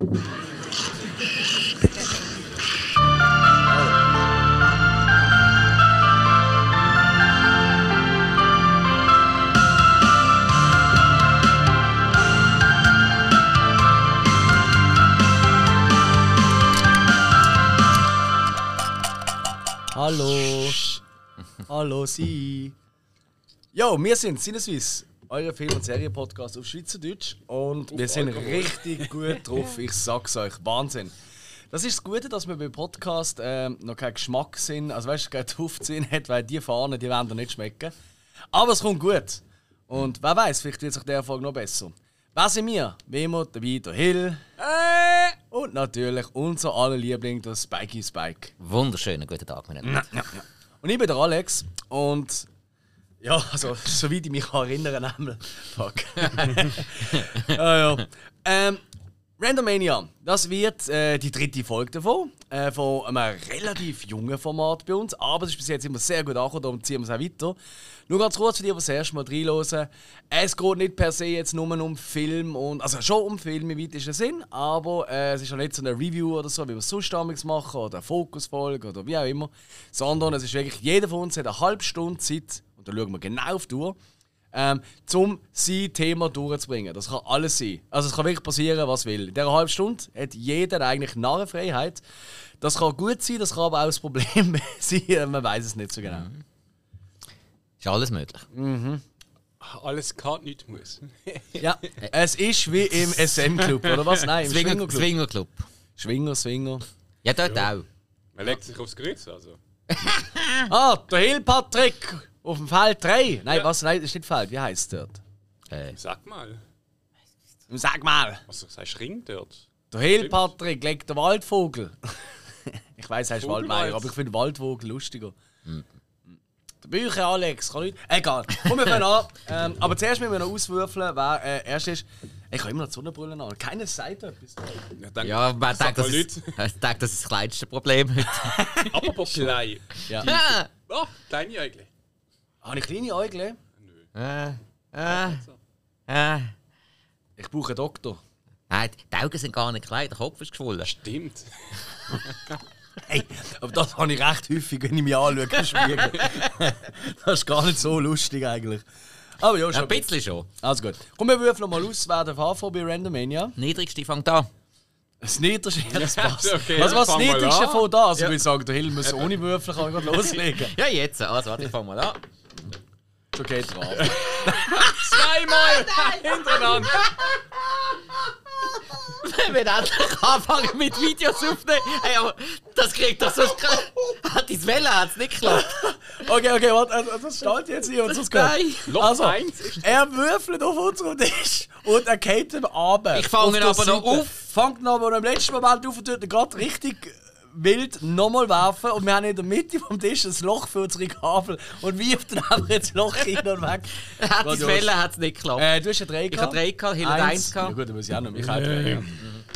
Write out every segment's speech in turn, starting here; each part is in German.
Hallo. Hallo, Sie. Jo, wir sind Sinneswiss, euer Film- und Serienpodcast auf Schweizerdeutsch. Und wir sind richtig gut drauf, ich sag's euch. Wahnsinn. Das ist das Gute, dass wir beim Podcast ähm, noch keinen Geschmack sind, also weißt du, keinen Duftsinn hat, weil die Fahnen, die werden nicht schmecken. Aber es kommt gut. Und wer weiß, vielleicht wird sich der Erfolg noch besser. Wer sind wir? Wie immer, dabei der Hill. Äh, und natürlich unser aller Liebling, der Spikey Spike. Wunderschönen guten Tag, meine Damen. Und ich bin der Alex und ja, also soweit ich mich erinnern kann, fuck. ah, ja. ähm, Randomania, das wird äh, die dritte Folge davon, äh, von einem relativ jungen Format bei uns, aber es ist bis jetzt immer sehr gut angekommen, darum ziehen wir es auch weiter. Nur ganz kurz für die, die das erste Mal reinhören. Es geht nicht per se jetzt nur um Film, und, also schon um Film im weitesten Sinn, aber äh, es ist auch nicht so eine Review oder so, wie wir es sonst machen, oder eine Fokusfolge oder wie auch immer, sondern es ist wirklich, jeder von uns hat eine halbe Stunde Zeit, und da schauen wir genau auf die Uhr, ähm, um sein Thema durchzubringen. Das kann alles sein. Also es kann wirklich passieren, was will. In dieser halben Stunde hat jeder eigentlich Narrenfreiheit. Das kann gut sein, das kann aber auch das Problem sein, man weiß es nicht so genau. Ist alles möglich. Alles kann, nichts muss. Ja, es ist wie im SM-Club, oder was? Nein, im Swinger, Schwinger-Club. Swinger Club. Schwinger, Swinger. Ja, dort auch. Man legt sich aufs Kreuz, also. Ah, der Hill Patrick auf dem Feld 3. Nein, Ja. was? Nein, das ist nicht Feld. Wie heißt es dort? Äh, Sag mal. Sag mal. Was sagst du, Ring dort? Der Hill Stimmt. Patrick legt den Waldvogel. ich weiß, er ist Vogelwald. Waldmeier, aber ich finde Waldvogel lustiger. Der Bücher Alex, kann nicht. Egal. Kommen wir fangen an. Ähm, aber zuerst müssen wir noch auswürfeln, wer äh, erst ist. Ich habe immer noch die Sonnenbrille an. Keiner sagt etwas. Ja, dann ja, man denkt, das ist, ich denke, das ist das kleinste Problem heute. Apropos klein. Ja. Ah, Oh, kleine Äugle. Habe ich kleine Äugle? äh, äh, äh. Ich brauche einen Doktor. Nein, die Augen sind gar nicht klein, der Kopf ist geschwollen. Stimmt. Hey, aber das habe ich recht häufig, wenn ich mich anschaue das ist gar nicht so lustig eigentlich. Aber ja, Ja, schon. ein bisschen schon. Also gut. Komm, wir würfeln mal aus, wer der anfangen bei Randomania. Niedrigste fängt an. Das Niedrigste, ja, das passt. okay, also was das fang mal Niedrigste von da? Also ich würde sagen, der Hill muss ohne Würfel kann ich gerade loslegen. Ja, jetzt. Also, warte, ich fang mal an. Geht drauf. Zweimal hintereinander. Wir werden endlich anfangen mit Videos aufnehmen. Hey, aber das kriegt doch sonst kein... Hat die Welle hat's nicht geklappt. Okay, okay, warte, also, das steht jetzt hier und so Nein. Also, er würfelt auf unserem Tisch und er geht ihm ab. Ich fange ihn aber noch auf. Fangt ihn aber im letzten Moment auf und tut ihn gerade richtig wild nochmal werfen. Und wir haben in der Mitte vom Tisch ein Loch für unsere Kabel und wirft dann einfach jetzt Loch hin und weg. Hat die Grandios. Welle hat's nicht geklappt. Äh, du hast ja drei Ich habe drei gehabt, Hill hat eins Ja gehabt. gut, dann muss ich auch noch. Ich habe drei. Ja.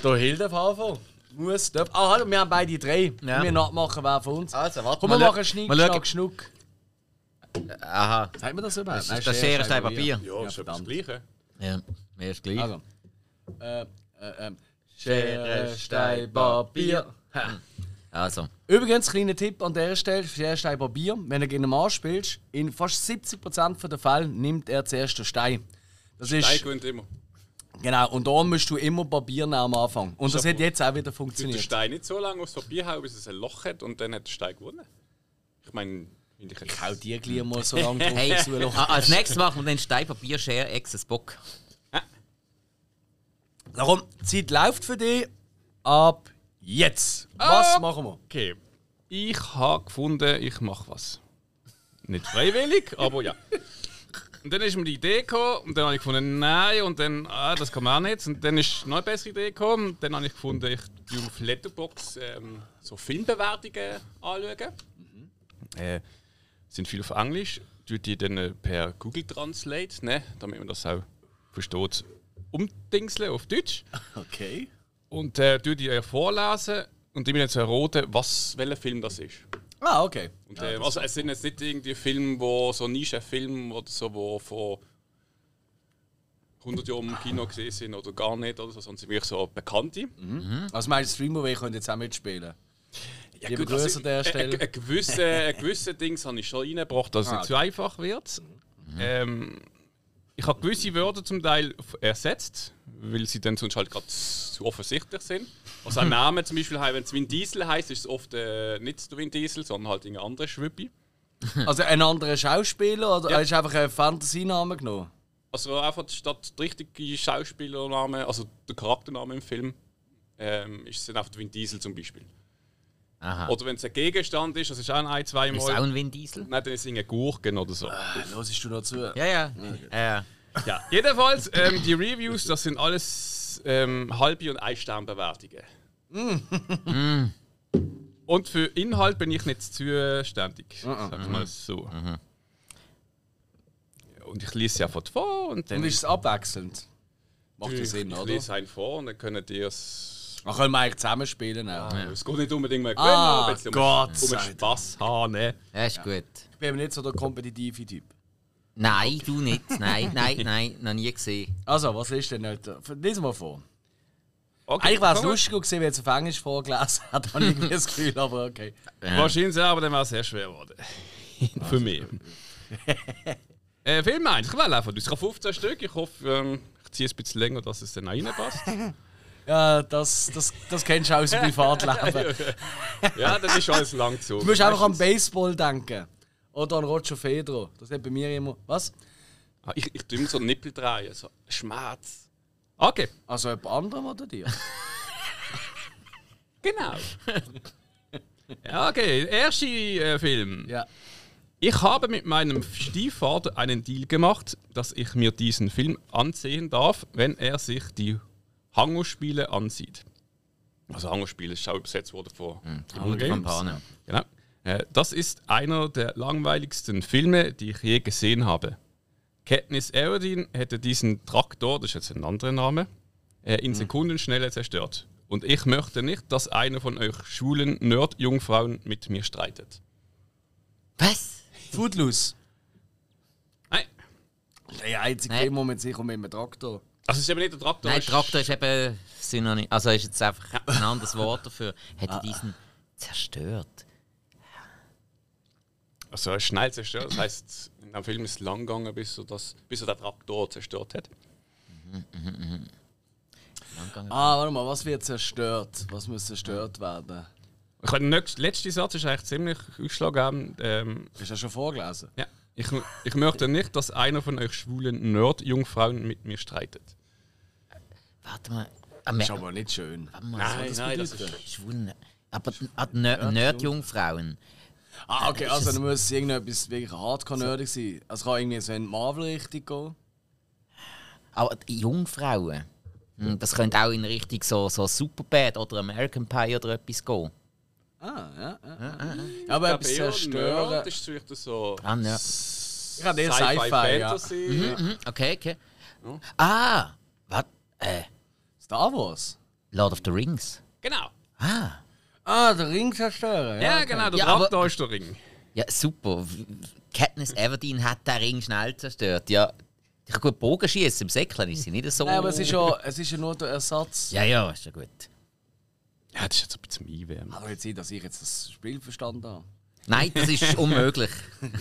Da darf anfangen. Muss, darf. Ah, hallo, wir haben beide drei. Ja. Wir nachmachen, wer von uns. Also, warte Komm, mal. wir machen Schnick. Schnack, Schnuck. Aha. Sagt man das überhaupt? Das ist das Schere, Stein, Papier. Ja, ist das. Gleiche. Ja, mir ist gleich. Also. Äh, äh, ähm. Schere, Stein, Papier. Ha. Also. Übrigens, kleiner Tipp an der Stelle: Schere, Stein, Papier. Wenn du gegen einen Mann spielst, in fast 70% der Fälle nimmt er zuerst den Stein. Das ist. Stein gewinnt immer. Genau, und da musst du immer Papier nehmen am Anfang. Und das So. hat jetzt auch wieder Du den funktioniert. Stein nicht so lange aufs Papier hauen, bis es ein Loch hat und dann hat der Stein gewonnen. Ich meine, ich Ich hau dir gleich mal so lange drauf, Hey, als nächstes machen wir den Stein, Papier, Schere, Exes, Bock. Darum, die Zeit läuft für dich ab jetzt. Was machen wir? Okay. Ich habe gefunden, ich mache was. Nicht freiwillig, aber ja. Und dann ist mir die Idee gekommen und dann habe ich gefunden, nein, und dann, ah, das kann man auch nicht. Und dann ist noch eine bessere Idee gekommen und dann habe ich gefunden, ich tue auf Letterbox ähm, so Filmbewertungen anschauen. Äh, sind viel auf Englisch, tue die dann äh, per Google Translate, ne, damit man das auch versteht, umdingseln auf Deutsch. Okay. Und äh, tue die äh, vorlesen und mir dann zu erraten, was, welcher Film das ist. Ah, okay. Und, äh, also es sind jetzt nicht irgendwie Filme, wo so Nischenfilme oder so, wo von 100 Jahre im Kino gesehen sind oder gar nicht, oder so, sondern sind wirklich so Bekannte. Also meinst du, Streamaway könnte jetzt auch mitspielen? Ja, Liebe gut, Grüße an der ein- Stelle. Ein, gewisse, ein gewisse Dings habe ich schon reingebracht, dass es Ah, nicht zu einfach wird. Ähm, ich habe gewisse Wörter zum Teil ersetzt, weil sie dann sonst halt gerade zu offensichtlich sind. Also ein Name zum Beispiel, wenn es Vin Diesel heißt, ist es oft äh, nicht der Vin Diesel, sondern halt ein anderer Schwippi. Also ein anderer Schauspieler oder Ja. hast du einfach einen Fantasienamen genommen? Also einfach statt der richtige Schauspielername, also der Charaktername im Film, ähm, ist es dann einfach der Vin Diesel zum Beispiel. Aha. Oder wenn es ein Gegenstand ist, das ist auch ein, zwei ist auch Mal. ein Vin Diesel? Nein, dann ist es irgendein Gurken oder so. Hörst du noch zu? Ja, ja. ja. Ja, jedenfalls, ähm, die Reviews, das sind alles ähm, halbe und ein Sternbewertungen. und für Inhalt bin ich nicht zuständig. Sag mal so. Und ich lese ja von vor und dann. Und ist es abwechselnd? Macht ja ich, Sinn, ich oder? lese einen vor und dann können die es. Dann können wir eigentlich zusammenspielen. auch. Es geht nicht unbedingt mehr Ah, gewinnen, ein bisschen Gott um, um. Spass haben. Ne? Ja, ist gut. Ich bin aber nicht so der kompetitive Typ. Nein, du nicht. Nein, nein, nein, noch nie gesehen. Also, was ist denn nicht? Lies mal vor. Okay, Eigentlich wäre es komm. lustiger gewesen, wenn es auf Englisch vorgelesen hat, habe ich irgendwie das Gefühl, aber okay. Wahrscheinlich ja, aber dann wäre es sehr schwer geworden. Für mich. äh, Film 1, ich will einfach. Ich habe 15 Stück. Ich hoffe, ähm, ich ziehe es ein bisschen länger, dass es dann reinpasst. Ja, das, das, das kennst du auch aus dem Privatleben. ja, dann ist alles lang zu. Du musst einfach an Baseball denken. Oder an Roger Federer. Das hat bei mir immer. Was? Ah, Ich, ich tue immer so Nippel drehen, so Schmerz. Okay, Also jemand anderem oder dir? genau. ja, okay, erster äh, Film. ja. Ich habe mit meinem Stiefvater einen Deal gemacht, dass ich mir diesen Film ansehen darf, wenn er sich die Hango-Spiele ansieht. Also Hango-Spiele ist schon übersetzt worden vor Hunger Kampagne. Genau. Äh, Das ist einer der langweiligsten Filme, die ich je gesehen habe. Katniss Everdeen hätte diesen Traktor, das ist jetzt ein anderer Name, äh, in Sekundenschnelle zerstört. Und ich möchte nicht, dass einer von euch schwulen Nerd-Jungfrauen mit mir streitet. Was? Footloose. Nein, Der einzige Nein. Film, wo man sich um mit dem Traktor. also es ist eben nicht der Traktor. Nein, ist- Traktor ist eben Synonym. Also ist jetzt einfach ein anderes Wort dafür. Hätte diesen zerstört. Also er ist schnell zerstört. Das heisst, in dem Film ist es lang gegangen, bis er, das, bis er den Traktor zerstört hat. Ah, warte mal, was wird zerstört? Was muss zerstört werden? Ich habe den nächsten- letzten Satz ist eigentlich ziemlich ausschlaggebend. Ähm, Hast du das schon vorgelesen? ja. ich, ich möchte nicht, dass einer von euch schwulen Nerd-Jungfrauen mit mir streitet. Warte mal. Wir- Ist aber nicht schön. warte mal. Nein, das nein, das ist. Schwulen. Aber ah, Nerd- Nerd-Jungfrauen. Ah, okay, also es- dann muss es irgendetwas wirklich hardcore-nerdig sein. Also kann irgendwie so in Marvel-Richtung gehen. Aber die Jungfrauen. Hm, Das könnte auch in Richtung so, so Superbad oder American Pie oder etwas gehen. Ah, ja. ja, ja. Aber Ich etwas glaube, eher zerstören. Nerd ist vielleicht so Ah, Nerd. Ich habe eher Sci-Fi, ja. Fantasy. Ja. Mhm, okay, okay. Ah, was? Äh, Star Wars. Lord of the Rings. Genau. Ah, Ah, der Ring zerstören. Ja, okay. genau, der Ja, aber- Traktor ist der Ring. ja, super. Katniss Everdeen hat den Ring schnell zerstört. Ja, ich kann gut Bogen schießen. Im Säckchen ist sie nicht so. Nein, aber es ist, ja, es ist ja nur der Ersatz. Ja, ja, ist ja gut. Ja, das ist jetzt ein bisschen Einwärmen. Aber jetzt nicht, dass ich jetzt das Spiel verstanden habe. Nein, das ist unmöglich.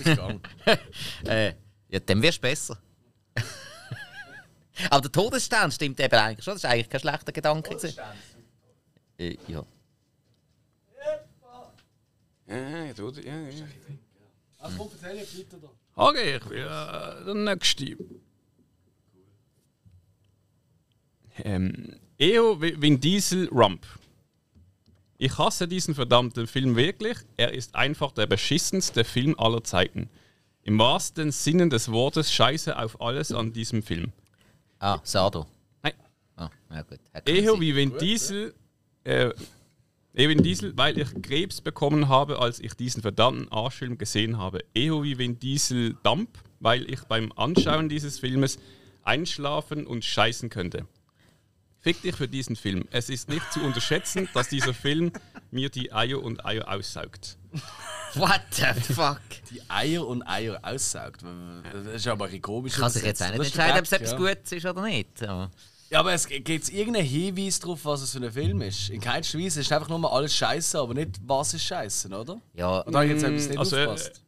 Ich gang. äh, ja, dann wirst du besser. aber der Todesstern stimmt eben eigentlich schon. Das ist eigentlich kein schlechter Gedanke. Äh, ja. Ja, ja, du, ja, ja. Ach komm, erzähl jetzt weiter da. Okay, ich will äh, der nächste. Ähm, EO Vin Diesel Rump. Ich hasse diesen verdammten Film wirklich. Er ist einfach der beschissenste Film aller Zeiten. Im wahrsten Sinne des Wortes scheiße auf alles an diesem Film. Ah, Sado. Nein. Ah, ja gut. Sein. wie Vin Diesel. Äh, Vin Diesel, weil ich Krebs bekommen habe, als ich diesen verdammten Arschfilm gesehen habe. Eher wie Vin Diesel Dump, weil ich beim Anschauen dieses Filmes einschlafen und scheißen könnte. Fick dich für diesen Film. Es ist nicht zu unterschätzen, dass dieser Film mir die Eier und Eier aussaugt. What the fuck? die Eier und Eier aussaugt. Das ist aber ein komisch. Kann sich jetzt auch nicht entscheiden, ob es etwas ja. Gutes ist oder nicht. Aber Ja, aber es gibt es irgendeinen Hinweis darauf, was es für ein Film ist? In keinster Weise. Es ist einfach nur mal alles Scheiße, aber nicht was ist Scheiße, oder? ja, Und da jetzt etwas nicht Also, äh, aufgepasst.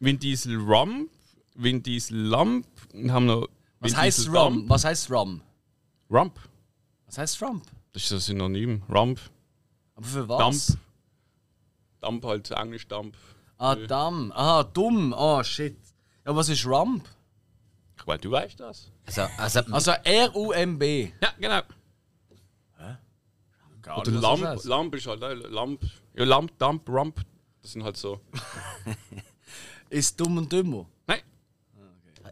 Vin Diesel Rum, Vin Diesel Lump, und haben noch. Was heißt Diesel Rum? Dump. Was heißt Rum? Rump. Was heißt Trump? Das ist ein Synonym. Rump. Aber für was? Dump. Dump halt, Englisch Dump. Ah, dumm. Ah, dumm. Ah, shit. Ja, was ist Rump? Meine, du weißt das. also, also, Also R-U-M-B. Ja, genau. Gar Oder nicht, das Lamp, heißt. Lamp ist halt, äh, Lamp. Ja, Lamp, Dump, Rump. Das sind halt so. Ist dumm und dümmer. Nein.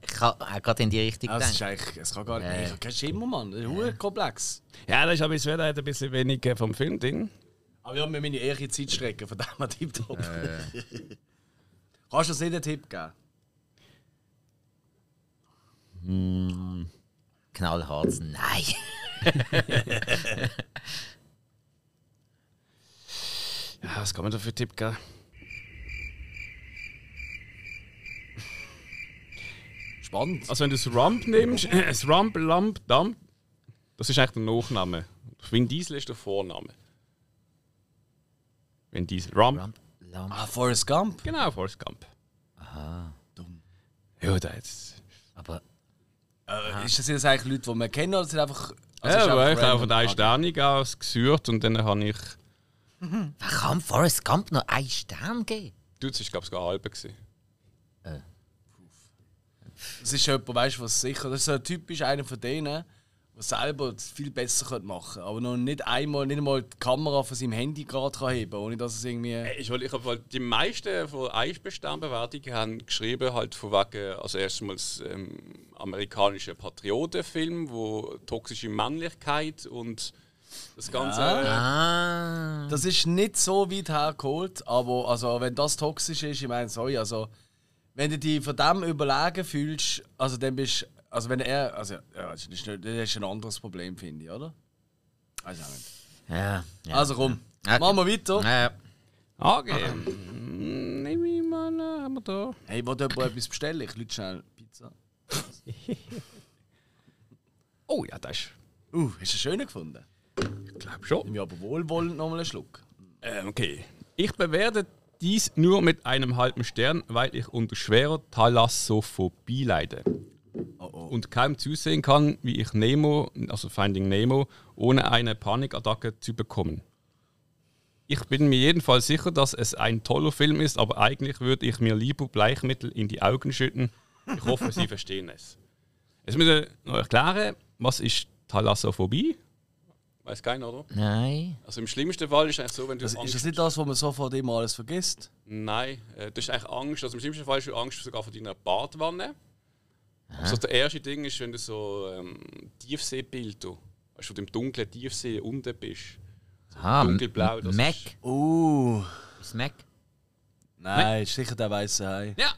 ich habe auch gerade in die Richtung das ist gedacht. eigentlich, es kann gar nicht. Ja, ja. Ich habe keinen Schimmer, Mann. Das ist äh. komplex. Ja, das ist aber jetzt wieder ein bisschen weniger vom Film drin. Aber wir haben mir meine ehrliche Zeitstrecke, von dem her tipptopp. Kannst du uns nicht einen Tipp geben? Knallhart. Nein. Ja, was kann man da für Tipp geben? Spannend. Also wenn du das Rump nimmst, das Rump, Lamp, Dump, das ist eigentlich der Nachname. Vin Diesel ist der Vorname. Vin Diesel, Rump. Rump, Lamp. Ah, Forrest Gump. Genau, Forrest Gump. Dumm. Ja, da jetzt. Aber Äh, ist das jetzt eigentlich Leute, die wir kennen, oder sind einfach. also ja, aber ich habe von Sternen aus gesucht und dann habe ich. wer kann Forrest Gump noch einen Stern geben? Du, das war glaube ich sogar halb. Gewesen. Das ist jemand, weißt du, was sicher. Das ist so typisch einer von denen, selber das viel besser könnte machen könnte. Aber noch nicht einmal, nicht einmal die Kamera von seinem Handy gerade kann heben ohne dass es irgendwie. Äh, Ich, ich habe die meisten von Eisbestandbewertungen haben geschrieben, halt von wegen, also erstmals ähm, amerikanischer Patriotenfilm, wo toxische Männlichkeit und das Ganze. Ah. Das ist nicht so weit hergeholt, aber also, wenn das toxisch ist, ich meine, sorry, also wenn du dich von dem überlegen fühlst, also dann bist also wenn er, also ja, das ist, nicht, das ist ein anderes Problem, finde ich, oder? Nicht. Ja. ja. Also komm, Okay. machen wir weiter. Ja. Okay. Mm, Nehme ich mal, äh, haben wir da. Hey, wollt jemand etwas bestellen? Ich lüte schnell Pizza. Oh ja, das ist. Uh, hast du schön gefunden? Ich glaube schon. Nimm ich aber wohlwollend noch mal einen Schluck. Ähm, okay. Ich bewerte dies nur mit einem halben Stern, weil ich unter schwerer Thalassophobie leide. Und kaum zusehen kann, wie ich Nemo, also Finding Nemo, ohne eine Panikattacke zu bekommen. Ich bin mir jedenfalls sicher, dass es ein toller Film ist, aber eigentlich würde ich mir lieber Bleichmittel in die Augen schütten. Ich hoffe, Sie verstehen es. Jetzt müssen wir noch erklären, was ist Thalassophobie? Weiß keiner, oder? Nein. Also im schlimmsten Fall ist es eigentlich so, wenn du Das, Angst ist das nicht das, was man sofort immer alles vergisst? Nein, äh, das ist eigentlich Angst. Also im schlimmsten Fall hast du Angst sogar vor deiner Badwanne. Also das erste Ding ist, wenn du so ähm, Tiefseebilder, weißt du, du im dunklen Tiefsee unten bist. Aha, dunkelblau, das Mac. ist- Uh. Ist Mac? Nein, ist sicher der weiße Hai. Ja,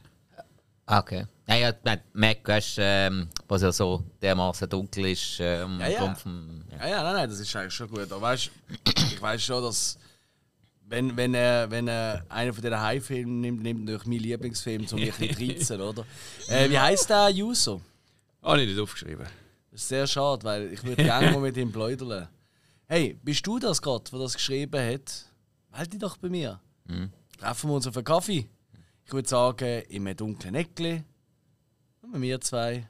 Ah, okay. Naja, nein, Mac, weißt du, ähm, was ja so dermaßen dunkel ist. Ähm, Ja, ja. vom- ja. Ja, ja, nein, nein, das ist eigentlich schon gut. Aber weißt ich weiß schon, dass. Wenn, wenn, er, wenn er einen von diesen Hai-Filmen nimmt, nimmt er natürlich meinen Lieblingsfilm, um mich ein bisschen zu reizen, oder? Äh, wie heißt der User? habe ich nicht aufgeschrieben. Das ist sehr schade, weil ich würde gerne mal mit ihm pläudern. Hey, bist du das gerade, der das geschrieben hat? Melde dich doch bei mir. Treffen wir uns auf einen Kaffee. Ich würde sagen, in einem dunklen Eckli. Und mit mir zwei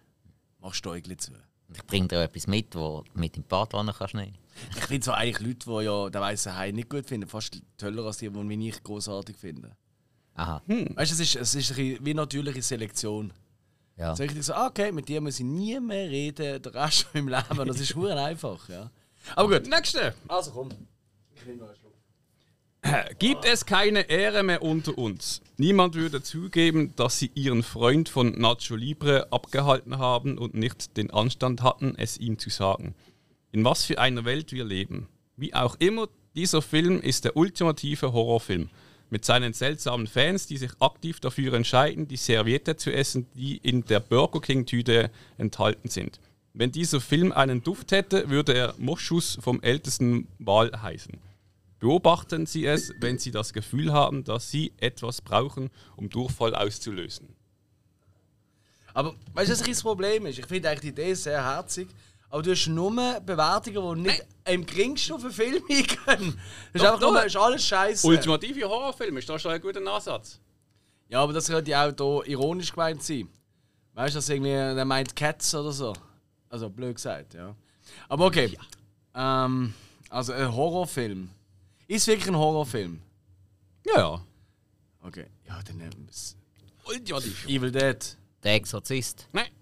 machst du Äugli zu. Ich bringe dir etwas mit, wo du mit in die Badwanne kannst nehmen. Ich finde so eigentlich Leute, die ja den weißen Hai nicht gut finden, fast toller als die, die mich nicht großartig finden. Aha. Weißt du, es ist, es ist wie natürliche Selektion. Ja. So richtig so, ah, okay, mit dir muss ich nie mehr reden, der Rest von meinem Leben. Das ist hure einfach, ja. Aber gut. Nächste. Also komm. Ich nehme noch einen Schluck. Gibt es keine Ehre mehr unter uns? Niemand würde zugeben, dass sie ihren Freund von Nacho Libre abgehalten haben und nicht den Anstand hatten, es ihm zu sagen. In was für einer Welt wir leben. Wie auch immer, dieser Film ist der ultimative Horrorfilm. Mit seinen seltsamen Fans, die sich aktiv dafür entscheiden, die Serviette zu essen, die in der Burger King-Tüte enthalten sind. Wenn dieser Film einen Duft hätte, würde er Moschus vom ältesten Wal heißen. Beobachten Sie es, wenn Sie das Gefühl haben, dass Sie etwas brauchen, um Durchfall auszulösen. Aber weißt du, was das Problem ist? Ich finde eigentlich die Idee sehr herzig. Aber du hast nur Bewertungen, die nicht im geringsten auf einen Film eingehen. Das ist Doch, einfach nur, ist alles scheiße. Ultimative Horrorfilm ist da schon ein guter Ansatz. Ja, aber das könnte ja auch hier ironisch gemeint sein. Weißt du, dass irgendwie der meint Cats oder so? Also blöd gesagt, ja. Aber okay. Ähm, also ein Horrorfilm. Ist es wirklich ein Horrorfilm? Ja, ja. Okay. Ja, dann nehmen wir es. Ultimativ. Evil Dead. Der Exorzist. Nein, nein.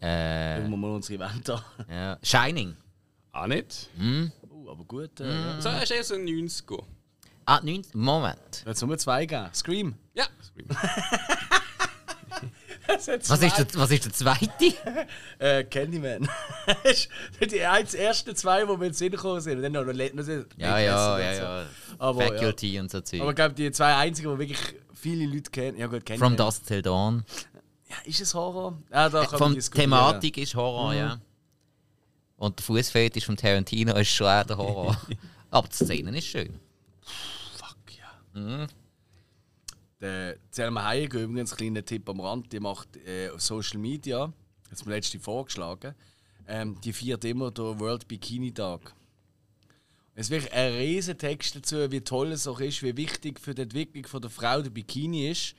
Äh, wir mal unsere Event an. ja. Shining. Auch nicht. Uh, aber gut. Äh, ja. So, ist eher so ein 90er. Ah, 90. Moment. Jetzt nur zwei geben. Scream. Ja. Was ist der, was ist der zweite? Äh, Candyman. das sind die ersten zwei, die mir in den Sinn gekommen sind. Und dann noch noch- ja, ja, ja, ja. Aber, ja. Faculty und so Zeug. Aber ich glaube, die zwei einzigen, die wirklich viele Leute kennen. Ja, gut, From Candyman. Dusk Till Dawn. Ja, ist es Horror? Ja, da kann man. Thematik ist Horror, ja. Und der Fußfetisch von Tarantino ist schon auch der Horror. Aber die Szene ist schön. Fuck, ja. Der Selma Hayek, übrigens, kleiner Tipp am Rand, die macht äh, auf Social Media, hat mir letzte vorgeschlagen, ähm, die viert immer den World Bikini Tag. Es ist wirklich ein riesen Text dazu, wie toll es auch ist, wie wichtig für die Entwicklung von der Frau der Bikini ist.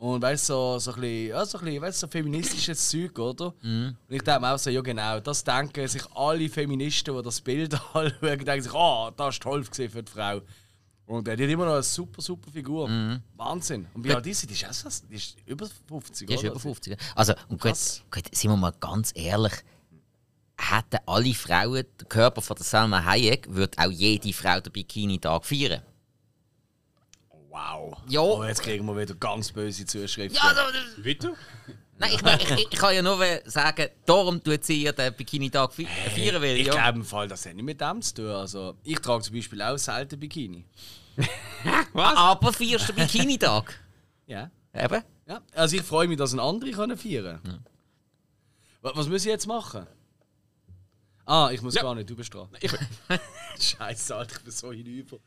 Und weißt du, so, so ein bisschen, ja, so ein bisschen, weißt, du, so feministisches Zeug, oder? Und ich denke mir auch so, ja genau, das denken sich alle Feministen, die das Bild anschauen, denken sich, ah, das ist toll gewesen für die Frau. Und äh, die hat immer noch eine super, super Figur. Wahnsinn. Und wie alt ist sie? Die ist, auch so, die ist über 50, Die ist oder? über 50. Also, und gut, gut, sind wir mal ganz ehrlich, hätten alle Frauen den Körper von der Salma Hayek, würde auch jede Frau den Bikini-Tag feiern. Wow. Ja. Oh, jetzt kriegen wir wieder ganz böse Zuschriften. Ja, also, Bitte? nein, ich, ich, ich, ich kann ja nur sagen, darum tut sie ihr den Bikini-Tag fe- feiern, weil Ich ja. glaube im Fall, das hat nicht mit dem zu tun. Also, ich trage zum Beispiel auch selten Bikini. Was? Aber feierst du den Bikini-Tag? Ja. Eben. ja. Also ich freue mich, dass ein andere können feiern können. Was, was muss ich jetzt machen? Ah, ich muss Ja. gar nicht überstrahlen. Ich, Scheiße, Alter, ich bin so hinüber.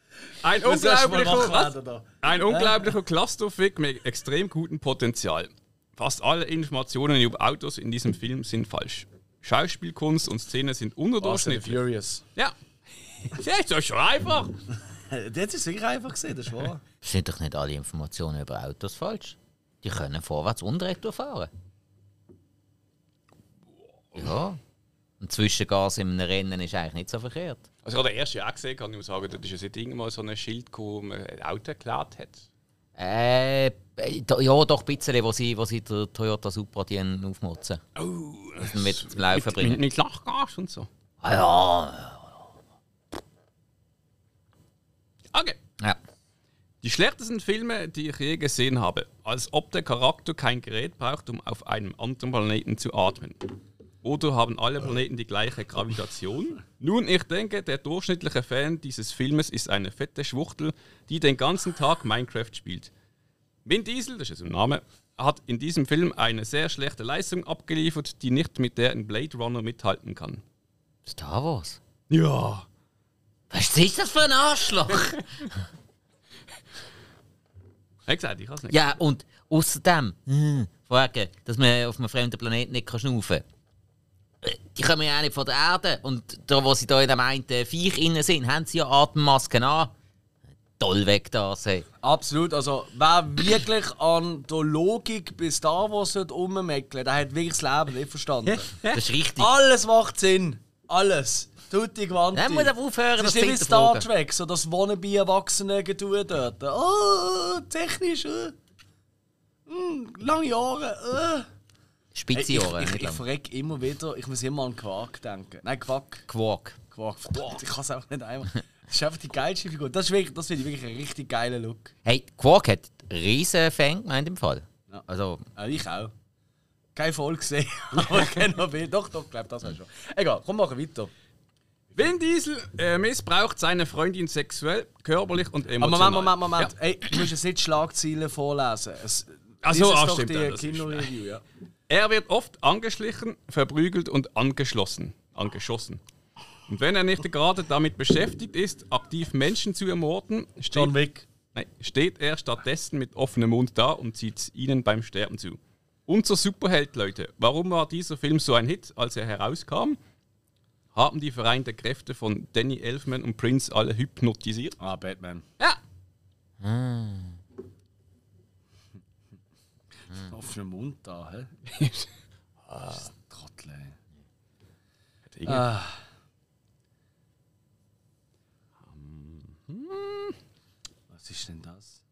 ein du unglaublicher, ein unglaublicher Clusterfick mit extrem gutem Potenzial. Fast alle Informationen über Autos in diesem Film sind falsch. Schauspielkunst und Szene sind unterdurchschnittlich. Furious. Ja. Ja, ist doch schon einfach. Das ist wirklich einfach gesehen, das ist wahr. Sind doch nicht alle Informationen über Autos falsch? Die können vorwärts und retour fahren. Ja. Ein Zwischengas in einem Rennen ist eigentlich nicht so verkehrt. Also, ich habe den ersten Jahr gesehen, kann ich nur sagen, dort ist ja seit irgendwann so ein Schild gekommen, wo man ein Auto erklärt hat. Äh, ja, doch ein bisschen, wo sie, wo sie der Toyota Supra die aufmotzen. Oh, Das mit zum Laufen mit, bringen. mit, mit Lachgas und so. Ah ja. Okay. Ja. Die schlechtesten Filme, die ich je gesehen habe. Als ob der Charakter kein Gerät braucht, um auf einem anderen Planeten zu atmen. Oder haben alle Planeten die gleiche Gravitation? Nun, ich denke, der durchschnittliche Fan dieses Filmes ist eine fette Schwuchtel, die den ganzen Tag Minecraft spielt. Vin Diesel, das ist ein Name, hat in diesem Film eine sehr schlechte Leistung abgeliefert, die nicht mit der in Blade Runner mithalten kann. Star Wars. Ja. Was ist das für ein Arschloch? Ich gesagt, ich kann es nicht. ja, und außerdem, hm, Frage, dass man auf einem fremden Planeten nicht schnaufen kann. Die kommen ja auch nicht von der Erde. Und da, wo sie da in dem einen Viech innen sind, haben sie ja Atemmasken an. Toll weg da, hey. Absolut, also wer wirklich an der Logik bis da, was rummeckeln der hat wirklich das Leben nicht verstanden. Das ist richtig. Alles macht Sinn. Alles. Tutti quanti. Dann muss aufhören, das das ist nicht wie Star. Trek, so das Wannabe-Erwachsene-Getue dort. Oh, technisch, äh. Hm, lange Jahre, äh. Spitze ich, Ohren, ich, ich, ich verreck immer wieder, ich muss immer an Quark denken. Nein, Quack. Quark. Quark, verdammt, ich kann es einfach nicht einfach. Das ist einfach die geilste Figur. Das, ist wirklich, das finde ich wirklich einen richtig geilen Look. Hey, Quark hat riesen Fan gemeint im Fall. Ja. Also, Ja, ich auch. Keine Folge gesehen, aber ich kenne noch. Doch, doch, ich glaube, das war schon. Egal, komm, machen weiter. Vin Diesel äh, missbraucht seine Freundin sexuell, körperlich und Aber emotional. Moment, Moment, Moment. Ja. Ey, du musst jetzt nicht die Schlagzeilen vorlesen. Es, Ach so, lies jetzt ah, doch stimmt, die ja, das ist- Kino-Review, ja. Er wird oft angeschlichen, verprügelt und angeschlossen. Angeschossen. Und wenn er nicht gerade damit beschäftigt ist, aktiv Menschen zu ermorden, steht, nein, steht er stattdessen mit offenem Mund da und zieht ihnen beim Sterben zu. Unser Superheld, Leute. Warum war dieser Film so ein Hit, als er herauskam? Haben die vereinten Kräfte von Danny Elfman und Prince alle hypnotisiert? Ah, Batman. Ja! Offener Mund da, hä? ah, Trottel, ey. Ah. Was ist denn das?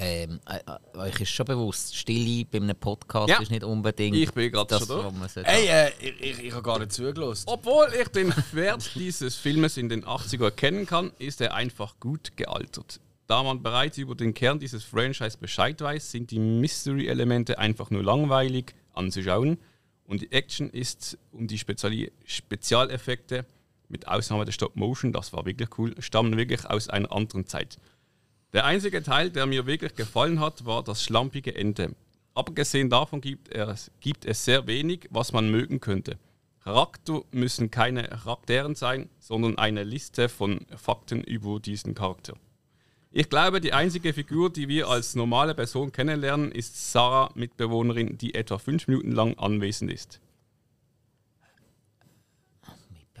Ähm, äh, äh, euch ist schon bewusst, Stille bei einem Podcast Ja. ist nicht unbedingt Ich bin gerade das, schon da. Ey, äh, ich, ich, ich habe gar nicht zugelassen. Obwohl ich den Wert dieses Filmes in den 80er erkennen kann, ist er einfach gut gealtert. Da man bereits über den Kern dieses Franchise Bescheid weiß, sind die Mystery-Elemente einfach nur langweilig anzuschauen und die Action ist und die Speziali Spezialeffekte, mit Ausnahme der Stop-Motion, das war wirklich cool, stammen wirklich aus einer anderen Zeit. Der einzige Teil, der mir wirklich gefallen hat, war das schlampige Ende. Abgesehen davon gibt es, gibt es sehr wenig, was man mögen könnte. Charakter müssen keine Charakteren sein, sondern eine Liste von Fakten über diesen Charakter. Ich glaube, die einzige Figur, die wir als normale Person kennenlernen, ist Sarah, Mitbewohnerin, die etwa fünf Minuten lang anwesend ist.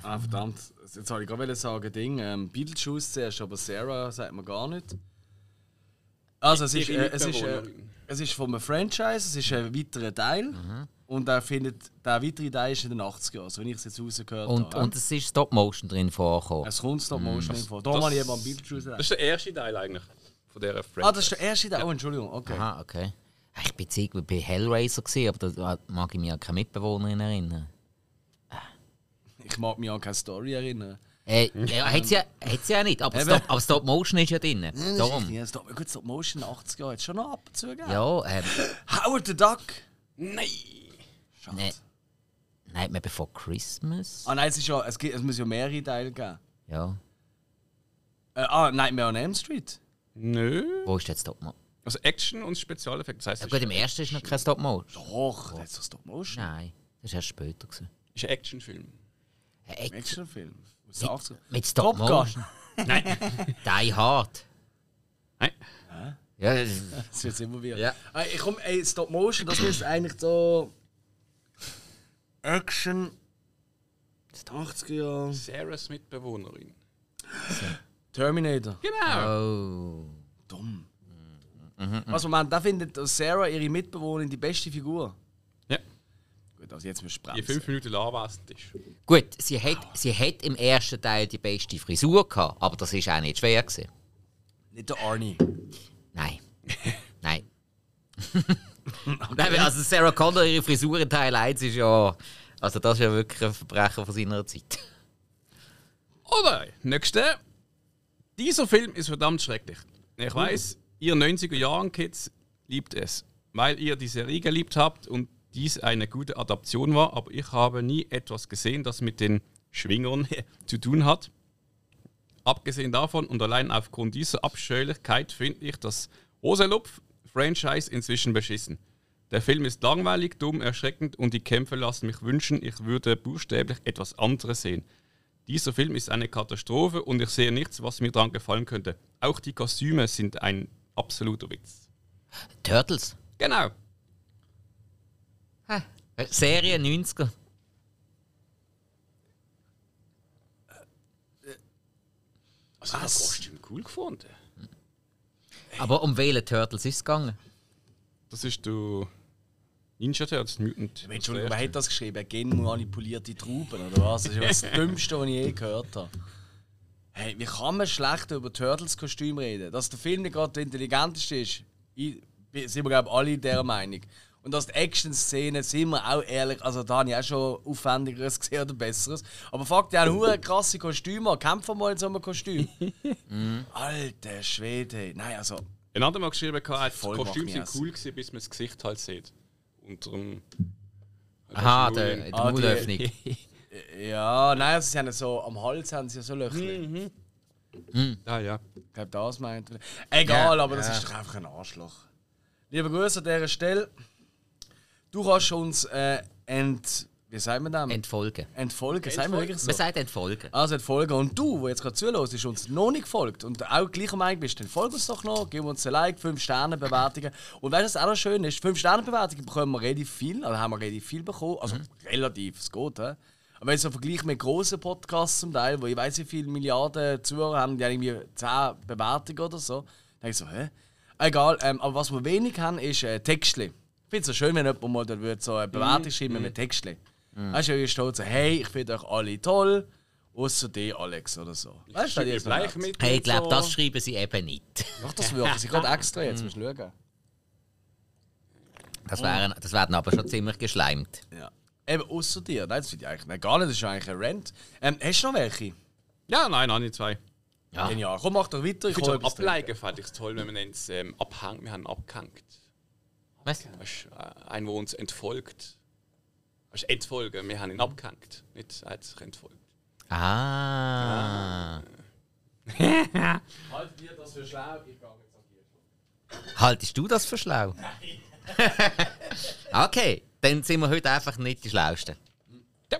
Ah, verdammt. Jetzt wollte ich gerade sagen, Ding, ähm, Beetlejuice zuerst, aber Sarah sagt man gar nicht. Also, es ist, äh, es ist, äh, es ist von einem Franchise, es ist ein weiterer Teil. Und der, findet, der weitere Teil ist in den 80er Jahren, so wie ich es jetzt rausgehört Und, habe. und es ist Stop-Motion drin vorgekommen. es kommt Stop Motion mm. vor. Da ich eben am Beetlejuice Das ist der erste Teil eigentlich von dieser Franchise. Ah, das ist der erste Teil. Oh, Entschuldigung, okay. Aha, okay. Ich bin irgendwie bei Hellraiser, gewesen, aber da mag ich mich an keine Mitbewohnerin erinnern. Ich mag mich an keine Story erinnern. Äh, ja, hat sie ja, hat sie ja nicht, aber. Stop, aber Stop Motion ist ja drin. Darum. Ja, Stop, gut, Stop Motion 80 Jahre, hat es schon noch ab und zu gegeben. Ja, ähm, Howard the Duck! Nein! Schade. ne, Nightmare Before Christmas? Ah nein, es, ist ja, es, gibt, es muss ja mehrere Teile geben. Ja. Äh, ah, Nightmare on Elm Street. Nö. Wo ist jetzt Stop Motion? Also Action und Spezialeffekte. Das heißt, Ja, es gut, im ersten ist noch kein Stop Motion. Doch, das ist so Stop Motion. Nein, das war erst später. Gewesen. ist ein Actionfilm. Ein Action Actionfilm. Aus den 80ern. mit Stop Top Gun. Motion. Die Hard. Nein. Ja, das- Das wird immer wieder. Ja. Ich komm, ey, Stop Motion, das ist eigentlich so. Action. 80er Jahre. Sarahs Mitbewohnerin. Terminator. Genau. oh. Dumm. Also, man, da findet Sarah ihre Mitbewohnerin die beste Figur. Gut, also jetzt müssen wir Die fünf Minuten anwesend ist. Gut, sie hat, sie hat im ersten Teil die beste Frisur gehabt, aber das ist auch nicht schwer gewesen. Nicht der Arnie. Nein. Nein. Nein, also Sarah Connor, ihre Frisur in Teil 1 ist ja. Also, das ist ja wirklich ein Verbrechen von seiner Zeit. Oder, nächste. Dieser Film ist verdammt schrecklich. Ich weiß, ihr 90er-Jahren-Kids liebt es, weil ihr die Serie geliebt habt und dies eine gute Adaption war, aber ich habe nie etwas gesehen, das mit den Schwingern zu tun hat. Abgesehen davon und allein aufgrund dieser Abscheulichkeit finde ich das Roselupf-Franchise inzwischen beschissen. Der Film ist langweilig, dumm, erschreckend und die Kämpfe lassen mich wünschen, ich würde buchstäblich etwas anderes sehen. Dieser Film ist eine Katastrophe und ich sehe nichts, was mir daran gefallen könnte. Auch die Kostüme sind ein absoluter Witz. Turtles. Genau. Serie 90er. Also, ich habe das Kostüm cool gefunden. Aber um welche Turtles ist es gegangen? Das ist du Ninja Turtles Mutant. Entschuldigung, wer hat das geschrieben? Genmanipulierte Trauben, oder was? Das ist das Dümmste, was ich je gehört habe. Hey, wie kann man schlecht über Turtles-Kostüm reden? Dass der Film nicht gerade der intelligenteste ist, ich, sind wir, glaube ich, alle dieser Meinung. Und dass die Action-Szenen, sind wir auch ehrlich, also da habe ich auch schon aufwendigeres gesehen oder besseres. Aber fuck, die haben hure krasse Kostüme, kämpfen mal in so einem Kostüm. Alter Schwede. Nein, also, Ein anderer mal geschrieben, die Kostüme sind cool gewesen, bis man das Gesicht halt sieht. Unter dem. Aha, der der, die Ah, Maulöffnung. ja, nein, also sie haben so, am Hals haben sie ja so Löcher. Ah ja. Ich glaube, das meint er. Egal, Ja, aber das ja. ist doch einfach ein Arschloch. Lieber Grüße an dieser Stelle. Du kannst uns äh, ent. Wie sagen wir das? Entfolgen. Entfolgen. Sagen wir wirklich so? Man sagt entfolgen. Also entfolgen. Und du, der jetzt gerade zuhörst, ist uns noch nicht gefolgt und auch gleicher Meinung bist, dann folg uns doch noch, gib uns ein Like, 5 Sterne Bewertungen. Und weißt du, was auch noch schön ist? 5 Sterne Bewertungen bekommen wir relativ viel, also haben wir relativ viel bekommen. Also relativ, es geht, hä? Aber wenn ich so vergleiche mit grossen Podcasts zum Teil, wo ich weiß, wie viele Milliarden Zuhörer haben, die haben irgendwie 10 Bewertungen oder so, dann denke ich so, hä? Egal, ähm, aber was wir wenig haben, ist äh, Textli. Ich finde es so schön, wenn jemand mal da würde so eine Bewertung schreiben mit Textli. Weißt du, wie steht so, hey, ich finde euch alle toll, außer dir, Alex, oder so. Weißt du, das ist gleich mit. Hey, ich glaube, so. das schreiben sie eben nicht. Mach das wirklich, ich gerade extra jetzt, musst du schauen. Das, wären, das werden aber schon ziemlich geschleimt. Ja. Eben, außer dir. Nein, das finde ich eigentlich nein, gar nicht, das ist eigentlich ein Rant. Ähm, hast du noch welche? Ja, nein, noch nicht zwei. Ja. Genial. Komm, mach doch weiter, ich Ich Ableigen fand ich es toll, wenn man es ähm, abhängt. Wir haben abgehängt. Was? Weißt, du, äh, ein, der uns entfolgt. Weißt, du, entfolgen, wir haben ihn abgehängt. Nicht, er hat sich entfolgt. Ah. Halt dir das für schlau, ich gehe jetzt an dir. Haltest du das für schlau? okay, dann sind wir heute einfach nicht die Schlausten. Ja.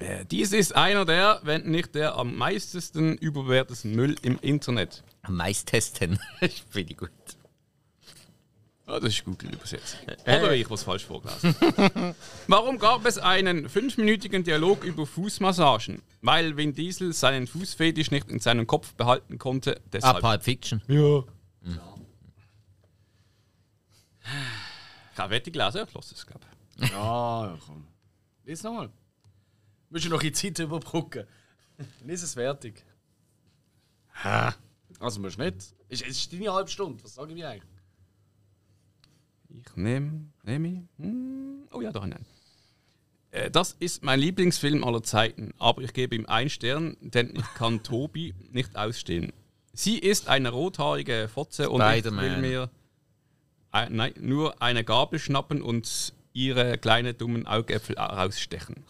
Äh, dies ist einer der, wenn nicht der am meistesten überbewertesten Müll im Internet. Am meistesten. Finde ich gut. Ah, das ist Google übersetzt. Oder ich was falsch vorgelesen. Warum gab es einen fünfminütigen Dialog über Fußmassagen? Weil Vin Diesel seinen Fußfetisch nicht in seinem Kopf behalten konnte. Ah, Deshalb. Pulp Fiction. Ja. Ich habe Wette gelesen, ich lasse es, glaube ich. Ja, ja, komm. Lies nochmal. Du noch in Zeit überbrücken. Lies es fertig. Also musst du nicht. Es ist, ist deine halbe Stunde, was sage ich mir eigentlich? Ich nehme, nehme ich. Hm, oh ja, doch, nein. Äh, Das ist mein Lieblingsfilm aller Zeiten, aber ich gebe ihm einen Stern, denn ich kann Tobi nicht ausstehen. Sie ist eine rothaarige Fotze und ich will mir äh, nein, nur eine Gabel schnappen und ihre kleinen dummen Augäpfel rausstechen.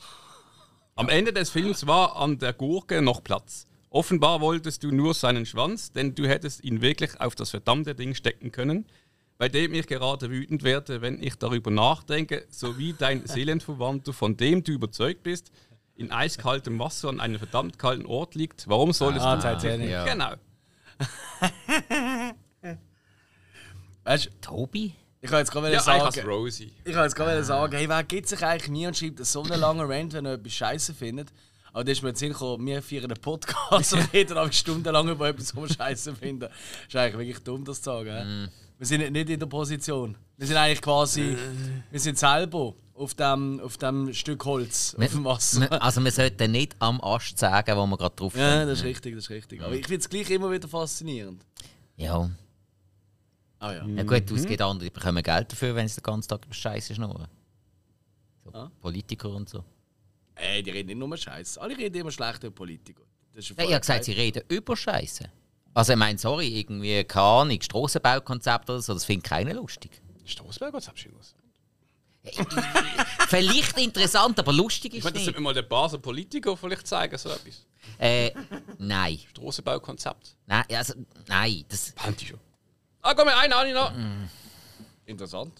Am Ende des Films war an der Gurke noch Platz. Offenbar wolltest du nur seinen Schwanz, denn du hättest ihn wirklich auf das verdammte Ding stecken können, bei dem ich gerade wütend werde, wenn ich darüber nachdenke, so wie dein Seelenverwandter, von dem du überzeugt bist, in eiskaltem Wasser an einem verdammt kalten Ort liegt. Warum solltest Ah, du... Titanic. Ja. Genau. Weißt du, Tobi? ich kann jetzt gerade Ja, sagen. Rosie. Ich kann jetzt gerade sagen, hey, wer gibt sich eigentlich nie und schreibt so einen langen Rant, wenn er etwas Scheiße findet? Aber das ist mir jetzt Sinn gekommen, wir feiern einen Podcast und reden aber stundenlang über etwas, was wir Scheiße finden. Das ist eigentlich wirklich dumm, das zu sagen. hä? Wir sind nicht in der Position. Wir sind eigentlich quasi, wir sind selber auf dem, auf dem Stück Holz, auf dem Wasser. Wir- Also wir sollten nicht am Ast sagen, wo wir gerade drauf Ja, sind. das ist richtig, das ist richtig. Aber ich finde es gleich immer wieder faszinierend. Ja. Ah ja. ja gut, es gibt andere, die bekommen Geld dafür, wenn sie den ganzen Tag über Scheiße schnurren. So, Ah. Politiker und so. Ey, die reden nicht nur Scheiße. Alle reden immer schlecht über Politiker. Das ist Ja, ich habe gesagt, sie reden über Scheiße. Also ich meine, sorry, irgendwie, keine Ahnung, Strassenbaukonzept oder so, das findet keiner lustig. Straßberg, was hast du was? Vielleicht interessant, aber lustig Ich ist meine, das nicht. mir mal der Basel Politiker vielleicht zeigen, so etwas. Äh, nein. Strassenbaukonzept. Nein, also, nein, das... Panti schon. Ah, komm, eine habe ich noch. Interessant.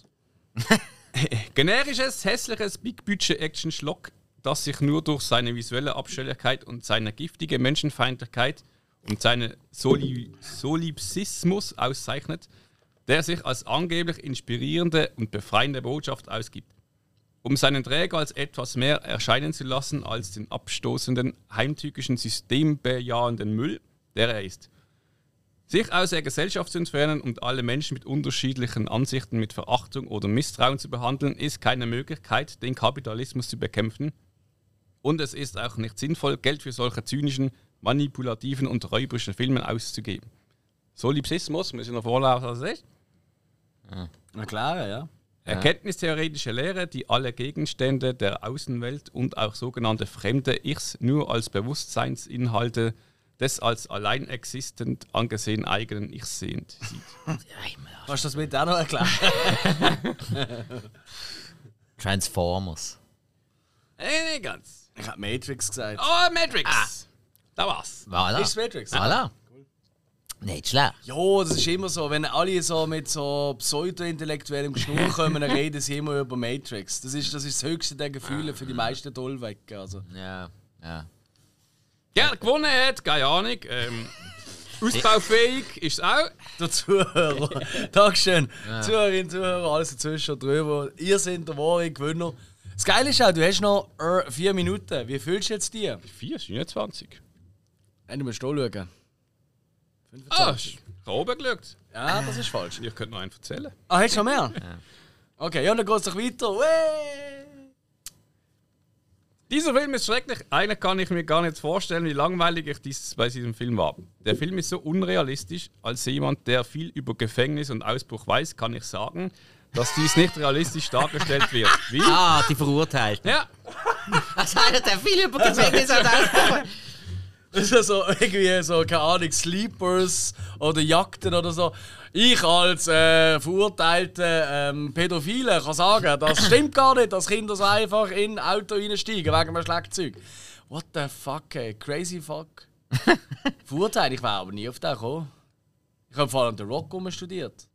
Generisches, hässliches Big-Budget-Action-Schlock, das sich nur durch seine visuelle Abscheulichkeit und seine giftige Menschenfeindlichkeit und seinen Soli Solipsismus auszeichnet, der sich als angeblich inspirierende und befreiende Botschaft ausgibt. Um seinen Träger als etwas mehr erscheinen zu lassen als den abstoßenden, heimtückischen, systembejahenden Müll, der er ist. Sich aus der Gesellschaft zu entfernen und alle Menschen mit unterschiedlichen Ansichten mit Verachtung oder Misstrauen zu behandeln, ist keine Möglichkeit, den Kapitalismus zu bekämpfen. Und es ist auch nicht sinnvoll, Geld für solche zynischen, manipulativen und räuberischen Filme auszugeben. Solipsismus, muss ich noch vorlesen, was das ist? Na klar, ja. Erkenntnistheoretische Lehre, die alle Gegenstände der Außenwelt und auch sogenannte fremde Ichs nur als Bewusstseinsinhalte des als allein existent angesehen eigenen Ichs sehend sieht. Kannst du das mit auch noch erklären? Transformers. Äh, nicht ganz. Ich habe Matrix gesagt. Oh, Matrix! Da war's. Voilà. Ist Matrix? Voilà. Nicht schlecht. Ja, das ist immer so. Wenn alle so mit so pseudo-intellektuellem Geschnur kommen, dann reden sie immer über Matrix. Das ist das, ist das höchste der Gefühle für die meisten Tollwecken. Also. Ja, ja. Ja, gewonnen hat, keine Ahnung. Ähm, ausbaufähig ist es auch. Der Zuhörer. Dankeschön. Zuhörerinnen, Zuhörer, alles dazwischen und drüber. Ihr seid der wahre Gewinner. Das Geile ist auch, du hast noch äh, vier Minuten. Wie fühlst du jetzt die? 4, 29. Hey, du musst hier schauen. Ah, 25. ich habe oben geschaut. Ja, das ist falsch. Ich könnte noch einen erzählen. Ah, hast du noch mehr? Okay, ja, dann geht es doch weiter. Wey! Dieser Film ist schrecklich. Eigentlich kann ich mir gar nicht vorstellen, wie langweilig ich dies bei diesem Film war. Der Film ist so unrealistisch. Als jemand, der viel über Gefängnis und Ausbruch weiß, kann ich sagen, dass dies nicht realistisch dargestellt wird. Wie? Ah, die Verurteilten. Ja, Was hat der viel über Gefängnis hat ausgesprochen? Das ist so irgendwie so, keine Ahnung, Sleepers oder Jagden oder so. Ich als äh, verurteilter ähm, Pädophile kann sagen, das stimmt gar nicht, dass Kinder so einfach in ein Auto reinsteigen wegen einem Schlagzeug. What the fuck, ey? Crazy fuck. Verurteilt, ich wäre aber nie auf den gekommen. Ich habe vor allem den Rock studiert.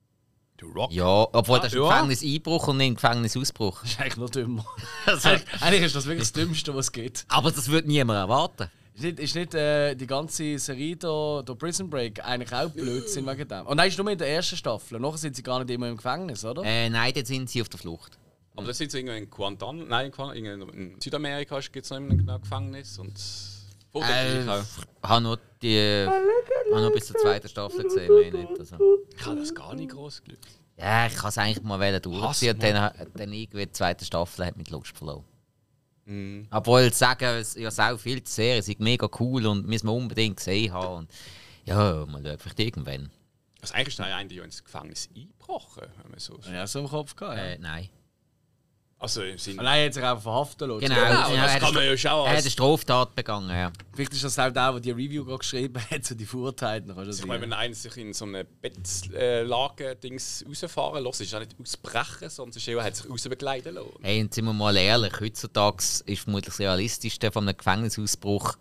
The Rock. Ja, obwohl das ist ein Ja. Gefängniseinbruch und nicht ein Gefängnisausbruch. Das ist eigentlich noch dümmer. eigentlich, eigentlich ist das wirklich das Dümmste, was es gibt. Aber das würde niemand erwarten. Ist nicht, ist nicht äh, die ganze Serie da, da Prison Break eigentlich auch Blödsinn wegen dem? Und nein, ist nur in der ersten Staffel. Nachher sind sie gar nicht immer im Gefängnis, oder? Äh, nein, jetzt sind sie auf der Flucht. Aber das sind so irgendwo in Guantanamo, nein, in Südamerika gibt es noch immer ein Gefängnis und Äh, äh, auch. ich habe noch, die, habe noch bis zur zweiten Staffel gesehen, mehr nicht. Also. Ich habe das gar nicht groß Glück. Ja, ich kann es eigentlich mal durchziehen dann, dann irgendwie die zweite Staffel hat mit Lust verloren. Mhm. Obwohl ich sage, es ja sau viel die Serie, sind mega cool und müssen wir unbedingt gesehen haben. Und ja, mal schauen, vielleicht irgendwann. Also eigentlich ist der eine ins Gefängnis eingebrochen, wenn man so Ja, so im Kopf gehabt. Ja. Äh, nein. Also im Sinne. Nein, jetzt sich einfach verhaften lassen. Genau, Genau, ja, das er, hat kann man eine ja schon Stra- er hat eine Straftat begangen, ja. Vielleicht ist das auch der, der die Review gerade geschrieben hat, so die Verurteilten. Das Ich meine, wenn einer sich in so eine Bettlage-Dings rausfahren lässt, ist es auch nicht ausbrechen, sondern es ist er hat sich rausbegleiten lassen. Hey, und sind wir mal ehrlich, heutzutage ist vermutlich das Realistischste von einem Gefängnisausbruch,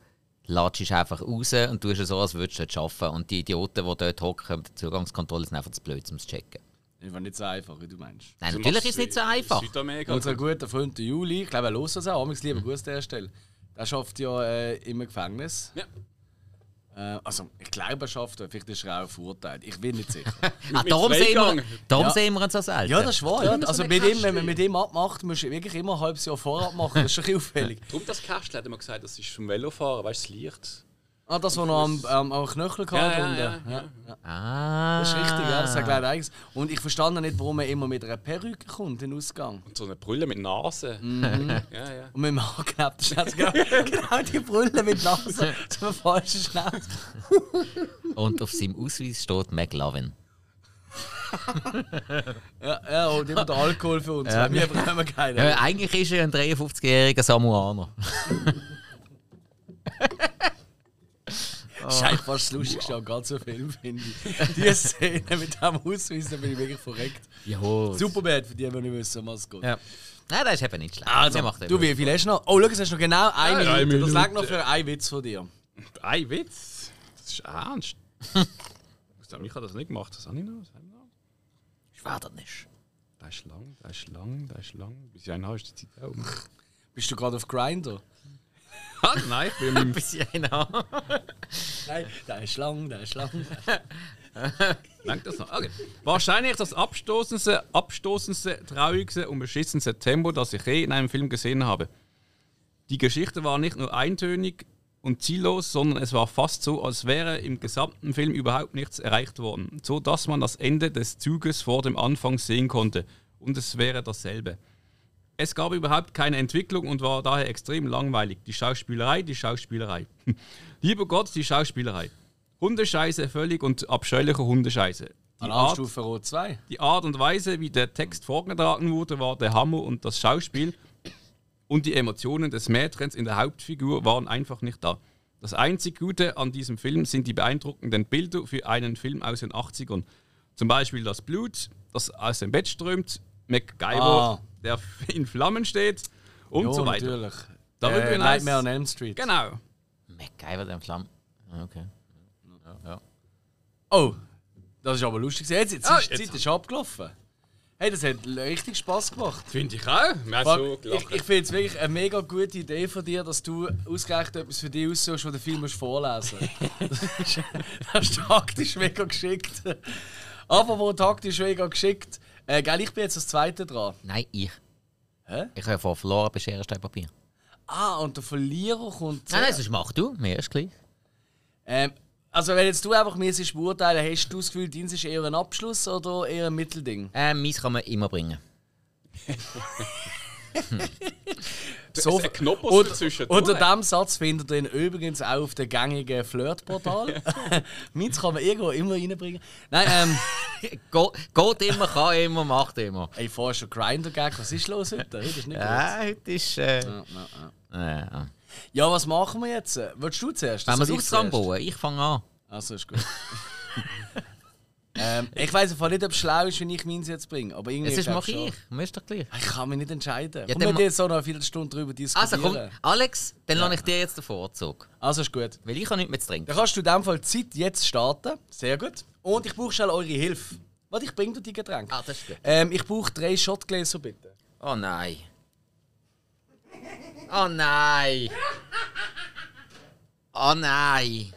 latschst einfach raus und tust so, als würdest du dort arbeiten. Und die Idioten, die dort hocken, die Zugangskontrolle sind einfach zu blöd, um es zu checken. Das war nicht so einfach, wie du meinst. Nein, natürlich ist es nicht so in einfach. Südamerika. Unser guter Freund Juli, ich glaube, er hört das auch, amigs lieber Gruß an der Stelle. Der schafft ja äh, im Gefängnis. Ja. Äh, also, ich glaube, er schafft, vielleicht ist er auch verurteilt. Ich bin nicht sicher. Ah, darum sehen wir, darum Ja. sehen wir uns so selten. ja, das ist wahr. Ja. so Also, mit ihm, wenn man mit ihm abmacht, musst du wirklich immer ein halbes Jahr vorab machen. Das ist schon auffällig. Darum das Kästchen hat er mal gesagt, das ist vom Velofahren, weißt du, das Licht. Ah, das, was noch am, am, am Knöchel Ja, gehabt ja, ja, ja. ja. Ah. Das ist richtig, ja, das sagt leider eigenes. Und ich verstand nicht, warum er immer mit einer Perücke kommt in den Ausgang. Und so eine Brille mit Nase. Mhm. Ja, ja. Und mit dem angenäbten Schnauze. Genau, genau die Brille mit Nase zum falschen Schnauze. Und auf seinem Ausweis steht McLovin. Ja, ja, und immer der Alkohol für uns. Ja. Wir brauchen keinen. Ja, eigentlich ist er ein 53-jähriger Samoaner. Das ist eigentlich fast das Lustigste an ganzen Film, finde ich. Die Szene mit dem Ausweis, da bin ich wirklich verreckt. Ja. Superbad, für die, die nicht wissen, was geht. Ja. Nein, das ist eben nicht schlecht. Also, du, wie viel hast du noch? Oh, schau, es hast noch genau eine Ja, Minute. Das legt noch für einen Witz von dir. Ein Witz? Das ist ernst. ich habe das nicht gemacht. Das habe ich noch. Das habe ich noch. Ich war da nicht. Da ist lang, da ist lang, da ist lang. Bis ich einen habe, ist die Zeit auch. Bist du gerade auf Grinder? Ah, nein, ich bin mit Bis ich einen habe. Nein, der ist lang, der ist lang. Langt das noch? Okay. Wahrscheinlich das abstoßendste, abstoßendste, traurigste und beschissenste Tempo, das ich je in einem Film gesehen habe. Die Geschichte war nicht nur eintönig und ziellos, sondern es war fast so, als wäre im gesamten Film überhaupt nichts erreicht worden, so dass man das Ende des Zuges vor dem Anfang sehen konnte und es wäre dasselbe. Es gab überhaupt keine Entwicklung und war daher extrem langweilig. Die Schauspielerei, die Schauspielerei. Lieber Gott, die Schauspielerei. Hundescheiße, völlig und abscheuliche Hundescheiße. Die Art, Alarmstufe Rot 2. die Art und Weise, wie der Text vorgetragen wurde, war der Hammer und das Schauspiel und die Emotionen des Mädchens in der Hauptfigur waren einfach nicht da. Das einzig Gute an diesem Film sind die beeindruckenden Bilder für einen Film aus den 80ern. Zum Beispiel das Blut, das aus dem Bett strömt, MacGyver, Ah. der in Flammen steht und Ja, so weiter. natürlich. Darüber äh, hinaus- Nightmare on Elm Street. Genau. MacGyver, der Flamm. Okay. Ja, ja. Oh, das ist aber lustig. Jetzt, jetzt Ah, ist die jetzt- Zeit ist abgelaufen. Hey, das hat richtig Spaß gemacht. Finde ich auch. Wir haben so ich gelacht. ich finde es wirklich eine mega gute Idee von dir, dass du ausgerechnet etwas für dich aussuchst, wo den Film musst vorlesen musst. das, ist, das ist taktisch mega geschickt. Aber wo taktisch mega geschickt. Äh, gell, ich bin jetzt das zweite dran. Nein, ich. Hä? Ich habe vor verloren bei Schere, Stein, Papier. Ah, und der Verlierer kommt. Nein, nein, sonst mach du. Mir ist gleich. Ähm, also, wenn jetzt du einfach mir beurteilen, hast du das Gefühl, deins ist eher ein Abschluss oder eher ein Mittelding? Ähm, meins kann man immer bringen. So, und, unter diesem Satz findet ihr ihn übrigens auch auf dem gängigen Flirtportal. Meins kann man irgendwo immer reinbringen. Nein, ähm, Go geht immer, kann immer, macht immer. ey, vorher schon Grinder-Gag. Was ist los heute? Heute ist nicht Ja, heute ist. Äh, gut. Ja, ja, ja. ja, was machen wir jetzt? Willst du zuerst? wenn wir es ich aufs zuerst? bauen, ich fange an. Also ist gut. ähm, ich weiß einfach nicht, ob es schlau ist, wenn ich meins jetzt bringe. Aber irgendwie Jetzt ist glaub mach ich. Ist doch gleich. Ich kann mich nicht entscheiden. Ja, Komm, dann wir jetzt so noch eine Viertelstunde darüber Also diskutieren. komm, Alex, dann lasse ich dir jetzt den Vorzug. Also ist gut. Weil ich habe nichts mehr zu trinken. Dann kannst du in dem Fall die Zeit jetzt starten. Sehr gut. Und ich brauche schnell eure Hilfe. Warte, ich bringe dir die Getränke. Ah, das ist gut. Ähm, ich brauche drei Shotgläser, bitte. Oh nein. Oh nein. Oh nein.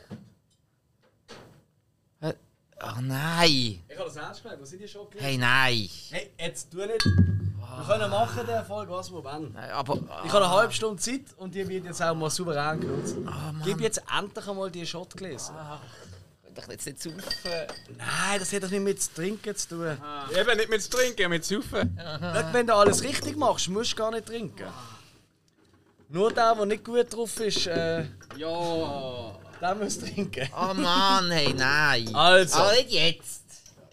Oh nein. Ich habe das ernst gemeint. Wo sind die Shotgläser? Hey, nein. Hey, jetzt tu nicht. Wir können machen in der Folge, was wir wollen. Nein, Aber. Ich habe eine halbe Stunde Zeit und die wird jetzt auch mal souverän genutzt. Ah, Gib jetzt endlich einmal die Shotgläser. Ich will jetzt nicht saufen. Nein, das hat doch nicht mit zu trinken zu tun. Eben nicht mit trinken, mit saufen. Schau, Wenn du alles richtig machst, musst du gar nicht trinken. Nur der, der nicht gut drauf ist, äh, Ja. Der muss trinken. Oh Mann, hey, nein. Also. Aber nicht jetzt.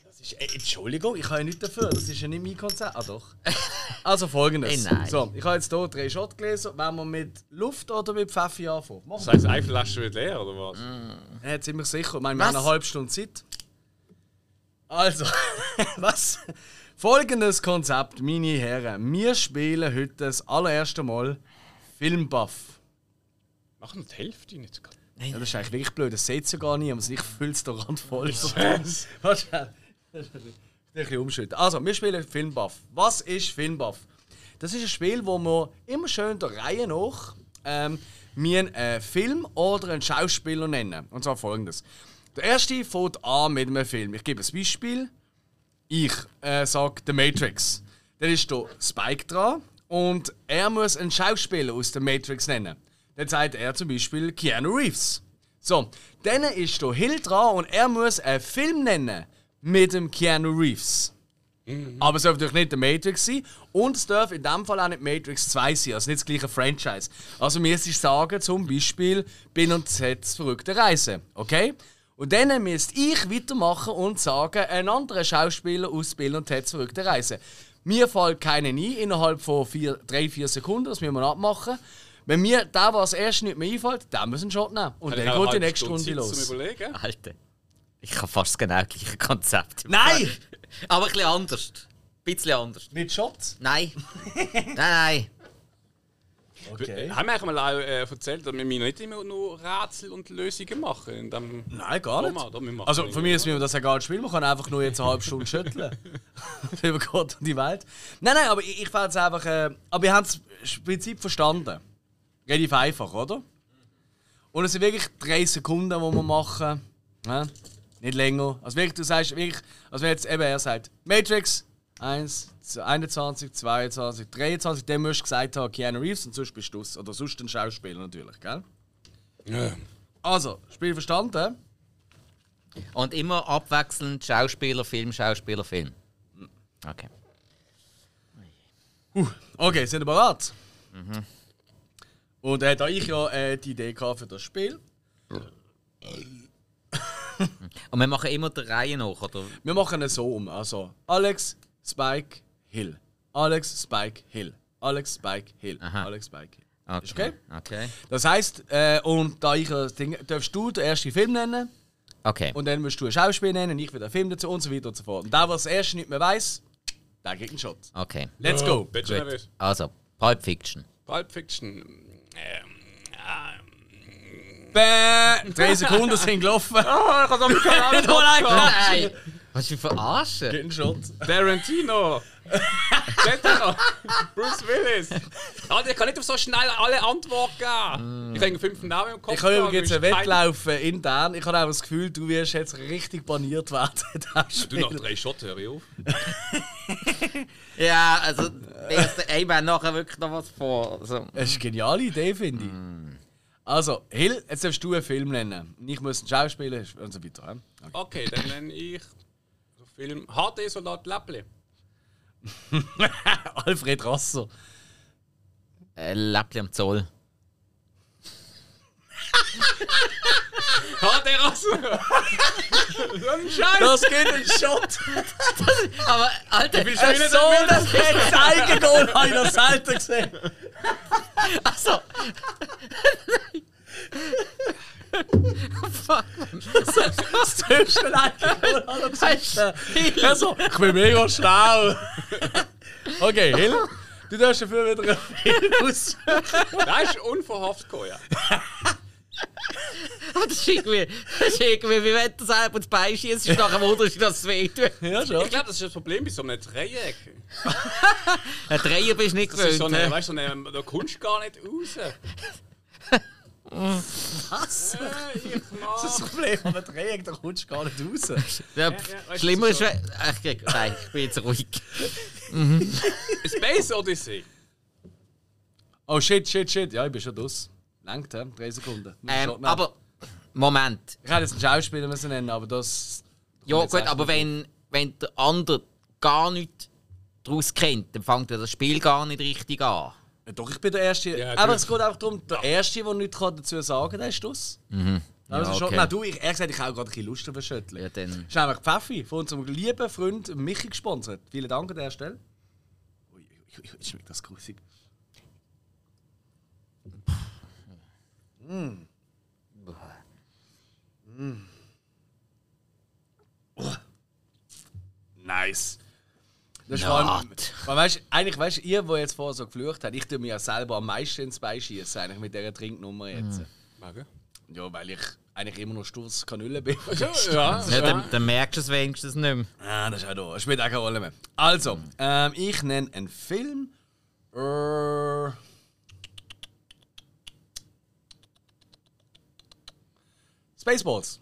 Das ist, äh, Entschuldigung, ich habe ja nichts dafür. Das ist ja nicht mein Konzept. Ah doch. Also folgendes. Hey, nein. So, ich habe jetzt hier drei Shotgläser. Wenn wir mit Luft oder mit Pfeffi anfangen? Machen Das wir. heisst, eine Flasche wird leer, oder was? Ja, ziemlich sicher. Ich meine, wir haben eine halbe Stunde Zeit. Also, was? Folgendes Konzept, meine Herren. Wir spielen heute das allererste Mal Filmbuff. Machen wir die Hälfte nicht gerade. Ja, das ist eigentlich wirklich blöd, das seht ihr gar nicht, aber ich fühle es da randvoll. Ist ein bisschen umschütten. Also, wir spielen Filmbuff. Was ist Filmbuff? Das ist ein Spiel, wo wir immer schön der Reihe nach ähm, mir einen Film oder einen Schauspieler nennen. Und zwar folgendes. Der erste fängt an mit einem Film. Ich gebe ein Beispiel. Ich äh, sage The Matrix. Dann ist da Spike dran und er muss einen Schauspieler aus der Matrix nennen. Dann sagt er zum Beispiel Keanu Reeves. So, dann ist da Hill dran und er muss einen Film nennen mit dem Keanu Reeves. Aber es darf natürlich nicht der Matrix sein und es darf in dem Fall auch nicht Matrix 2 sein, also nicht das gleiche Franchise. Also müsste ich sagen, zum Beispiel Bill und Ted's verrückte Reise, okay? Und dann müsste ich weitermachen und sagen, ein anderer Schauspieler aus Bill und Ted's verrückte Reise. Mir fällt keiner ein, innerhalb von 3-4 Sekunden, das müssen wir abmachen. Wenn mir der, was erst nicht mehr einfällt, der muss einen Shot nehmen. Und dann geht die nächste Stunde Zeit los. Alter. Ich habe fast genau das gleiche Konzept. Nein! Aber ein bisschen anders. Ein bisschen anders. Mit Shots? Nein. nein, nein. Okay. Haben wir eigentlich mal auch, äh, erzählt, dass wir nicht immer nur Rätsel und Lösungen machen? In dem Nein, gar nicht. Format? Wir Also für mich ist mir das egal spielen. Man kann einfach nur jetzt eine halbe Stunde schütteln. Über Gott und die Welt. Nein, nein, aber ich, ich fand es einfach. Äh, aber wir haben das Prinzip verstanden. Relativ einfach, oder? Und es sind wirklich drei Sekunden, die wir machen. Ja? Nicht länger. Also wirklich, du sagst wirklich, also wenn jetzt eben er sagt, Matrix 1, 21, 22, 23, dann musst du gesagt haben, Keanu Reeves und sonst bist du es. Oder sonst ein Schauspieler natürlich, gell? Ja. Also, Spiel verstanden? Und immer abwechselnd Schauspieler, Film, Schauspieler, Film. Okay. Okay, sind ihr bereit? Und äh, da ich ja äh, die Idee hatte für das Spiel, Und wir machen immer der Reihe nach, oder? wir machen es so um. Also Alex, Spike, Hill. Alex, Spike, Hill. Alex, Spike, Hill. Aha. Alex, Spike, Hill. Okay. Ist okay? Okay. Das heisst, äh, und da ich das Ding, darfst du den ersten Film nennen Okay. und dann musst du ein Schauspiel nennen, ich wieder einen Film dazu und so weiter und so fort. Und der, der das erste nicht mehr weiß, der kriegt einen Shot. Okay. Let's go! Nervös. Also, Pulp Fiction. Pulp Fiction. Ähm, ähm, Bäh, drei Sekunden sind gelaufen. Oh, ich hab doch keine Oh nein, Nein! Was ist für verarschen? Ein Shot. Tarantino. Kennt ihr noch? Bruce Willis. Alter, ich kann nicht auf so schnell alle Antworten geben. Ich habe fünf Namen im Kopf. Ich habe übrigens einen Wettlauf äh, intern. Ich habe auch das Gefühl, du wirst jetzt richtig baniert werden. Du noch drei Shots, hör ich auf. Ja, also, der Aim hat nachher wirklich noch was vor. Also, Das ist eine geniale Idee, finde ich. Also, Hill, jetzt darfst du einen Film nennen. Ich muss einen Schauspieler und so weiter. hm? Okay. Okay, dann nenne ich so Film HD Soldat Läppli. Alfred Rasser. äh, Läppli am Zoll. HD Rasse! so ein Scheiß! Das gibt einen Shot! Aber, Alter, Wie Ein schön so das jetzt Eigengoal habe ich noch selten gesehen. also. Fuck. Das gesehen. Hill. Also, ich bin mega schlau. Okay, Hill, du darfst dafür wieder einen Film aus. Das ist unverhofft gekommen, ja. Das ist irgendwie, das ist irgendwie wie wenn du selber ins Bein schießt, ist nachher wunderst du, dass es weh tut. Ja, schon. Ich glaube, das ist das Problem bei so einem Dreieck. Ein Dreier bist du nicht Das ist so gewöhnt. eine, weißt du, so eine, da kommst du gar nicht raus. Was? Äh, ich Das ist das Problem, aber Dreieck, da kommst du gar nicht raus. Ja, ja, du, schlimmer ist, wenn. Ach, nein, ich bin jetzt ruhig. Space Odyssey. Oh shit, shit, shit. Ja, ich bin schon dus. Langt, hä? Drei Sekunden. Ähm, aber, Moment. Ich hätte jetzt einen Schauspieler müssen nennen, aber das. Ja, gut, aber wenn, wenn der andere gar nichts daraus kennt, dann fängt er das Spiel gar nicht richtig an. Ja, Doch, ich bin der Erste. Ja, aber es geht einfach darum, der Erste, der nichts kann dazu sagen kann, der ist dus. Mhm. Also Ja, schon, okay. nein, du, ich, ehrlich gesagt, ich habe gerade ein bisschen Lust auf ein Schütteln. Ja, dann. ist nämlich Pfeffi von unserem lieben Freund Michi gesponsert. Vielen Dank an der Stelle. Ui, ui, ui, jetzt schmeckt das grusig. Mm. Oh. Nice. Das ist vor allem, weil weißt, eigentlich weißt du, ihr, wo jetzt vorher so geflucht habt, ich tue mir ja selber am meisten ins Bein schießen, eigentlich mit dieser Trinknummer jetzt. Wegen? Ja, weil ich eigentlich immer noch Sturz Kanüle bin. Ja, ja. Ja, dann, dann merkst du es wenigstens nicht mehr. Ah, das ist auch da. Das spielt auch keine Rolle mehr. Also, ähm, ich nenne einen Film. Äh, Spaceballs.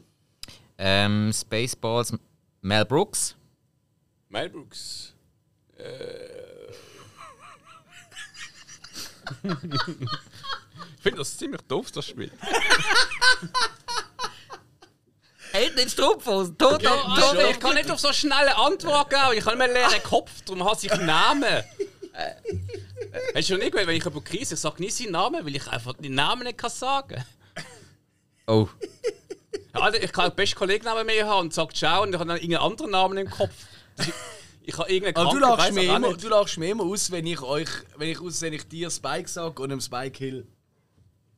Ähm, Spaceballs, Mel Brooks. Mel Brooks. Äh. ich finde das ziemlich doof, das Spiel. Hey, den Strumpfhosen, tot, tot, Also, ich kann nicht auf so schnelle Antwort geben. Ich habe einen leeren Kopf, darum hat ich einen Namen. Hast du schon nicht gehört, wenn ich über Krise ich sage nie seinen Namen, weil ich einfach den Namen nicht kann sagen Oh. Alter, ich kann den besten Kollegen neben mir haben und sagt Ciao und ich habe dann irgendeinen anderen Namen im Kopf. Ich habe irgendeinen Aber du lachst, mir immer, nicht. du lachst mir immer aus, wenn ich euch, wenn ich aus, wenn ich dir Spike sage und einem Spike Hill.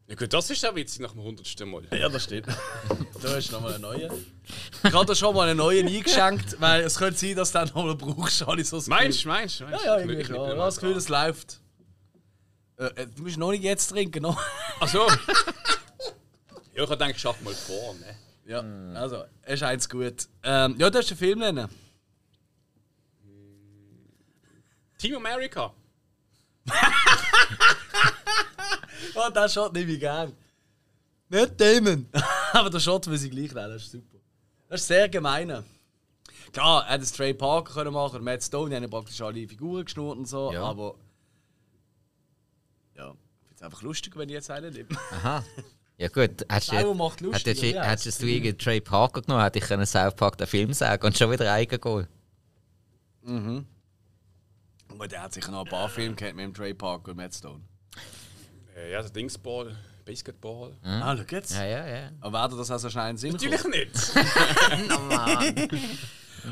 Ja gut, das ist ja witzig nach dem hundertsten Mal. Ja, das stimmt. da ist nochmal einen neuen. Ich habe dir schon mal einen neuen eingeschenkt, weil es könnte sein, dass du den nochmal brauchst. Ich so Meinst du, meinst du? Ja, ja, irgendwie schon. Ich habe das Gefühl, das läuft. Äh, äh, du musst noch nicht jetzt trinken, noch. Ach so. ja, ich habe gedacht, schaff mal vor. Ne? Ja, also, es ist eins gut. Ähm, ja, du hast den Film nennen. Team America. Oh, den Shot nehme ich gern. Nicht Damon. Aber der Shot muss ich gleich nehmen, das ist super. Das ist sehr gemein. Klar, er hätte es Trey Parker können machen, Matt Stone, die haben ja praktisch alle Figuren geschnurrt und so, Ja. aber. Ja, ich finde es einfach lustig, wenn ich jetzt einen nehme. Aha. Ja gut, hättest du, hättest, heisst hättest du irgendeinen Trey Parker genommen, hätte ich können South Park den Film sagen und schon wieder eigen gehen. Und er hat sicher noch ein paar Filme kennt mit dem Trey Parker und Matt Stone. Äh, ja, der Dingsball, Basketball. Ah, schau jetzt. Ja, ja, ja. Aber wäre das also schnell in Sinn Natürlich kommen? nicht. Oh Mann.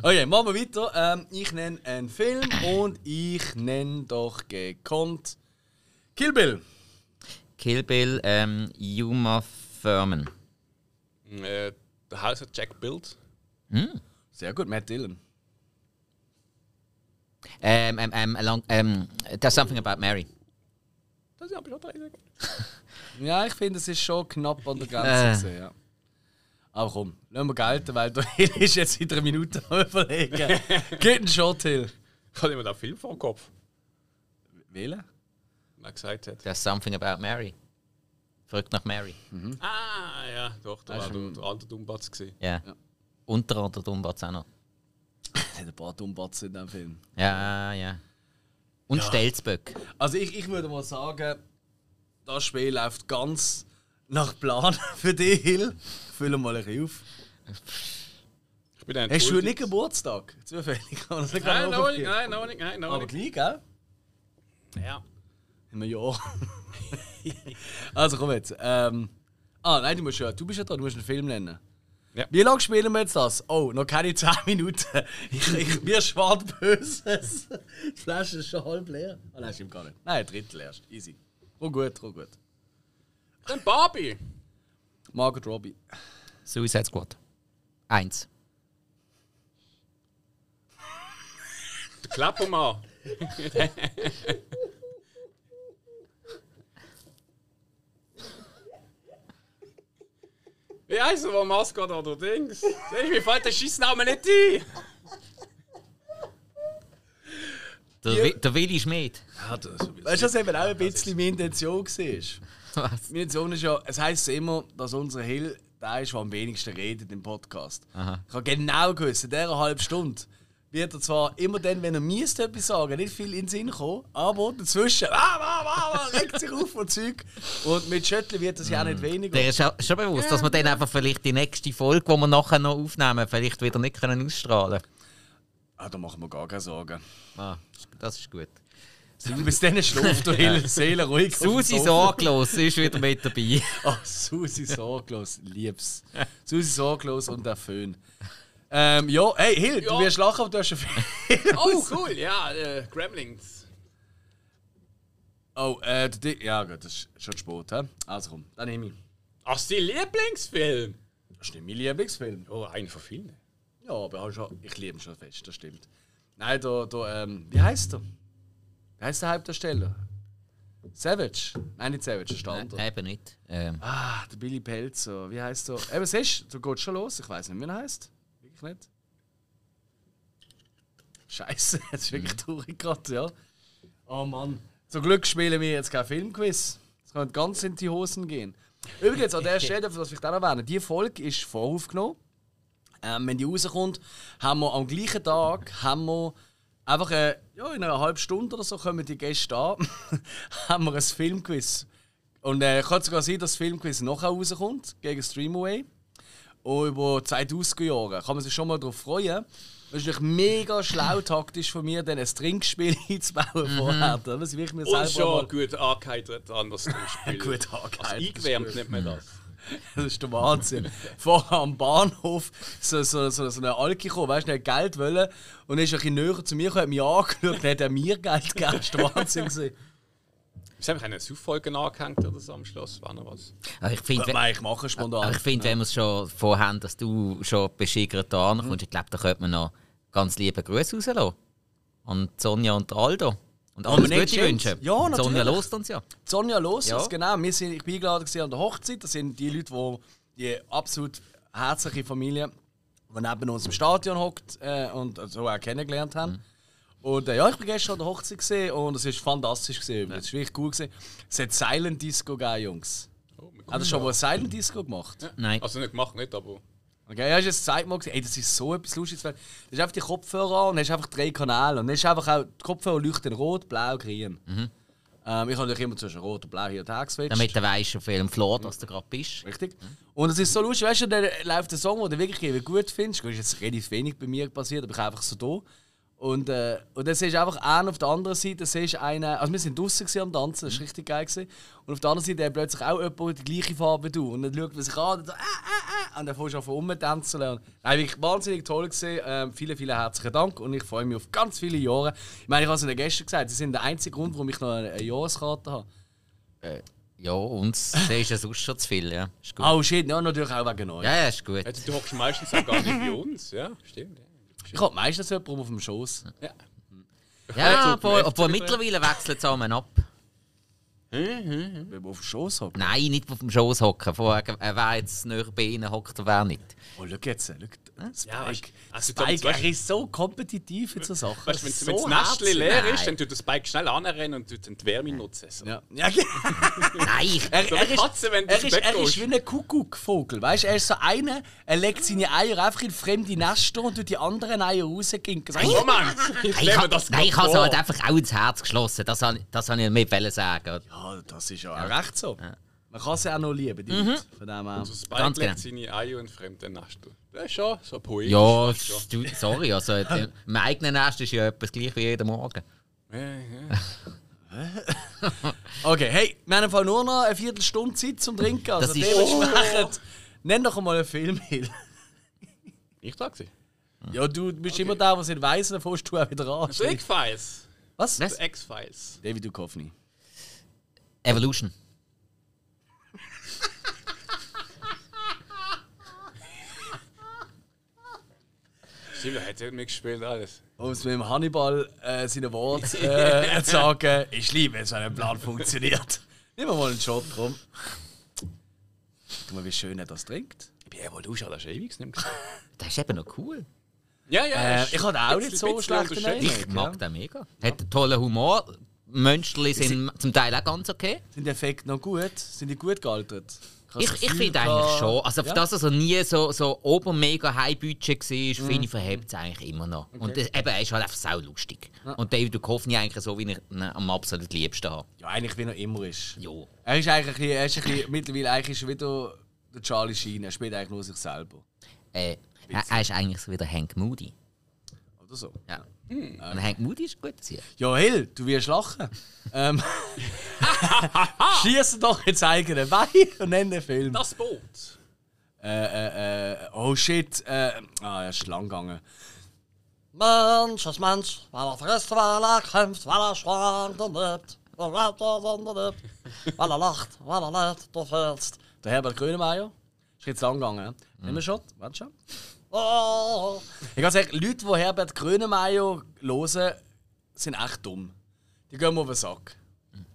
Okay, machen wir weiter. Ähm, ich nenne einen Film und ich nenne doch gekonnt Kill Bill. Kill Bill, ähm, Yuma Thurman. äh, der Haus hat Jack Bild. Sehr gut, Matt Dillon. Ähm, ähm, ähm, along, ähm, There's Something About Mary. Das ist aber schon drei Sekunden. Ja, ich finde, es ist schon knapp an der Äh. Grenze. gewesen, Ja. Aber komm, lassen wir gelten, weil der Hill ist jetzt in drei Minuten am überlegen. Geht ein Shot, Hill. Ich habe immer den Film vor dem Kopf, Wählen? was er gesagt hat. There's something about Mary. Verrückt nach Mary. Ah, ja, doch, da war der, ein- der alte Dummbatz. gewesen. Ja. Unter anderem Dumbatz auch noch. Es hat ein paar Dummbatzen in diesem Film. Ja, ja. Und Stelzböck. Also ich, ich würde mal sagen, das Spiel läuft ganz nach Plan für dich, Hill. Fülle mal ein bisschen auf. Ich bin dann Hast du nicht Geburtstag? Zufällig. Nein, genau noch nicht, nein, noch nicht, nein, noch Aber gleich, gell? Ja. In einem Jahr. also komm jetzt. Ähm, ah, nein, du, musst ja, du bist ja da, du musst einen Film nennen. Ja. Wie lange spielen wir jetzt das? Oh, noch keine 10 Minuten. Ich, ich, mir schwart Böses. Die Flasche ist schon halb leer. Ah, nein, stimmt gar nicht. Nein, ein Drittel erst. Easy. Oh gut, oh gut. Dann Barbie. Margot Robbie. Suicide Squad. Eins. Klappermann. Wie heisst er, der Maskott oder Dings? Siehst du, mir fällt der Schissname nicht ein. Der, Ja. Der Willi Schmid. Weißt du, was eben auch ein bisschen meine Intention war? Was? Meine Intention ist ja, es heisst immer, dass unser Hill der ist, der am wenigsten redet im Podcast. Aha. Ich habe genau gewusst, in dieser halben Stunde wird er zwar immer dann, wenn er müsste etwas sagen, nicht viel in den Sinn kommen, aber dazwischen ah, ah, ah, ah, regt sich auf und Zeug. Und mit Schöttli wird das ja auch nicht weniger. Der ist schon bewusst, dass wir dann einfach vielleicht die nächste Folge, die wir nachher noch aufnehmen, vielleicht wieder nicht können ausstrahlen Ah, da machen wir gar keine Sorgen. Ah, das ist gut. Bis dann schläft Hill Seele ruhig. Susi sorglos ist wieder mit dabei. Oh, Susi sorglos, lieb's. Susi sorglos und der Föhn. Ähm, ja, hey Hill, du Ja. wirst lachen, aber du hast einen Film. Oh, cool, ja, äh, Gremlins. Oh, äh, der Di- ja gut, das ist schon spät, hä? Also komm, dann nehme ich. Ach, das ist dein Lieblingsfilm? Das ist nicht mein Lieblingsfilm. Oh, einer von vielen. Ja, aber schon, ich liebe ihn schon fest, das stimmt. Nein, da, da, ähm, wie heißt er? Wie heißt der Hauptdarsteller? Savage? Nein, nicht Savage, der Stand. Nein, eben nicht. Ähm, Ah, der Billy Pelzer, wie heißt er? Eben, siehst du, du gehst schon los, ich weiß nicht, wie er heißt. Wirklich nicht. Scheiße, jetzt ist wirklich traurig gerade, ja. Oh Mann. Zum Glück spielen wir jetzt kein Filmquiz. Es könnte ganz in die Hosen gehen. Übrigens, an der Stelle, was ich auch erwähnen, die Folge ist voraufgenommen. Ähm, wenn die rauskommt, haben wir am gleichen Tag haben wir einfach äh, ja, in einer halben Stunde oder so kommen die Gäste an, haben wir ein Filmquiz. Und äh, kann sogar sein, dass das Filmquiz nachher rauskommt, gegen Streamaway. Und über 2000er Jahre kann man sich schon mal darauf freuen. Es ist mega schlau taktisch von mir, dann ein Trinkspiel einzubauen vorher. Das ich mir Und selber schon mal... gut angeheitert an das Spiel. Gut angeheitert, Also das ist eingewärmt nennt man das. Das ist der Wahnsinn. Vorher am Bahnhof so, so, so, so eine Alki gekommen, weißt du, hat Geld wollen und ist ein bisschen näher zu mir gekommen, hat mich angeschaut und hat er mir Geld gegeben. Das war der Wahnsinn. Gewesen. Wieso habe ich eine Sauffolge angehängt oder so am Schluss? War noch was? aber ich finde, Nein, ich mache spontan. aber ich find, wenn wir es schon vorhaben, dass du schon beschickert da ankommst, ich glaube, da könnte man noch ganz liebe Grüße rauslassen. Und Sonja und Aldo. Und alles Gute wünschen. Ja, Und Sonja natürlich. lost uns ja. Sonja Los, Ja. genau. Wir sind, ich bin eingeladen an der Hochzeit. Das sind die Leute, die die absolut herzliche Familie, die neben uns im Stadion hockt äh, und so auch kennengelernt haben. Mhm. Und äh, ja, ich bin gestern an der Hochzeit gesehen und es war fantastisch. Gewesen. Es war wirklich gut. Gewesen. Es hat Silent Disco gegeben, Jungs. Oh, Hat er schon mal Silent Disco gemacht? Nein. Also nicht gemacht, nicht, aber. Okay, ja, hast du das zweimal gesehen? Ey, das ist so etwas Lustiges. Du hast einfach die Kopfhörer an und hast einfach drei Kanäle. Und dann ist einfach auch, die Kopfhörer leuchten rot, blau, grün. Ähm, ich habe natürlich immer zwischen rot und blau hier und her geswitcht. Damit du weißt, auf welchem Floor dass du gerade bist. Richtig. Und es ist so lustig, weißt du, dann läuft der Song, den du wirklich irgendwie gut findest. Gut, ist jetzt relativ wenig bei mir passiert, aber ich bin einfach so da. Und, äh, und dann siehst du einfach einen auf der anderen Seite, siehst du einen, also wir sind draußen am Tanzen, das war richtig geil. Gewesen. Und auf der anderen Seite hat plötzlich auch jemand die gleiche Farbe wie du. Und dann schaut man sich an und so, äh, äh, äh, und dann fängst du an rumtanzen. Und, nein, wirklich wahnsinnig toll gewesen. Ähm, vielen, vielen herzlichen Dank und ich freue mich auf ganz viele Jahre. Ich meine, ich habe es ihnen gestern gesagt, sie sind der einzige Grund, warum ich noch eine, eine Jahreskarte habe. Ja, uns ist ja sonst schon zu viel, ja. Ist gut. Oh shit, ja, natürlich auch wegen euch. Ja, ja, ist gut. Also, du hockst meistens auch gar nicht bei uns. Ja, stimmt. Ich habe meistens jemanden auf dem Schoß. Ja. Ja, obwohl, obwohl mittlerweile wechselt es zusammen ab. Wenn man auf dem Schoß hockt. Nein, nicht auf dem Schoß hocken. Vorher, äh, wer jetzt näher bei ihnen hockt, wer nicht. Oh, schau jetzt, schau. Spike, Ja, weißt- also, Spike weißt- er ist so kompetitiv in so Sachen. Weißt wenn, so das Nestchen leer ist, dann tut der Spike schnell anrennen und tut die Wärme nutzen. So. Ja, ja genau. Nein, ich, Er, So er, Katze, wenn er, ist, er ist wie ein Kuckuckvogel. Weißt er ist so einer, er legt seine Eier einfach in fremde Nester und tut die anderen Eier rausginken. So, Moment! Ich ich, hab- das nein, ich habe vor. halt einfach auch ins Herz geschlossen. Das habe das hab ich wollen sagen. Ja, das ist ja auch recht so. Man kann sie auch noch lieben, die Leute. Von dem her. Also Spike Ganz legt genau. seine Eier in fremden Nester. Das ist schon so poetisch. Ja, du, sorry, also äh, mein eigener Nest ist ja etwas gleich wie jeden Morgen. Ja, ja. Okay, hey, wir haben im Fall nur noch eine Viertelstunde Zeit zum Trinken. Also Das ist- dementsprechend, nenn doch mal einen Film, Hill. Ich da gewesen. Ja, du bist immer der, der es nicht weiss, dann fährst du auch wieder an. The X-Files. Was? Was? X-Files. David Duchovny. Evolution. Stimmt, er hat ja mitgespielt alles. Um es mit dem Hannibal äh, seine Worte äh, zu sagen, ich liebe es, wenn ein Plan funktioniert. Nehmen wir mal einen Shot, komm. Guck mal, wie schön er das trinkt. Evolution hat er schon ewig nicht mehr gesehen. Das ist eben noch cool. Ja, ja. Äh, ist ich hatte auch nicht so schlecht. Ich mag den mega. Hat einen tollen Humor. Mönsterli sind zum Teil auch ganz okay. Sind die Effekte noch gut? Sind die gut gealtert? Ich, ich finde eigentlich schon. Also, für Ja? das, dass er nie so, so obermega High-Budget war, finde ich, verhebt es eigentlich immer noch. Und das, eben, er ist halt einfach sau lustig. Und David Duchovny eigentlich so, wie ich ihn am absolut liebsten habe. Ja, eigentlich wie er immer ist. Jo. Er ist eigentlich ein bisschen, er ist ein bisschen, mittlerweile eigentlich ist er wieder der Charlie Sheen. Er spielt eigentlich nur sich selber. Äh, er, er ist eigentlich so wie der Hank Moody. Oder so. Ja. Und Hank Moody ist gut hier. Ja, Hill, du wirst lachen. ähm, Schieß doch ins eigene Bein und nenn den Film. Das Boot. Äh, äh, äh, oh shit. Äh, ah, er ist lang gegangen. Manches Mensch, weil er frisst, weil er kämpft, weil er schwankt und lebt. Weil er lacht, weil er lebt, du fühlst. Der Herbert Grönemeyer. Ist jetzt lang gegangen. Nehmen wir schon? Warte schon. Oh. Ich kann sagen, Leute, die Herbert Grönemeyer hören, sind echt dumm. Die gehen mir auf den Sack.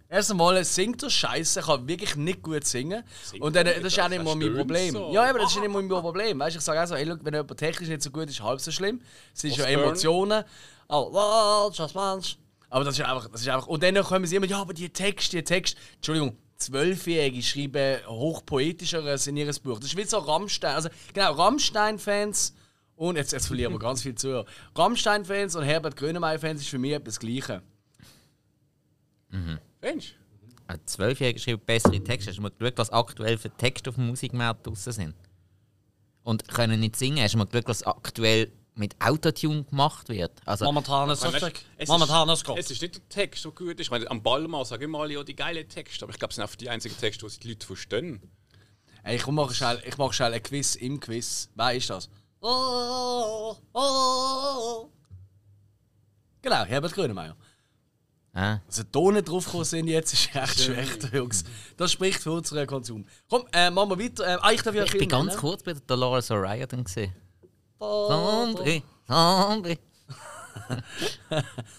Erst einmal singt er scheiße, kann wirklich nicht gut singen. Singt und dann, das ist auch nicht mal mein Problem. so. Ja, aber das ist nicht mal mein Problem. Weißt, ich sage auch so, hey, look, wenn jemand technisch nicht so gut ist, halb so schlimm. Es sind ja Osborne. Emotionen. Oh, just man's. Aber das ist einfach, das ist einfach. Und dann kommen sie immer, ja, aber die Texte, die Texte. Entschuldigung, Zwölfjährige schreiben hochpoetischeres in ihres Buch. Das ist wie so Rammstein. Also, genau, Rammstein-Fans und jetzt, jetzt verlieren wir ganz viel zu. Rammstein-Fans und Herbert Grönemeyer-Fans ist für mich etwas Gleiche. Mensch. Ein Zwölfjähriger schreibt bessere Texte. Hast du mal geschaut, was aktuell für Texte auf dem Musikmarkt draussen sind? Und können nicht singen. Hast du mal geschaut, was aktuell mit Autotune gemacht wird? Also, Momentan ist weg. es Momentan ist, gut. Es ist nicht der Text, so gut ist. Ich meine, am Ballmann sagen immer alle ja die geilen Texte, aber ich glaube, es sind einfach die einzigen Texte, die sich die Leute verstehen. Hey, ich mache schnell, ich mach schnell ein Quiz im Quiz. Wer ist das? Oh, oh. Genau, Herbert Grönemeyer. äh, Also Tonen draufgekommen sind jetzt, ist echt schlecht, Jungs. Das spricht für unseren Konsum. Komm, äh, machen wir weiter. Äh, ah, ich darf ja ich bin ganz nennen. kurz bei der Dolores O'Riordan gesehen. Sandri, Sandri.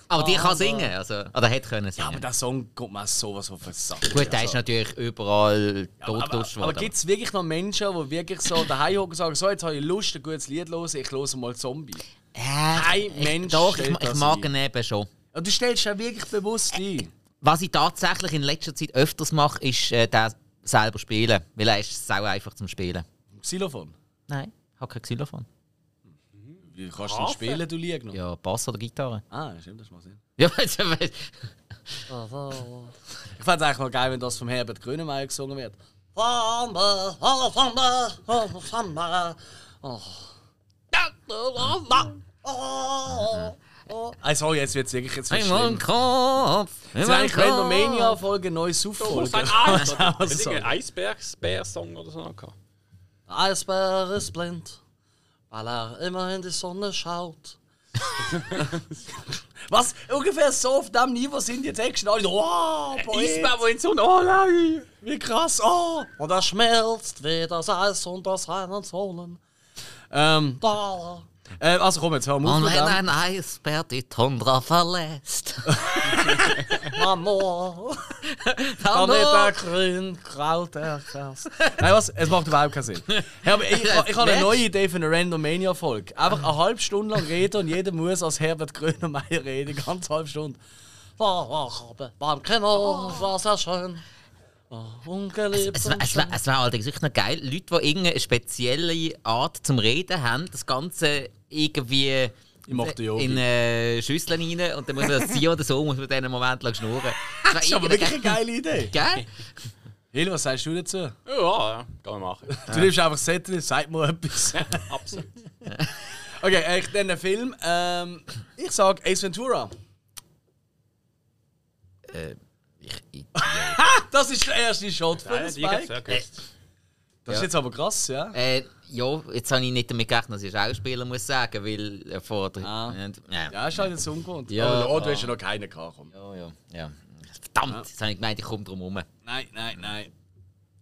aber die kann singen, also, oder hätte können Ja, singen. aber der Song kommt mir sowas auf den Sack. Gut, der ist Also, natürlich überall aber, totgelutscht aber worden. gibt es wirklich noch Menschen, die wirklich so daheim hocken und sagen, so, jetzt habe ich Lust, ein gutes Lied zu hören, ich höre mal Zombie. äh, Kein ich, Mensch Doch, ich, ich mag ihn eben schon. Und du stellst ja wirklich bewusst ein. Was ich tatsächlich in letzter Zeit öfters mache, ist äh, den selber spielen. Weil er ist sau einfach zum Spielen. Xylophon. Nein, ich habe kein Xylophon. Wie kannst du denn spielen, du liegst noch? Ja, Bass oder Gitarre. Ah, stimmt, das macht Sinn. Ja, weißt du, weißt Ich fände es eigentlich mal geil, wenn das vom Herbert Grönemeyer gesungen wird. Also jetzt wird es wirklich jetzt wird's In meinem schlimm. Kopf. in Jetzt meinem eigentlich Kopf. Randomania Folge neu Oh, Suchfolge. sein Eis! Ein Eisbergsbär-Song oder so noch gehabt. Eisbär ist blind, weil er immer in die Sonne schaut. Was? Ungefähr so auf dem Niveau sind die Texte. Alle, wow, Poet. Eisbär, der in so oh nein! Wie krass, oh! Und er schmelzt wie das Eis unter seinen Sohlen. Ähm, da. Äh, also komm, jetzt hören wir auf Und wenn ein Eisbär die Tundra verlässt. Mama, nicht der grün Kraut erfährst. Nein, was? Es macht überhaupt keinen Sinn. Hey, aber ich, ich, ich habe eine neue Idee für eine Randomania-Folge. Einfach eine halbe Stunde lang reden und jeder muss als Herbert Grönemeyer reden. Ganz halbe Stunde. War, beim Kino war sehr schön. War ungeliebt. Es, es, es wäre allerdings wirklich noch geil, Leute, die irgendeine spezielle Art zum Reden haben, das Ganze irgendwie Ich mach in äh, Schüsseln rein und dann muss man das ziehen oder so, muss man dann einen Moment lang schnurren. Das, Das ist aber wirklich eine geile Idee. Geil? Hill, was sagst du dazu? Ja, ja, kann man machen. Du nimmst einfach Zettel, sag mir etwas. Absolut. Okay, ich dann einen Film. Ähm, ich sag Ace Ventura. Ich, ich, Das ist der erste Shot von Spike. gewusst. Das ist jetzt aber krass, ja? äh, ja, jetzt habe ich nicht damit gerechnet, dass ich Schauspieler muss sagen, weil er vor der... Ah. und- ja. Ja, ist halt jetzt ungewohnt. Ja. Oh, du hast ja noch keinen komm. Ja, ja, ja. Verdammt, jetzt habe ich gemeint, ich komme drum herum. Nein, nein, nein.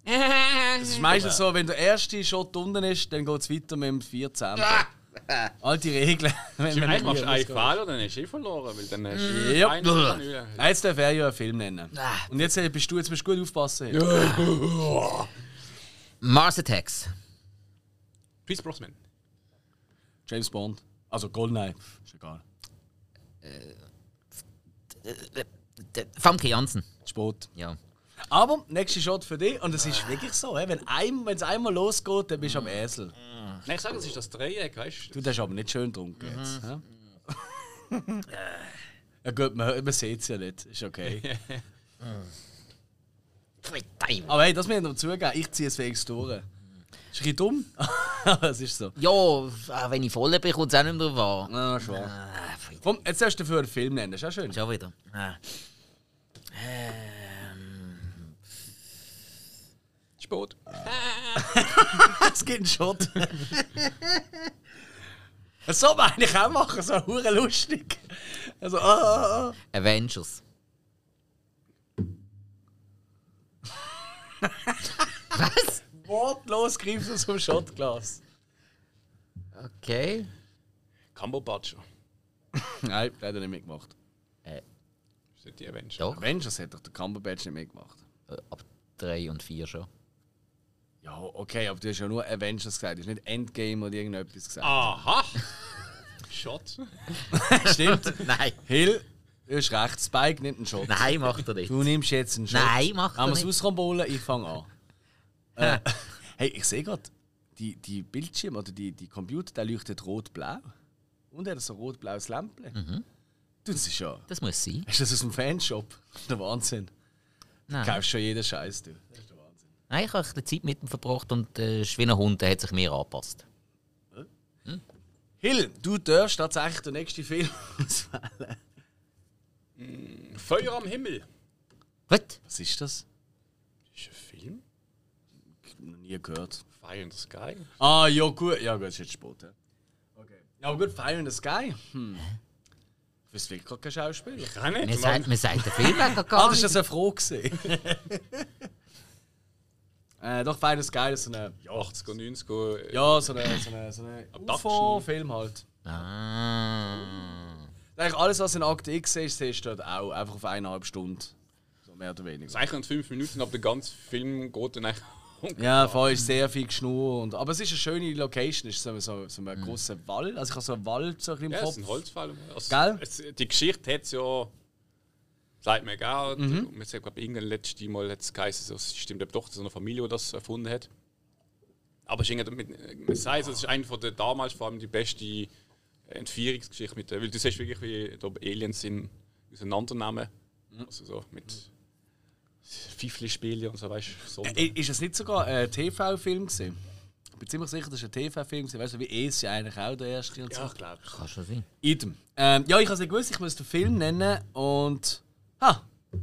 Es ist meistens so, wenn der erste Shot unten ist, dann geht es weiter mit dem 14. Alte Regeln. Wenn man Eigentlich machst du einen Fall oder dann hast du eh verloren, weil dann hast du Ja. einen Kanüle. Nein, Jetzt darf er ja einen Film nennen. Und jetzt äh, bist du, jetzt musst du gut aufpassen. Mars Attacks. Chris Brosnan. James Bond. Also Goldeneye. Ist egal. Famke Janssen. Sport. Ja. Aber, nächster Shot für dich. Und es ist wirklich so, wenn es einmal losgeht, dann bist du am Esel. Nein, ich sage, es ist das Dreieck, weißt du? Du hast aber nicht schön getrunken jetzt. hä? ja gut, man, man sieht es ja nicht. Ist okay. Aber hey, das muss ich noch zugeben. Ich ziehe es wenigstens durch. Ist ein bisschen dumm, es ist so. Ja, auch wenn ich voll bin, kommt es auch nicht mehr drauf an. Ah, schon. Ah, verdammt. Komm, jetzt darfst du dafür einen Film nennen. Ist auch schön. Schon wieder. Ah. Ähm, Sport. Es gibt einen Shot. Das soll man eigentlich auch machen, so hure lustig. Also, ah, ah. Avengers. Was? Wortlos greifst du zum Shotglas. Okay. Cumberbatch. Nein, der hat er nicht mitgemacht. Das sind die Avengers. Doch. Avengers hat doch der Cumberbatch nicht mitgemacht. Äh, Ab 3 und 4 schon. Ja, okay, aber du hast ja nur Avengers gesagt. Du hast nicht Endgame oder irgendetwas gesagt. Aha! Shot. Stimmt. Nein. Hill, du hast recht. Spike nimmt einen Shot. Nein, macht er nicht. Du nimmst jetzt einen Shot. Nein, macht er Haben wir es nicht. ausrollen? Ich fange an. Äh, hey, ich sehe gerade, die, die Bildschirme oder die, die Computer, der leuchtet rot-blau. Und er hat so ein rot-blaues Lämpchen. Mhm. Du, das ist ja. Das muss sein. Ist das aus dem Fanshop? Das ist der Wahnsinn. Du Nein. kaufst schon jeden Scheiß, du. Das ist der Wahnsinn. Nein, ich habe ein bisschen Zeit mit ihm verbracht und äh, ist wie ein Hund, der hat sich mir angepasst. Hill, du darfst tatsächlich den nächsten Film auswählen. Feuer am Himmel. Was? Was ist das? Ist ein Film? Nie gehört. Fire in the Sky? Ah, ja, gut. Ja, gut, ist jetzt Sport. Ja. Okay. Ja, aber gut, Fire in the Sky. Hm. Ich wüsste wirklich kein Schauspieler. Kann Man nicht. sagt, man sagt den Film gar Ah, gar das ist nicht. das eine Frage äh, doch, Fire in the Sky ist so eine. 80er, 90er. äh, Ja, so eine, so eine, so eine. UFO-Film halt. Ah. Eigentlich alles, was in Akte X ist, siehst du dort auch. Einfach auf eineinhalb Stunden. So mehr oder Das weniger. ist eigentlich nur fünf Minuten, aber der ganze Film geht dann eigentlich. Ja, vorher ist sehr viel Geschnur. Und, aber es ist eine schöne Location. Es ist so, so, so ein großer Wald. Also ich habe so einen Wald so ein im Ja, es Kopf. ist ein Holzfall. Also, Gell? Es, die Geschichte hat es ja. Sagt mir egal. Mhm. Ich glaube, irgendwann letztes Mal hat es geheißen, es stimmt doch, dass eine Familie die das erfunden hat. Aber es ist mit, man sagt, es ist eine von der damals vor allem die beste Entführungsgeschichte. Mit, der- weil du siehst wirklich, wie da Aliens sind auseinandernehmen. Mhm. Also so mit Fifli-Spielen und so, weißt du. So. Äh, Ist es nicht sogar ein TV-Film gewesen? Ich bin ziemlich sicher, das war ein TV-Film. gewesen. Weißt du, wie es ja eigentlich auch der erste und so. ja, ich glaube. Kann schon sein. Idem. Ähm, ja, ich habe es nicht gewusst, ich muss den Film nennen und. Ha!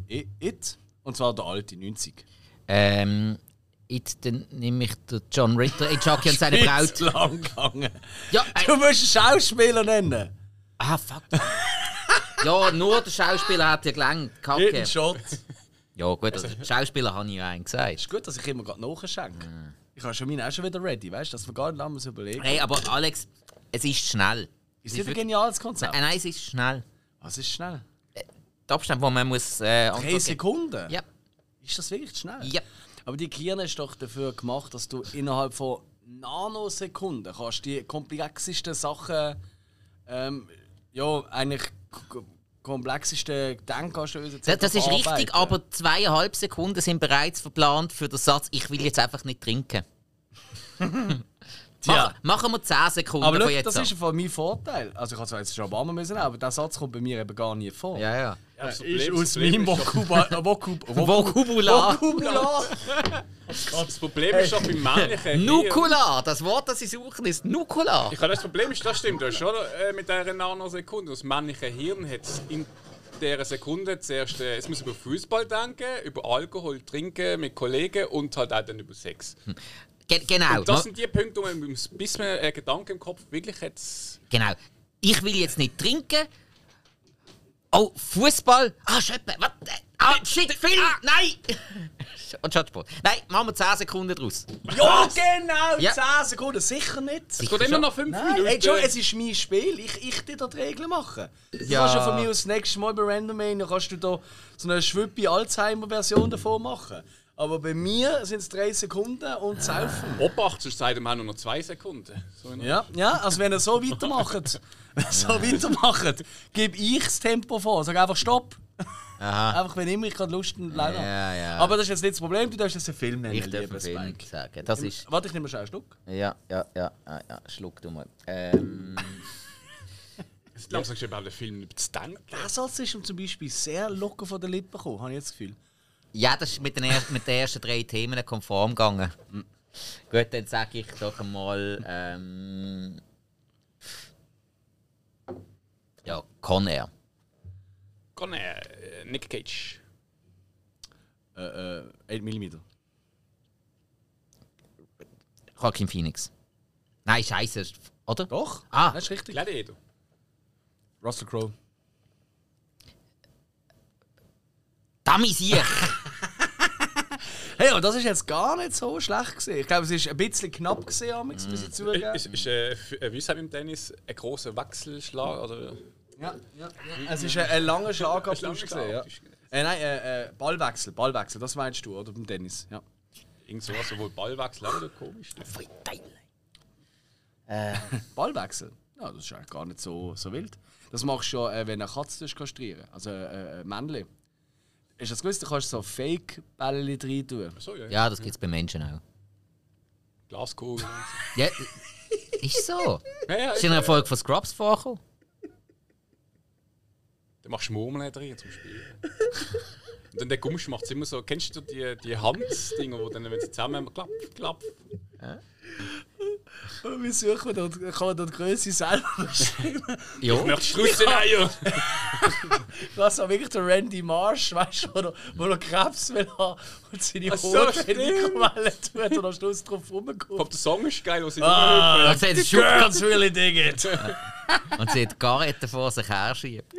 It. Und zwar der alte, 90. Ähm, jetzt dann nehme ich den John Ritter, in Chucky und seine Braut. Ist lang gegangen. Ja, äh, Du musst einen Schauspieler nennen. ah, fuck. ja, nur der Schauspieler hat ja gelangt. Kacke. Shot. Ja, gut, also Schauspieler habe ich ja einen gesagt. Ist gut, dass ich immer gerade nachschenke. Ich habe schon meinen auch schon wieder ready, weißt du, dass wir gar nicht anders überlegen. Hey, aber Alex, es ist schnell. Ist Es das ein wirklich- geniales Konzept? Nein, nein, es ist schnell. Was ist schnell? Der Abstand, wo man muss... Äh, Drei Sekunden? Ja, Ist das wirklich schnell? ja. Aber die Kirne ist doch dafür gemacht, dass du innerhalb von Nanosekunden kannst die komplexesten Sachen, ähm, ja, eigentlich komplexesten Denkanstöße Das, das ist richtig, aber zweieinhalb Sekunden sind bereits verplant für den Satz, ich will jetzt einfach nicht trinken. Tja. Machen, wir 10 Sekunden Aber von schau, jetzt das an. ist von mein Vorteil. Also ich habe zwar jetzt schon ein paar Mal müssen, aber der Satz kommt bei mir eben gar nie vor. Ja, ja. Das Ist Problem- aus meinem ist äh. Vokubular. Das Problem ist doch beim männlichen Hirn- Nukular, das Wort, das sie suchen, ist Nukular. Ich habe das Problem ist, das stimmt, das ist schon äh, mit dieser Nanosekunde. Das männliche Hirn hat in dieser Sekunde zuerst, äh, es muss über Fußball denken, über Alkohol trinken mit Kollegen und halt auch dann über Sex. Ge genau. Und das sind die Punkte, wo man bis man einen Gedanken im Kopf wirklich hat. Genau. Ich will jetzt nicht trinken. Oh, Fußball. Ah, Schöppe. Was? Ah, shit, Film. Nein. Und Shotsport. Nein, machen wir 10 Sekunden draus. Ja, genau! Ja. 10 Sekunden, sicher nicht. Es geht immer noch fünf Nein, Minuten. ey, Joe, es ist mein Spiel. Ich, ich dir da die Regeln machen. Du Ja. kannst ja von mir aus das nächste Mal bei Randomania kannst du da so eine schwippe Alzheimer-Version davon machen. Aber bei mir sind es 3 Sekunden und saufen. Obacht, sonst sagt man auch nur noch zwei Sekunden. So Ja, ja, also wenn ihr so weitermacht, wenn ihr so weitermacht, gebe ich das Tempo vor. Sag einfach Stopp. Aha. Einfach wenn immer ich gerade Lust und Laune habe. Ja, ja. Aber das ist jetzt nicht das Problem, du darfst jetzt einen Film nennen, Ich darf einen Film Spike. sagen. Das ist. Warte, ich nehme schnell einen Schluck. Ja, ja, ja, ja, ja. Schluck du mal. Ähm, Jetzt langsam ist überhaupt der Film nicht zu denken. Der Satz ist zum Beispiel sehr locker von den Lippen gekommen, habe ich jetzt das Gefühl. Ja, das ist mit den, er mit den ersten drei Themen konform gegangen. Gut, dann sage ich doch einmal. Ähm, ja, Con Air. Kann er, äh, Nick Cage. Äh, äh, 8 mm. Joaquin Phoenix. Nein, scheiße. Oder? Doch? Ah. Das ist richtig. Gladiator. Russell Crowe. Dummy ich! Hey, aber das ist jetzt gar nicht so schlecht gesehen. Ich glaube, es ist ein bisschen knapp gesehen, Amix, muss ich zugeben. Ist, ist äh, äh, wie sagt im Tennis, ein großer Wechselschlag? Oder? Ja, ja, ja. Es ist ein, ein langer Schlagabtausch langer gesehen, ja. Äh, nein, äh, äh, Ballwechsel, Ballwechsel, das meinst du, oder beim Tennis, ja. Irgend sowas, wo Ballwechsel auch wieder komisch. Ballwechsel? Ja, das ist eigentlich gar nicht so, so wild. Das machst du ja, äh, wenn du eine Katze kastrieren also äh, ein Männchen. Ist das gewusst, du kannst so Fake-Bälle rein tun? So, ja. Ja, das gibt es bei Menschen auch. Glaskugel. Ja, ist so. ja, ja, Ist in einer Erfolg von Scrubs vorgekommen? Dann machst du Murmeln drin zum Spielen. Und dann der Gummisch macht es immer so. Kennst du die, die Handdinger, wo dann, wenn sie zusammen klapp, klapp. Wir suchen dort, kann man dort die Größe selber bestimmen. Ja. Möchtest du Strusseneier? Was auch wirklich der Randy Marsh, weißt du, wo er, wo er Krebs will haben und seine Ach so, in die. Mikrowelle tut und am Schluss drauf Ich rumkommt. glaube, der Song ist geil, wo sie Ah, Und sie hat the Schuhe girls really dig it. und sie hat Garrette vor sich her schiebt.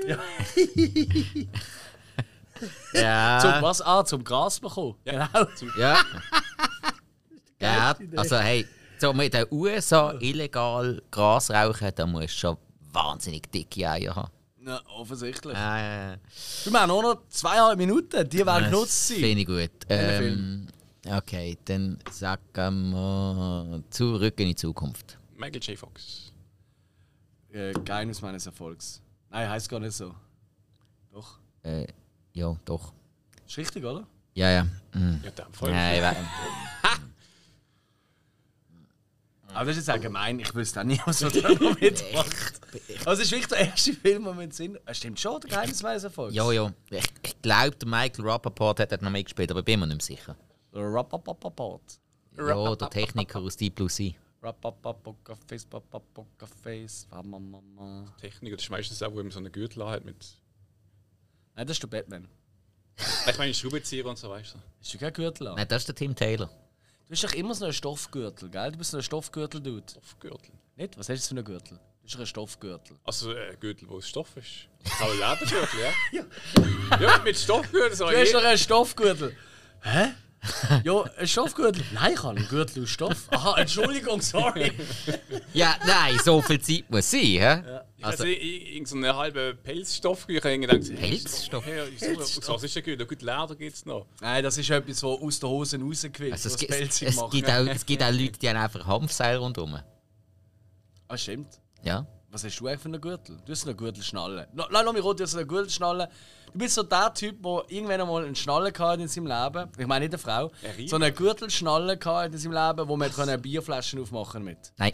Ja. Zum was? Ah, zum Gras bekommen. Genau. Ja. Ja, also hey, so mit den USA illegal Gras rauchen, da musst du schon wahnsinnig dicke Eier haben. Ja, offensichtlich. Äh, Wir haben auch noch zweieinhalb Minuten, die werden genutzt sein. Finde ich gut. Ähm, okay, dann sagen wir zurück in die Zukunft. Michael J. Fox. Äh, Geheimnis meines Erfolgs. Nein, heißt gar nicht so. Doch. Äh, ja, doch. Ist richtig, oder? Ja, ja. Mhm. Ja, der voll. Nein, Aber das ist jetzt allgemein, ich wüsste auch nie, was er da noch mitmacht. Aber es ist wirklich der erste Film, der mit Sinn. Es stimmt schon, der Geheimnis meines Erfolgs. ja, ja. Ich glaube, der Michael Rappaport hat dort noch mitgespielt, aber ich bin mir nicht mehr sicher. Rapapapaport. Ja, der Techniker aus Deep Blue Sea. Rapapapokerface, papapokerface. Wamamama. Techniker, das ist meistens auch, wo man so einen Gürtel hat mit. Nein, das ist der Batman. Ich meine, Schraubenzieher und so, weißt du. Hast du keinen Gürtel an? Nein, das ist der Tim Taylor. Du bist doch immer so ein Stoffgürtel, gell? Du bist so ein Stoffgürtel-Dude. Stoffgürtel. Nicht? Was hast du für einen Gürtel? Du bist doch ein Stoffgürtel. Also ein Gürtel, wo es Stoff ist. Aber Ledergürtel, ja? ja. Ja, mit Stoffgürtel so. Du hast doch einen Stoffgürtel. Hä? ja, ein Stoffgürtel. Nein, ich habe einen Gürtel aus Stoff. Aha, Entschuldigung, sorry. Ja, nein, so viel Zeit muss sein, hä? Ich Also- also, irgendeinen so einen halben Pelzstoff ich habe gedacht, Pelzstoff? Ja, ich so, was ist denn gut? Gut, Leder gibt es noch. Nein, das ist etwas, was aus der Hose rausgequillt, Also es, gibt, es, gibt auch, es gibt auch Leute, die haben einfach Hanfseil rundherum. Ah, stimmt. Ja. Was hast du eigentlich für einen Gürtel? Du hast eine Gürtelschnalle. No, nein, lass mich rot, du hast eine Gürtelschnalle. Du bist so der Typ, der irgendwann einmal eine Schnalle hatte in seinem Leben. Ich meine nicht eine Frau. Ein Riemen? So eine Gürtelschnalle hatte in seinem Leben, wo man können Bierflaschen aufmachen mit. Nein,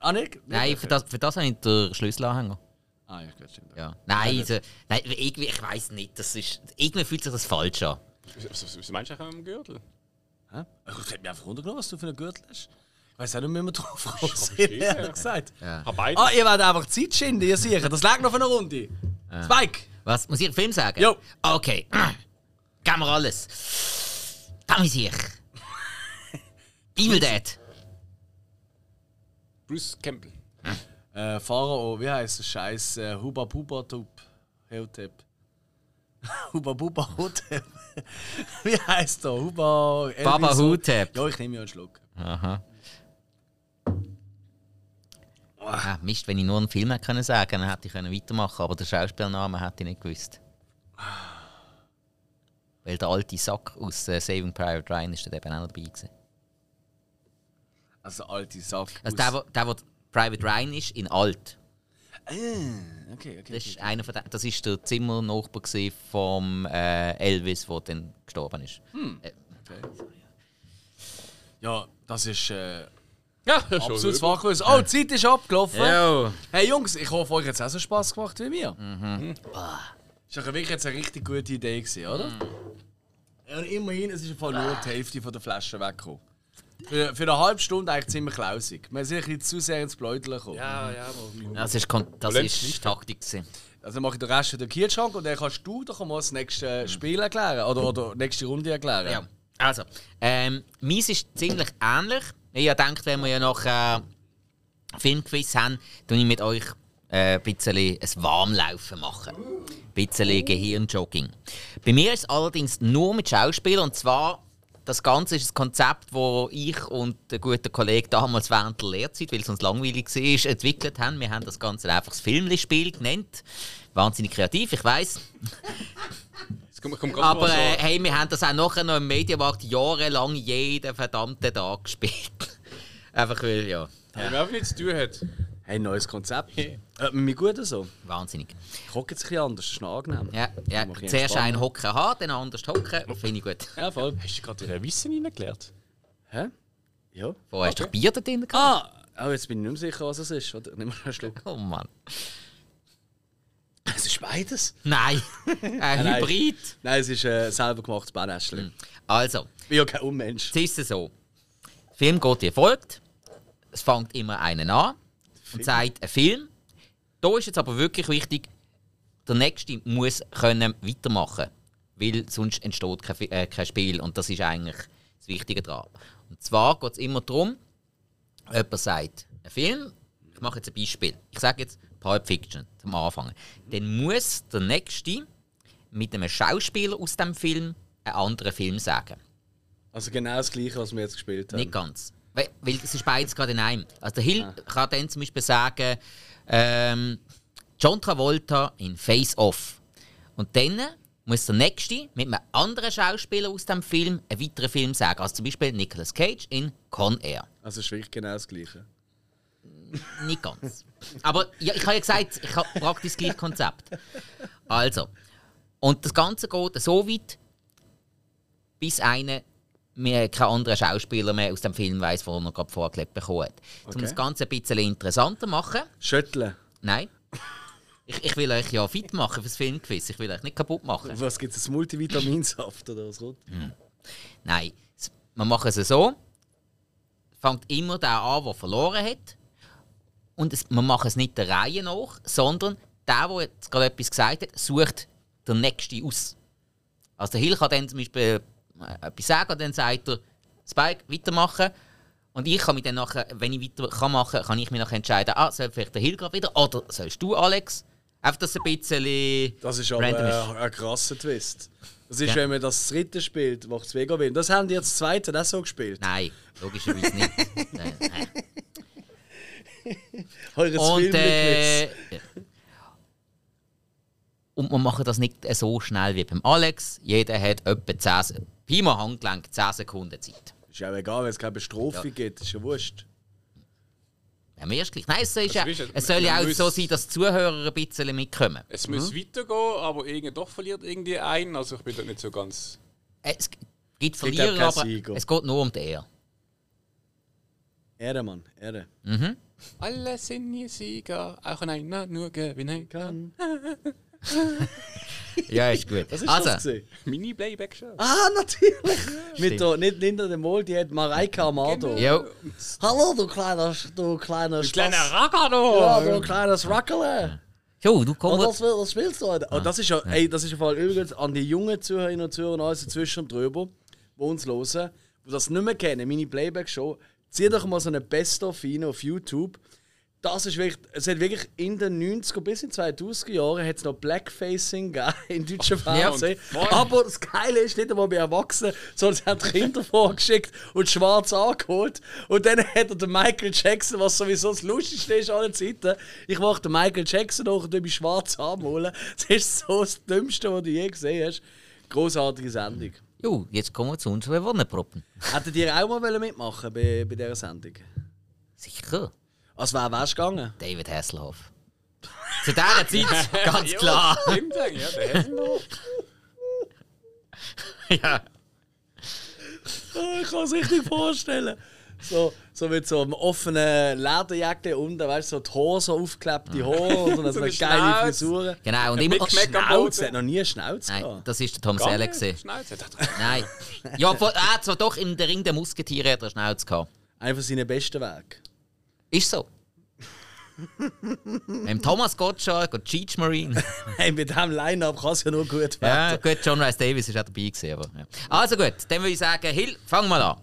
Ah, nicht? nein für, das, für das habe ich den Schlüsselanhänger. Ah, ja, gut, stimmt. Ja. Nein, also, nein irgendwie, ich weiß nicht. Das ist, irgendwie fühlt sich das falsch an. Was, was, was meinst du eigentlich mit dem Gürtel? Hä? Ich hätte mich einfach runtergenommen, was du für einen Gürtel hast. Ich weiß auch nicht, wie wir drauf kommen sind, ehrlich gesagt. Ja. Beide. Ah, ihr werdet einfach Zeit schinden, ihr sicher. Das lag noch für eine Runde. Spike! Was? Muss ich einen Film sagen? Jo. Okay. Geben wir alles. Da muss ich. Evil Dead. Bruce Campbell. Äh, Pharao, wie heißt der Scheiß? Äh, Huba Buba Tub. Hotep. Huba Buba Hotep. wie heißt der? Huba. Elvis Baba Hot- Hutep. Ja, ich nehme ja einen Schluck. Aha. Ah, Mist, wenn ich nur einen Film hätte können sagen dann hätte ich können weitermachen aber den Schauspielnamen hätte ich nicht gewusst. Weil der alte Sack aus äh, Saving Private Ryan ist dort eben auch noch dabei gewesen. Also alte Sack. Also der, wo- der, wo Private Ryan ist, in alt. Ah, okay, okay. Das ist, einer von den, das ist der Zimmernachbar vom äh, Elvis, der dann gestorben ist. Äh, Ja, das ist äh, Ja, absolut Fachwissen. Oh, die Zeit ist abgelaufen. Jo. Hey Jungs, ich hoffe, euch hat es auch so Spass gemacht wie mir. Mhm. Ist doch wirklich jetzt eine richtig gute Idee gewesen, oder? Ja, und immerhin, es ist im Fall nur die Hälfte von der Flasche weggekommen. Für, für eine halbe Stunde eigentlich ziemlich lausig. Wir sind ein bisschen zu sehr ins Bläuteln gekommen. Ja, ja, aber Das ist, kon- das Lenz ist Taktik. Gewesen. Also mache ich den Rest in den Kühlschrank und dann kannst du doch mal das nächste Spiel erklären. Oder, oder die nächste Runde erklären. Ja. Also, ähm, meins ist ziemlich ähnlich. Ich habe gedacht, wenn wir ja noch äh, Filmquiz haben, tue ich mit euch äh, ein bisschen ein Warmlaufen machen. Ein bisschen Gehirnjogging. Bei mir ist es allerdings nur mit Schauspielern. Und zwar, das Ganze ist ein Konzept, das ich und der gute Kollege damals während der Lehrzeit, weil es uns langweilig war, entwickelt haben. Wir haben das Ganze einfach das Filmli-Spiel genannt. Wahnsinnig kreativ, ich weiß. Aber äh, hey, wir haben das auch nachher noch im Medienmarkt jahrelang jeden verdammten Tag gespielt. Einfach weil, ja, Wenn man einfach nichts zu tun hat. Hey, neues Konzept. Äh, mir gut so. wahnsinnig. Ich hocke jetzt ein bisschen anders, das ist noch angenehm. Ja, ja. Zuerst einen Hocken haben, dann anders hocken. Finde ich gut. Ja, voll. Hast du gerade in Wissen reingelernt? Hä? Ja. Wo hast du doch Bier da drin gehabt? Ah! Oh, jetzt bin ich nicht mehr sicher, was es ist. Nimm mal einen Schluck. Oh Mann. Es ist beides. Nein, ein nein. Hybrid. Nein, es ist äh, selber gemachtes Bernäschchen. Also, Ich bin ja kein Unmensch. es ist so. Der Film geht wie folgt. Es fängt immer einen an und sagt, ein Film. Da ist jetzt aber wirklich wichtig, der Nächste muss können weitermachen weil sonst entsteht kein, äh, kein Spiel und das ist eigentlich das Wichtige daran. Und zwar geht es immer darum, jemand sagt, ein Film, ich mache jetzt ein Beispiel, ich sage jetzt Pulp Fiction zum Anfang, dann muss der Nächste mit einem Schauspieler aus dem Film einen anderen Film sagen. Also genau das gleiche, was wir jetzt gespielt haben. Nicht ganz. Weil, weil es ist beides gerade in einem. Also der Hill kann dann zum Beispiel sagen, ähm, John Travolta in Face Off. Und dann muss der Nächste mit einem anderen Schauspieler aus dem Film einen weiteren Film sagen. Also zum Beispiel Nicolas Cage in Con Air. Also ist wirklich genau das gleiche. Nicht ganz. Aber ja, ich habe ja gesagt, ich habe praktisch das gleiche Konzept. Also, und das Ganze geht so weit, bis einer mir kein anderer Schauspieler mehr aus dem Film weiß, den er gerade vorgelebt bekommen hat. Um Okay. das Ganze ein bisschen interessanter machen, Schütteln. nein. Ich, ich will euch ja fit machen fürs Filmquiz. Ich will euch nicht kaputt machen. Was gibt es? Multivitaminsaft oder was? Rot? Nein, s- wir machen es so. Fängt immer der an, der verloren hat. Und es, wir machen es nicht der Reihe nach, sondern der, der jetzt gerade etwas gesagt hat, sucht der Nächste aus. Also der Hill kann dann zum Beispiel etwas sagen und dann sagt er, Spike, weitermachen. Und ich kann mich dann nachher, wenn ich weiter kann kann, ich mich nachher entscheiden, ah, soll vielleicht der Hill gerade wieder oder sollst du, Alex? Einfach, dass ein bisschen. Das ist aber äh, ein krasser Twist. Das ist, Ja. wenn man das dritte spielt, macht es mega Win. Das haben die jetzt das zweite auch so gespielt. Nein, logischerweise nicht. Nein, nein. Und, äh, und wir machen das nicht so schnell wie beim Alex. Jeder hat etwa 10 Se- Pi mal Handgelenk 10 Sekunden Zeit. Ist ja auch egal, wenn es keine Bestrafung Ja. gibt. Ist ja wurscht. Ja, mir ist gleich. Nein, es, ist ja, es soll ja auch so sein, dass die Zuhörer ein bisschen mitkommen. Es muss weitergehen, aber irgendwie doch verliert irgendwie ein. Also ich bin dort nicht so ganz. Es gibt gibt Verlierer, keinen aber Sieger. es geht nur um die Ehre. Ehre, Mann. Ehre. Alle sind nie Sieger, auch einer nur gewinnen kann. Ja, ist gut. Was ist also, das gewesen? Mini-Playback-Show. Ah, natürlich! Mit der, nicht hinter dem Mol, die hat Mareike Amado. jo, Hallo, du kleiner, du kleiner Kleiner Spaß. Ragano! Ja, du kleines Rackele. jo, du Und kommst. das, will- das spielst du heute. Und das ist ja, ey, das ist ja vor allem übrigens an die jungen Zuhörerinnen und Zuhörer alles dazwischen und drüber, die uns hören, die das nicht mehr kennen, meine Playback-Show. Zieh doch mal so eine Best-of rein auf YouTube. Das ist wirklich, es hat wirklich in den 90er bis in die 2000er Jahren hat's noch Blackfacing gegeben in deutschen Fernsehen. voll. Aber das Geile ist nicht einmal bei Erwachsenen, sondern sie haben Kinder vorgeschickt und schwarz angeholt. Und dann hat er den Michael Jackson, was sowieso das Lustigste ist aller Zeiten. Ich mache den Michael Jackson nach und mich schwarz anholen. Das ist so das Dümmste, was du je gesehen hast. Großartige Sendung. Jo, jetzt kommen wir zu unseren Wonneproppen. Hättet ihr auch mal mitmachen bei, bei dieser Sendung? Sicher. Als wer wärst du gegangen? David Hasselhoff. Zu dieser Zeit, ganz klar. Stimmt eigentlich, ja, der noch. ja. Ich kann es richtig vorstellen. So, so mit so einem offenen Lederjacke unten, weißt du, so die so aufgeklebte Haare und so eine, So eine geile. Frisur. Genau, und immer. Am Schnauze, hat noch nie eine Schnauze Nein, gehabt. das ist der Tom Selleck. nicht, gewesen. Schnauze. Nein. Ja, vor, ah, zwar doch in der Ring der Musketiere hat er Schnauze gehabt. Einer von seinen besten Werken. Ist so. Mit Thomas Gottschalk und Cheech Marine. Hey, mit diesem Line-Up kann es ja nur gut Ja, werden. gut, John Rice Davis ist auch dabei gewesen, aber, ja. Also gut, dann würde ich sagen, Hill, fang mal an.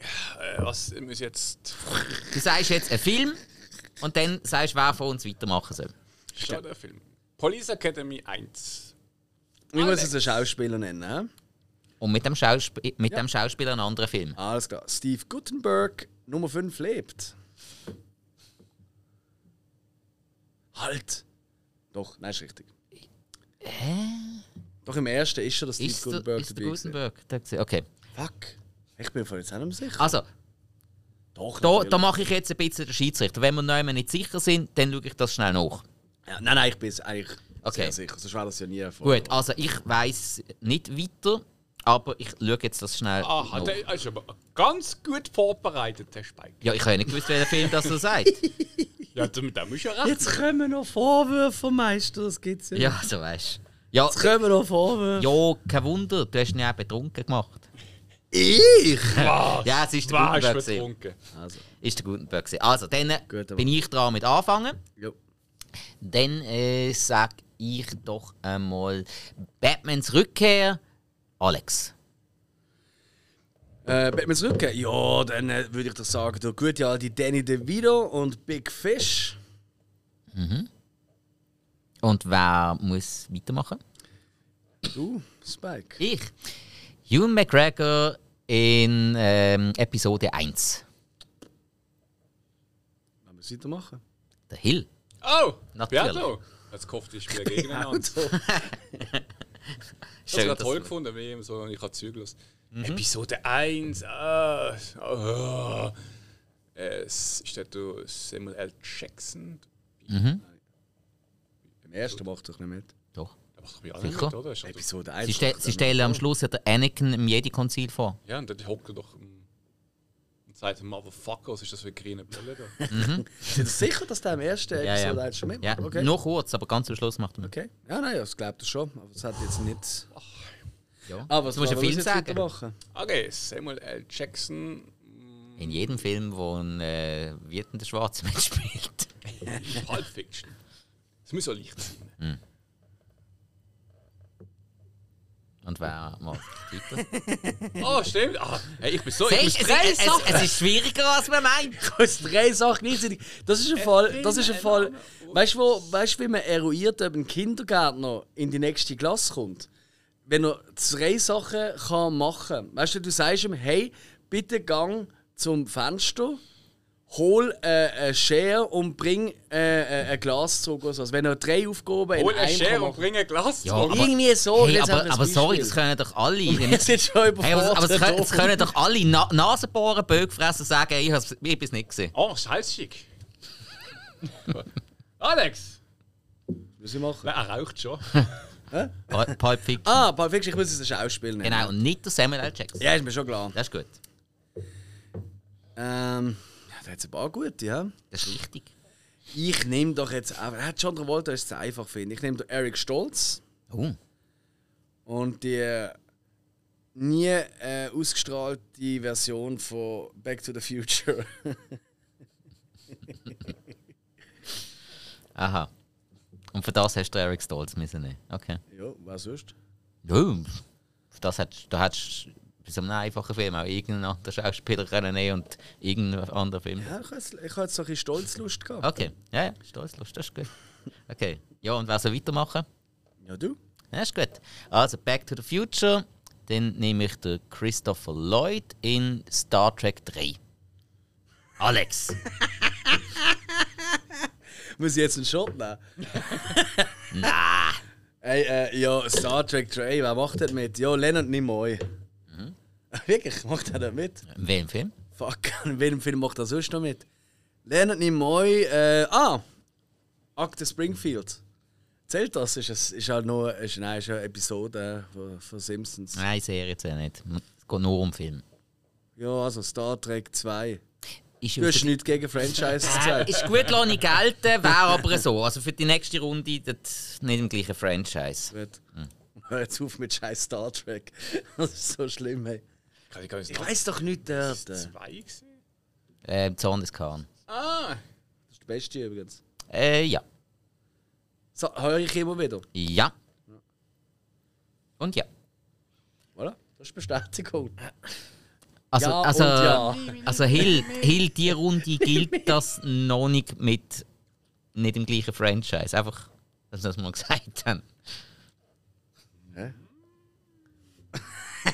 Äh, was muss ich jetzt. Du sagst jetzt einen Film und dann sagst du, wer von uns weitermachen soll. Schau der Film. Police Academy 1. Ich muss jetzt einen Schauspieler nennen. hä? Und mit dem, Schauspiel mit dem Schauspieler einen anderen Film. Alles klar. Steve Gutenberg, Nummer 5 lebt. Halt! Doch, nein, ist richtig. Doch im ersten ist schon der Steve Ist der, Gutenberg ist der dabei. gewesen. Gutenberg? da gewesen? Okay. Fuck. Ich bin von jetzt auch nicht mehr sicher. Also, Doch, da, natürlich. da mache ich jetzt ein bisschen den Schiedsrichter. Wenn wir noch einmal nicht sicher sind, dann schaue ich das schnell nach. Ja, nein, nein, ich bin es eigentlich Okay. sehr sicher. Sonst wäre das ja nie erfolgreich. Gut, also ich weiß nicht weiter, aber ich schaue jetzt das schnell Aha, nach. der ist aber ganz gut vorbereitet, der Spike. Ja, ich habe ja nicht gewusst, welcher Film das so sagt. Ja, damit da musst du ja recht. Jetzt kommen noch Vorwürfe vom Meister, das gibt's ja. nicht. Ja, so weißt du. Ja, Jetzt kommen noch Vorwürfe. ja, kein Wunder, du hast ihn ja auch betrunken gemacht. Ich? Ja, es ist der Was Gutenberg. betrunken. Also, Ist der Gutenberg. Also, dann Gut, bin ich dran mit anfangen. jo. Dann äh, sag ich doch einmal Batmans Rückkehr. Alex. Äh, Batman's Rückkehr? Ja, dann äh, würde ich doch sagen, der gute alte Danny DeVito und Big Fish. Und wer muss weitermachen? Du, Spike. Ich. Ewan McGregor in ähm, Episode 1. Wollen wir es weitermachen? Der Hill. Oh, Natürlich. Berto. Jetzt gehofft, ich spiele gegeneinander. Also, habe ich dass toll gefunden, wie ihm so, ich habe zügellos. Mhm. Episode 1, ah, ah, es ist der du Samuel L. Jackson. Im ersten macht doch nicht mit. Doch. Sicher? mit, Episode 1. Sie, ste sie stellen am Schluss ja der Anakin im Jedi-Konzil vor. Ja, und dann hockt er doch ähm, und sagt, Motherfucker, was ist das für eine grüne Brille da? Sind Sie sicher, dass der im ersten Ja, ja. Episode 1 schon mitmacht? Ja, Okay. nur kurz, aber ganz am Schluss macht er mit. Okay. Ja, nein, das glaubt er schon. Aber das hat jetzt nicht. Ja. Ah, was du musst Film jetzt sagen. Okay, Samuel L. Jackson, In jedem Film, wo ein äh, wütender Schwarzer Mensch spielt. Pulp Fiction. Es muss ja leicht sein. Und wer macht weiter? Oh, stimmt. Ah, hey, ich bin so. Ich Siehst, es, drei es, es, Sachen. es ist schwieriger, als man meint. Aus drei Sachen gleichzeitig. Das ist ein Fall. Das ist ein Fall. Weißt du, weißt, wie man eruiert, ob ein Kindergärtner in die nächste Klasse kommt? Wenn er drei Sachen kann machen kann. Weißt du, du sagst ihm, hey, bitte gang zum Fenster, hol äh, eine Schere und bring äh, äh, ein Glas so. Also wenn er drei Aufgaben Hol in eine einem Schere und bring ein Glas Ja, zurück. aber- Irgendwie so. Hey, jetzt aber, aber sorry, das können doch alle. Wir sind schon überfordert. Hey, aber, aber es, können, es da. können doch alle Na Nasenbohren, Bögfressen sagen, ich habe es nicht gesehen. Oh, scheißschick. Alex! Was ich machen? Nein, er raucht schon. Pul- Pulp Fiction. Ah, Pulp Fiction, ich muss es ein Schauspiel nehmen. Genau, und nicht der Samuel L. Jackson. Ja, ist mir schon klar. Das ist gut. Ähm, ja, da hat es ein paar gute, ja. Das ist richtig. Ich nehme doch jetzt einfach. Hat John Travolta ist zu einfach, finde ich. Nehme doch Eric Stolz Oh. und die äh, nie äh, ausgestrahlte Version von Back to the Future. Aha. Und für das hast du Eric Stolz müssen nehmen. Okay. ja, was sonst? Ja, für das hättest, da hättest bei so einem einfachen Film auch irgendeinen anderen Schauspieler können nehmen und irgendeinen anderen Film. Ja, ich jetzt, ich so ein bisschen Stolzlust gehabt. Okay, ja, ja, stolz, Lust, das ist gut. Okay, ja, und wer soll weitermachen? Ja, du? Ja, ist gut. Also, Back to the Future. Dann nehme ich den Christopher Lloyd in Star Trek 3. Alex. Muss ich jetzt einen Shot nehmen? Na. Ey, äh, ja, Star Trek 3, wer macht das mit? Ja, Leonard Nimoy. Wirklich, macht er da mit? In welchem Film? Fuck, in welchem Film macht er sonst noch mit? Leonard Nimoy, äh, ah! Akte Springfield. Zählt das? Ist, es, ist halt nur ist, nein, ist eine Episode von, von Simpsons. Nein, Serie jetzt ja nicht. Es geht nur um Film. Ja, also Star Trek 2. Ist Du hast nichts gegen Franchises gesagt. ist gut, lasse ich gelten, wäre aber so. Also für die nächste Runde das nicht im gleichen Franchise. Gut. Hm. Hör jetzt auf mit scheiß Star Trek. Das ist so schlimm, hey. Kann ich Ich sagen. weiß doch nicht dort. Das Zwei gewesen? Äh, Zorn des Khan. Ah! ist der Beste übrigens. Äh, ja. So, höre ich immer wieder. Ja. Und ja. Voilà, das ist Bestätigung. Also, Ja also, und ja. also Hill, Hill, die Runde gilt das noch nicht mit nicht im gleichen Franchise. Einfach, dass wir das mal gesagt haben.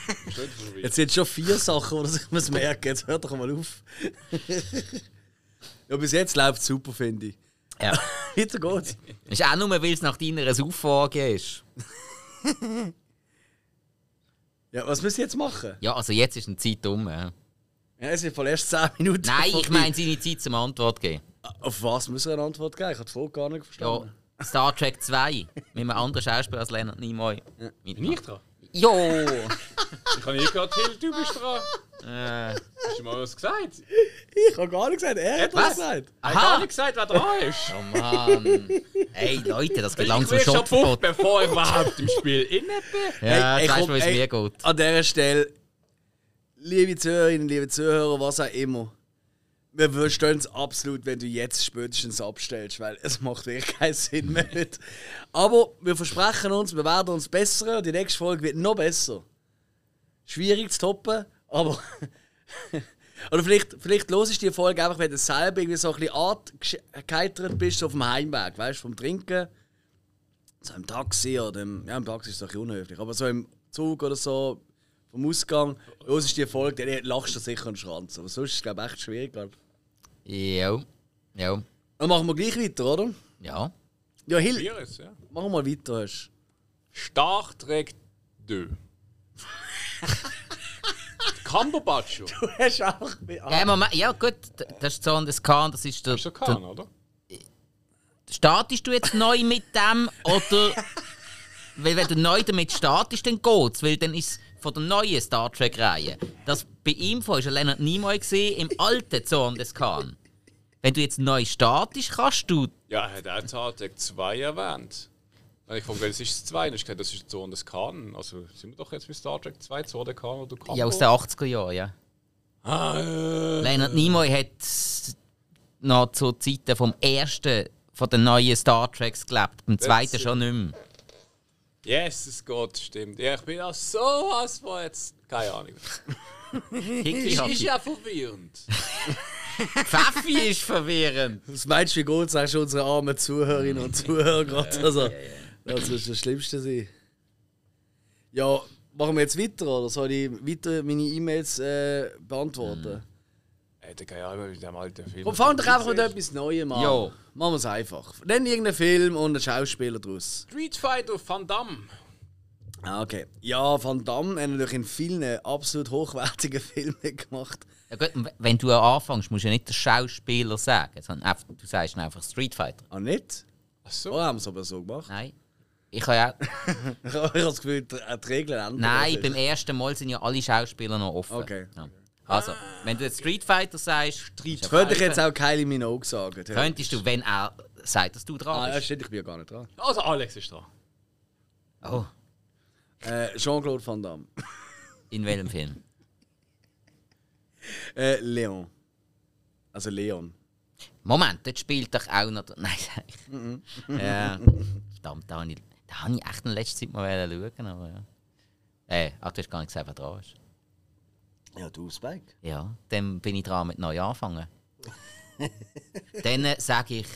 Jetzt sind schon vier Sachen, die ich muss merken. Jetzt hört doch mal auf. ja, bis jetzt läuft es super, finde ich. Ja. Weiter geht's. Ist auch nur, weil es nach deiner Auffrage ist. Ja, was müssen wir jetzt machen? Ja, also jetzt ist eine Zeit um. Ja. Ja, es sind voll erst 10 Minuten. Nein, ich meine seine Zeit zum Antwort geben. Auf was muss er eine Antwort geben? Ich habe die Frage gar nicht Ja, verstanden. Star Trek 2 mit einem anderen Schauspieler als Leonard Nimoy. Bin ich dran? Jo! Ich kann nicht gerade Hill, du bist dran. äh, Hast du mal was gesagt? Ich habe gar nicht gesagt, er hat Was? gesagt. Ich habe gar aha! nicht gesagt, wer dran ist. Oh Mann! Ey Leute, das geht langsam ich will schon. Puff, bevor ich überhaupt im Spiel inne bin. Ja, Hey, weißt du, wie es mir geht. An dieser Stelle, liebe Zuhörerinnen, liebe Zuhörer, was auch immer, wir verstehen es absolut, wenn du jetzt spätestens abstellst, weil es macht wirklich keinen Sinn mehr. Aber wir versprechen uns, wir werden uns bessern und die nächste Folge wird noch besser. Schwierig zu toppen, aber. Oder vielleicht, vielleicht los ist die Folge einfach, wenn du selber irgendwie so ein bisschen angeheitert bist, so auf dem Heimweg, weißt du, vom Trinken. So im Taxi oder im, ja, im Taxi ist es ein bisschen unhöflich, aber so im Zug oder so, vom Ausgang, los ist die Folge, dann lachst du sicher einen Schranz. Aber sonst ist es, glaube ich, echt schwierig. Jo. Jo. Dann machen wir gleich weiter, oder? Ja. Ja, Hill, ja. machen wir weiter. hast Star Trek 2. Cumberbatch. Du hast auch. Ja, Moment, ja gut, das ist Zorn des Khan, das ist der, Ist schon der kann, oder? Startest du jetzt neu mit dem oder. weil wenn du neu damit startest, dann geht's, weil dann ist es von der neuen Star Trek-Reihe. Das bei ihm war ja Leonard Nimoy gesehen im alten Zorn des Khan. Wenn du jetzt neu startest, kannst du. Ja, er hat auch Star Trek 2 erwähnt. Ich frage, welches ist das 2? Dann ist gesagt, das ist Zorn des Khan. Also sind wir doch jetzt mit Star Trek 2, Zorn des Khan oder Campo? Ja, aus den 80er Jahren, ja. Ah, äh, Leonard Nimoy hat noch zu Zeiten vom ersten von den neuen Star Treks gelebt, beim zweiten schon nicht mehr. Jesus Gott, stimmt. Ja, ich bin ja sowas von jetzt. Keine Ahnung. Ist, ist ja verwirrend. Pfeffi ist verwirrend. Was meinst du, wie gut sagst du unsere armen Zuhörerinnen und Zuhörer gerade? Also, das wird das Schlimmste sein. Ja, machen wir jetzt weiter oder soll ich weiter meine E-Mails äh, beantworten? Ey, der keine Ahnung, mit dem alten Film. Komm, fang doch einfach mit etwas Neuem an. Jo. Machen wir es einfach. Nenn irgendeinen Film und einen Schauspieler draus. Street Fighter Van Damme. Ah, okay. Ja, Van Damme hat natürlich in vielen absolut hochwertigen Filmen gemacht. Ja gut, und wenn du anfängst, musst du ja nicht den Schauspieler sagen, sondern einfach, du sagst einfach Street Fighter. Ah, nicht? Ach so. Oh, haben wir es aber so gemacht. Nein. Ich habe ja. Ich habe das Gefühl, die die Regeln ändern. Nein, sich. beim ersten Mal sind ja alle Schauspieler noch offen. Okay. Ja. Also, wenn du jetzt Street Fighter sagst, Street Könnte ich jetzt auch Kylie Minogue sagen. Könntest du, wenn er sagt, dass du dran Ah, ja, bist. stimmt, ich bin ja gar nicht dran. Also Alex ist dran. Oh, Äh, Jean-Claude Van Damme. in welchem Film? Äh, Leon. Also Leon. Moment, dort spielt doch auch noch. Nein, sag ich. ja. Verdammt, da habe ich, da habe ich echt in letzter Zeit mal schauen, aber ja. Äh, ach, du hast gar nicht gesagt, wer dran ist. Ja, du, Spike. Ja, dann bin ich dran mit neu anfangen. dann äh, sage ich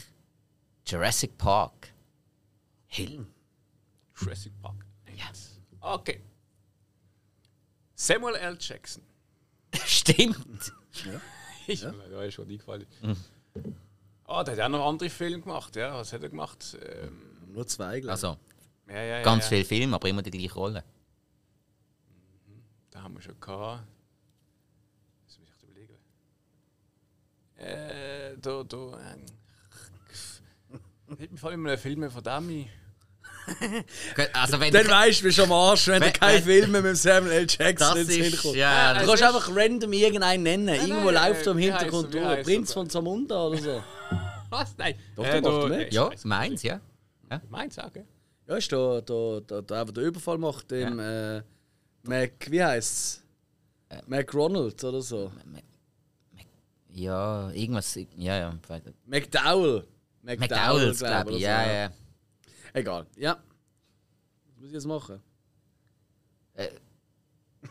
Jurassic Park. Hill. Jurassic Park. Okay. Samuel L. Jackson. Stimmt. Ja. Da ist schon eingefallen. Ah, der hat auch noch andere Filme gemacht, ja. Was hat er gemacht? Ähm, Nur zwei, glaube ich. Also, ja, ja, ja, ganz ja. viele Filme, aber immer die gleiche Rolle. Da haben wir schon gehabt. Lass mich echt überlegen. Äh, da, da. Ähm, Hat mir vor allem einen Film von Dami. Also, wenn Dann weißt du, bist du am Arsch, wenn du Wenn- keine wenn- Filme mit Samuel L. Jackson ins kommt. Ja, Du es kannst ist- einfach random irgendeinen nennen. Irgendwo nein, läuft er im wie Hintergrund er, wie durch. Prinz von Zamunda oder so. Was? Nein. Doch, äh, ja, Scheiße. meins, ja. Meins, okay. Ja, ist da, da, da, da einfach der Überfall macht im äh, Mac, wie heißt's? McRonald oder so. Ja, irgendwas. Ja, ja. McDowell. McDowell's, glaub glaube ich. Ja, so. ja. Egal. Ja. Was muss ich jetzt machen?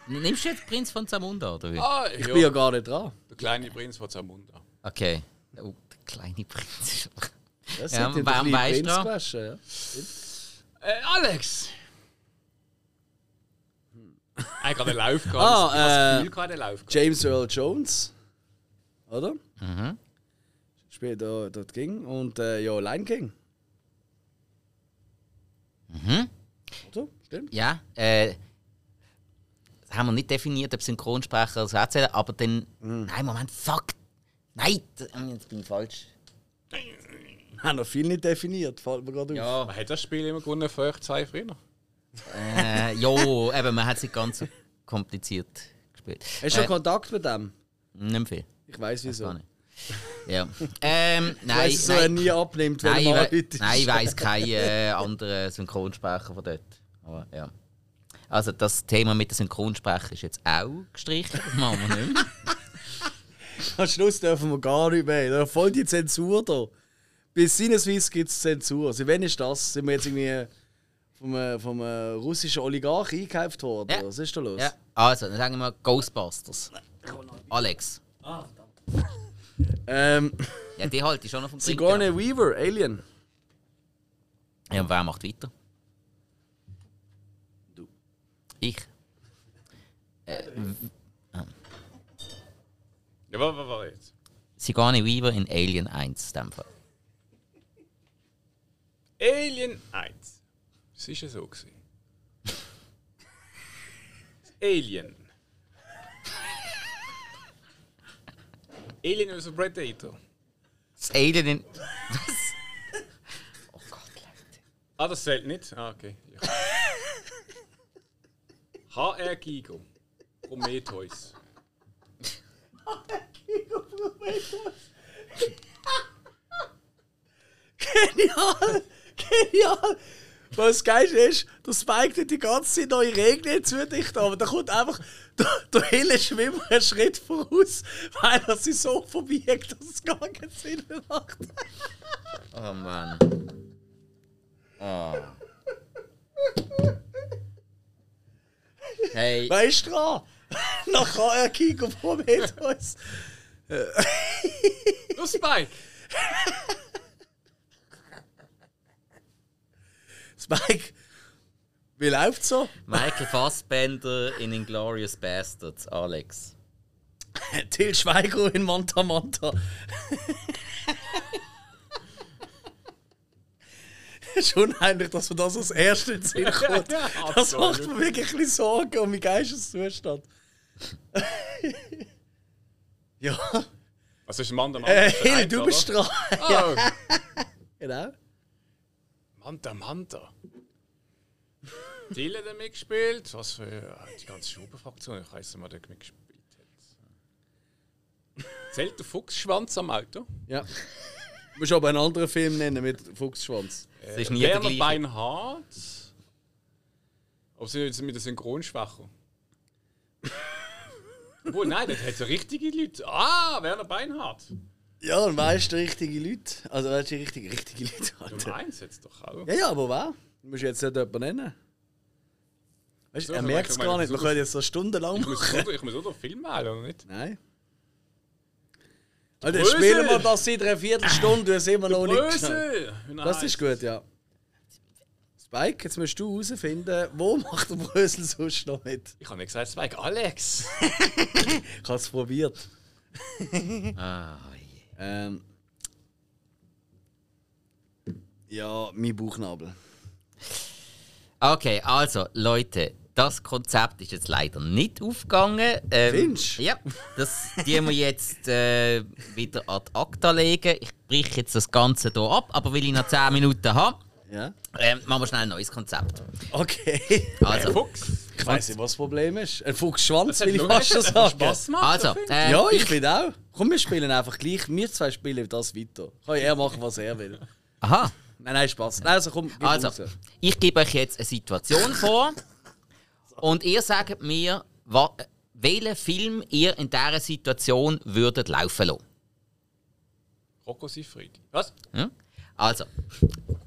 Nimmst du jetzt Prinz von Zamunda, oder wie? Ah, Ich ja, bin ja gar nicht dran. der kleine Prinz von Zamunda. Okay. Oh, der kleine Prinz. Das Ja, sind warum die weißt du Prinz dran? gewaschen, ja. Äh, Alex! Eigentlich gerade einen Lauf gehabt. Ah, ich habe das äh, Gefühl, Lauf gehabt. James Earl Jones. Oder? Mhm. Spielt da, dort ging. Und äh, ja, Lion King. Mhm. Oder? Stimmt. Ja, äh. das haben wir nicht definiert, ob Synchronsprecher das erzählen, aber dann. Mhm. Nein, Moment, fuck! Nein, d- jetzt bin ich falsch. Haben noch viel nicht definiert, fällt mir gerade auf. Ja. Man hat das Spiel immer gewonnen für euch zwei früher. Äh, jo, eben, man hat es nicht ganz so kompliziert gespielt. Hast du schon Äh, Kontakt mit dem? nicht viel. Ich weiß wieso. Ja. Ähm, Ich nein, weiss, nein, nie abnimmt, wenn nein, er ist. nein, ich weiss keinen äh, anderen Synchronsprecher von dort. Aber, ja. Also das Thema mit den Synchronsprecher ist jetzt auch gestrichen. Das machen wir nicht mehr. Am Schluss dürfen wir gar nicht mehr. Da voll die Zensur da. Bis Sinneswiss gibt es Zensur. Also wenn ist das? Sind wir jetzt irgendwie vom, äh, vom äh, russischen Oligarch eingekauft worden? Ja. Was ist da los? Ja, also, dann sagen wir Ghostbusters. Alex. Ähm, Ja, die halte ich schon noch vom Trinken. Sigourney Weaver, Alien. Ja, und wer macht weiter? Du. Ich. Ja, was was war jetzt? Sigourney Weaver in Alien 1, in dem Fall. Alien 1. Es war ja so. Gewesen. Das Alien. Alien vs. Predator. Das Alien in. Ah, das zählt nicht? Ah, okay. Ja. HR Gigo. Prometheus. Genial! Genial! Was geil ist, der Spike tut die ganze Zeit neue Regeln zudichten, aber da kommt einfach der, der Hille Schwimmer einen Schritt voraus, weil er sie so verbiegt, dass es gar keinen Sinn mehr macht. Oh Mann. Oh. Hey, Wer ist dran? Nach HR Kiko probiert uns. Du Spike! Spike, wie läuft's so? Michael Fassbender in Inglourious Bastards, Alex. Till Schweiger in Manta Manta. Schon eigentlich, dass mir das als erstes in den Sinn kommt. Das macht mir wirklich ein bisschen Sorgen um meinen Geisteszustand. ja, Was ist ein Mann, der Mann? äh, Hill, du bist dran. Oh, Genau. Manta Manta. Dylan hat mitgespielt. Was für äh, die ganze Schuberfraktion. Ich weiß nicht, wer da mitgespielt hat. Zählt der Fuchsschwanz am Auto? Ja. Du musst aber einen anderen Film nennen mit Fuchsschwanz. Es ist nie der gleiche. Beinhardt. Aber sind jetzt mit der Synchronschwacher? Obwohl, nein, das hat so richtige Leute. Ah, Werner Beinhardt. Ja, und weißt du richtige Leute? Also weißt du richtige, richtige Leute? Du Alter. meinst jetzt doch auch. Ja, ja, aber wer? Du musst jetzt nicht jemanden nennen. Weißt, du, So, er merkt es gar ich nicht. Wir können jetzt so stundenlang Ich muss, machen. oder, ich muss auch den Film wählen, oder nicht? Nein. Alter, Brösel! spielen wir das seit einer Viertelstunde, du hast immer noch nicht Das ist gut, ja. Spike, jetzt musst du herausfinden, wo macht der Brösel sonst noch mit? Ich habe nicht gesagt, Spike, Alex. Ich habe es probiert. Ah, Ähm, ja, mein Bauchnabel. Okay, also Leute, das Konzept ist jetzt leider nicht aufgegangen. Ähm, Findest? Ja, das die wir jetzt äh, wieder ad acta legen. Ich breche jetzt das Ganze hier ab, aber weil ich noch 10 Minuten habe, Ja? ähm, machen wir schnell ein neues Konzept. Okay. Also, Fuchs. Ich weiß nicht, was das Problem ist. Ein Fuchsschwanz, will ich fast schon sagen. Spaß gemacht. also äh, Ja, ich bin auch. Komm, wir spielen einfach gleich. Wir zwei spielen das weiter. Kann er machen, was er will. aha. Nein, nein, Spaß. Nein, also komm, Also, raus. ich gebe euch jetzt eine Situation vor und ihr sagt mir, welchen Film ihr in dieser Situation würdet laufen lassen. Rocco Siffredi. Was? Ja? Also,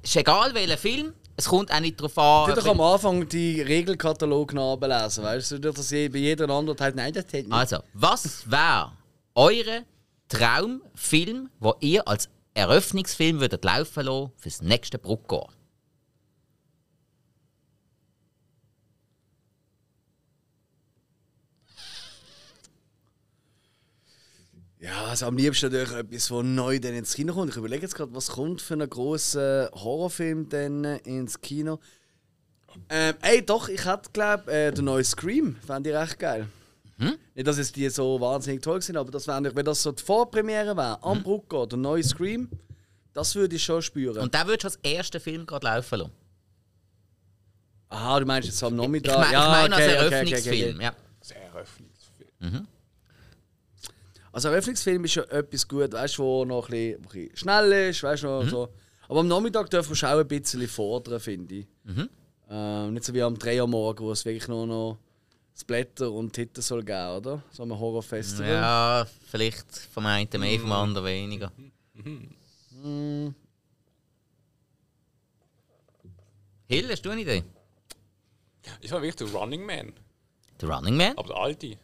ist egal welcher Film, es kommt auch nicht darauf an. Du doch am Anfang die Regelkatalog nachlesen, weißt du, dass bei jeder anderen halt, nein, das nicht. Also, was wäre eure Traumfilm, wo ihr als Eröffnungsfilm würdet laufen lassen fürs nächste Bruckjahr? Ja, also am liebsten natürlich etwas, was neu dann ins Kino kommt. Ich überlege jetzt gerade, was kommt für einen grossen Horrorfilm dann ins Kino. Ähm, ey, doch, ich hätte glaube äh, den neuen Scream, fände ich recht geil. Nicht, dass jetzt die so wahnsinnig toll sind, aber das wäre, wenn das so die Vorpremiere wäre, am Brucker, der neue Scream, das würde ich schon spüren. Und da würdest du als ersten Film gerade laufen lassen. Aha, du meinst jetzt am Ich Nachmittag? meine ich mein als okay, okay, okay, Eröffnungsfilm. okay. Ja. Sehr Eröffnungsfilm. Also Eröffnungsfilm ist ja etwas gut, weißt du, wo noch ein bisschen, ein schnell ist, weißt du, noch so. Aber am Nachmittag dürfen wir schon auch ein bisschen fordern, finde ich. Ähm, nicht so wie am 3 Uhr morgen, wo es wirklich nur noch Splatter und Titten soll geben, oder? So am Horrorfestival. ja, vielleicht vom einen mehr, vom anderen weniger. Hill, hast du eine Idee? Ich war wirklich der Running Man. The Running Man? Aber der alte.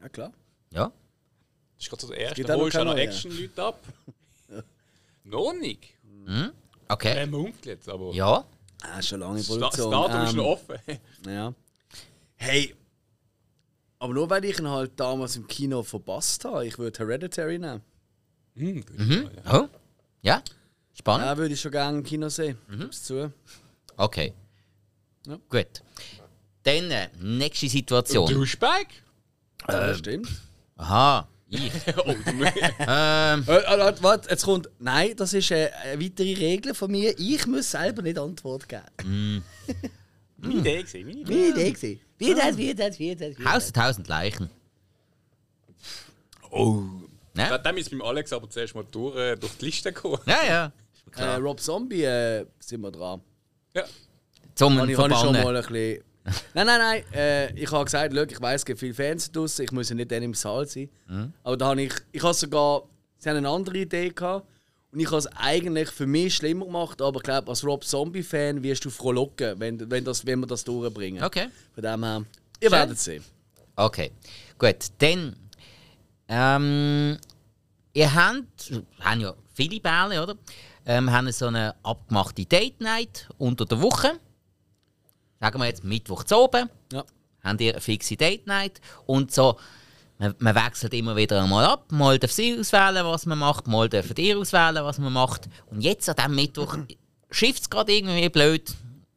Ja, klar. Ja. Das ist gerade so der erste. gibt Da auch noch holst du auch noch keine, ja. Action-Leute ab. noch nicht. Okay. Er munkelt jetzt, aber. Ja. Ah, schon lange in Das das Produktion. Datum ist Ähm, noch offen. Ja. Hey, aber nur weil ich ihn halt damals im Kino verpasst habe, ich würde Hereditary nehmen. Hm, Oh. Ja. Spannend. Ja, würde ich schon gerne im Kino sehen. Gib's zu. Okay. Ja. Gut. Dann, äh, nächste Situation. Du Speck? Ja, stimmt. Aha. Ich. oh, du ähm, Äh, äh, warte, warte, jetzt kommt. Nein, das ist äh, eine weitere Regel von mir. Ich muss selber nicht Antwort geben. Meine Idee gesehen, meine Idee. Wie Idee gesehen. Wie das, wie das, wie das. Wie Haus der tausend Leichen. Oh. Ja, Dann müssen wir mit Alex aber zuerst mal durch, äh, durch die Liste kommen. ja. ja. Äh, Rob Zombie äh, sind wir dran. Ja. Zum ich, ich schon mal ein bisschen. Nein, nein, nein. Äh, ich habe gesagt, schau, ich weiß, es gibt viele Fans draussen, ich muss ja nicht dann im Saal sein. Aber da habe ich. Ich habe sogar. Sie haben eine andere Idee gehabt. Und ich habe es eigentlich für mich schlimmer gemacht, aber ich glaube, als Rob Zombie-Fan wirst du frohlocken, wenn, wenn, das, wenn wir das durchbringen. Okay. Von dem her, ihr werdet sehen. Okay, gut. Dann, ähm, ihr habt, haben ja viele Bälle, oder? Ähm, haben so eine abgemachte Date Night unter der Woche. Sagen wir jetzt Mittwoch zu oben. Ja. Habt ihr eine fixe Date Night und so. Man, man wechselt immer wieder einmal ab. Mal darf sie auswählen, was man macht, mal dürft ihr auswählen, was man macht. Und jetzt an diesem Mittwoch schifft es gerade irgendwie blöd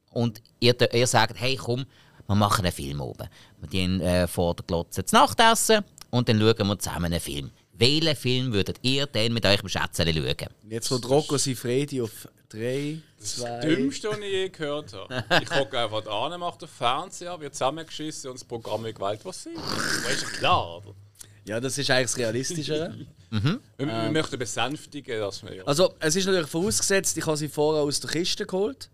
und ihr, ihr sagt, hey komm, wir machen einen Film oben. Wir gehen äh, vor der Glotze zu Nacht essen und dann schauen wir zusammen einen Film. Welchen Film würdet ihr denn mit eurem Schätzchen schauen? Jetzt kommt Rocco Sifredi auf 3, 2. Dümmste, was ich je gehört habe. Ich gucke einfach da an, mache den Fernseher, wird zusammengeschissen und das Programm wird gewählt, was sie. Das ist klar, oder? Ja, das ist eigentlich das Realistischere. Wir, wir möchten besänftigen, dass wir. Ja. Also, es ist natürlich vorausgesetzt, ich habe sie vorher aus der Kiste geholt.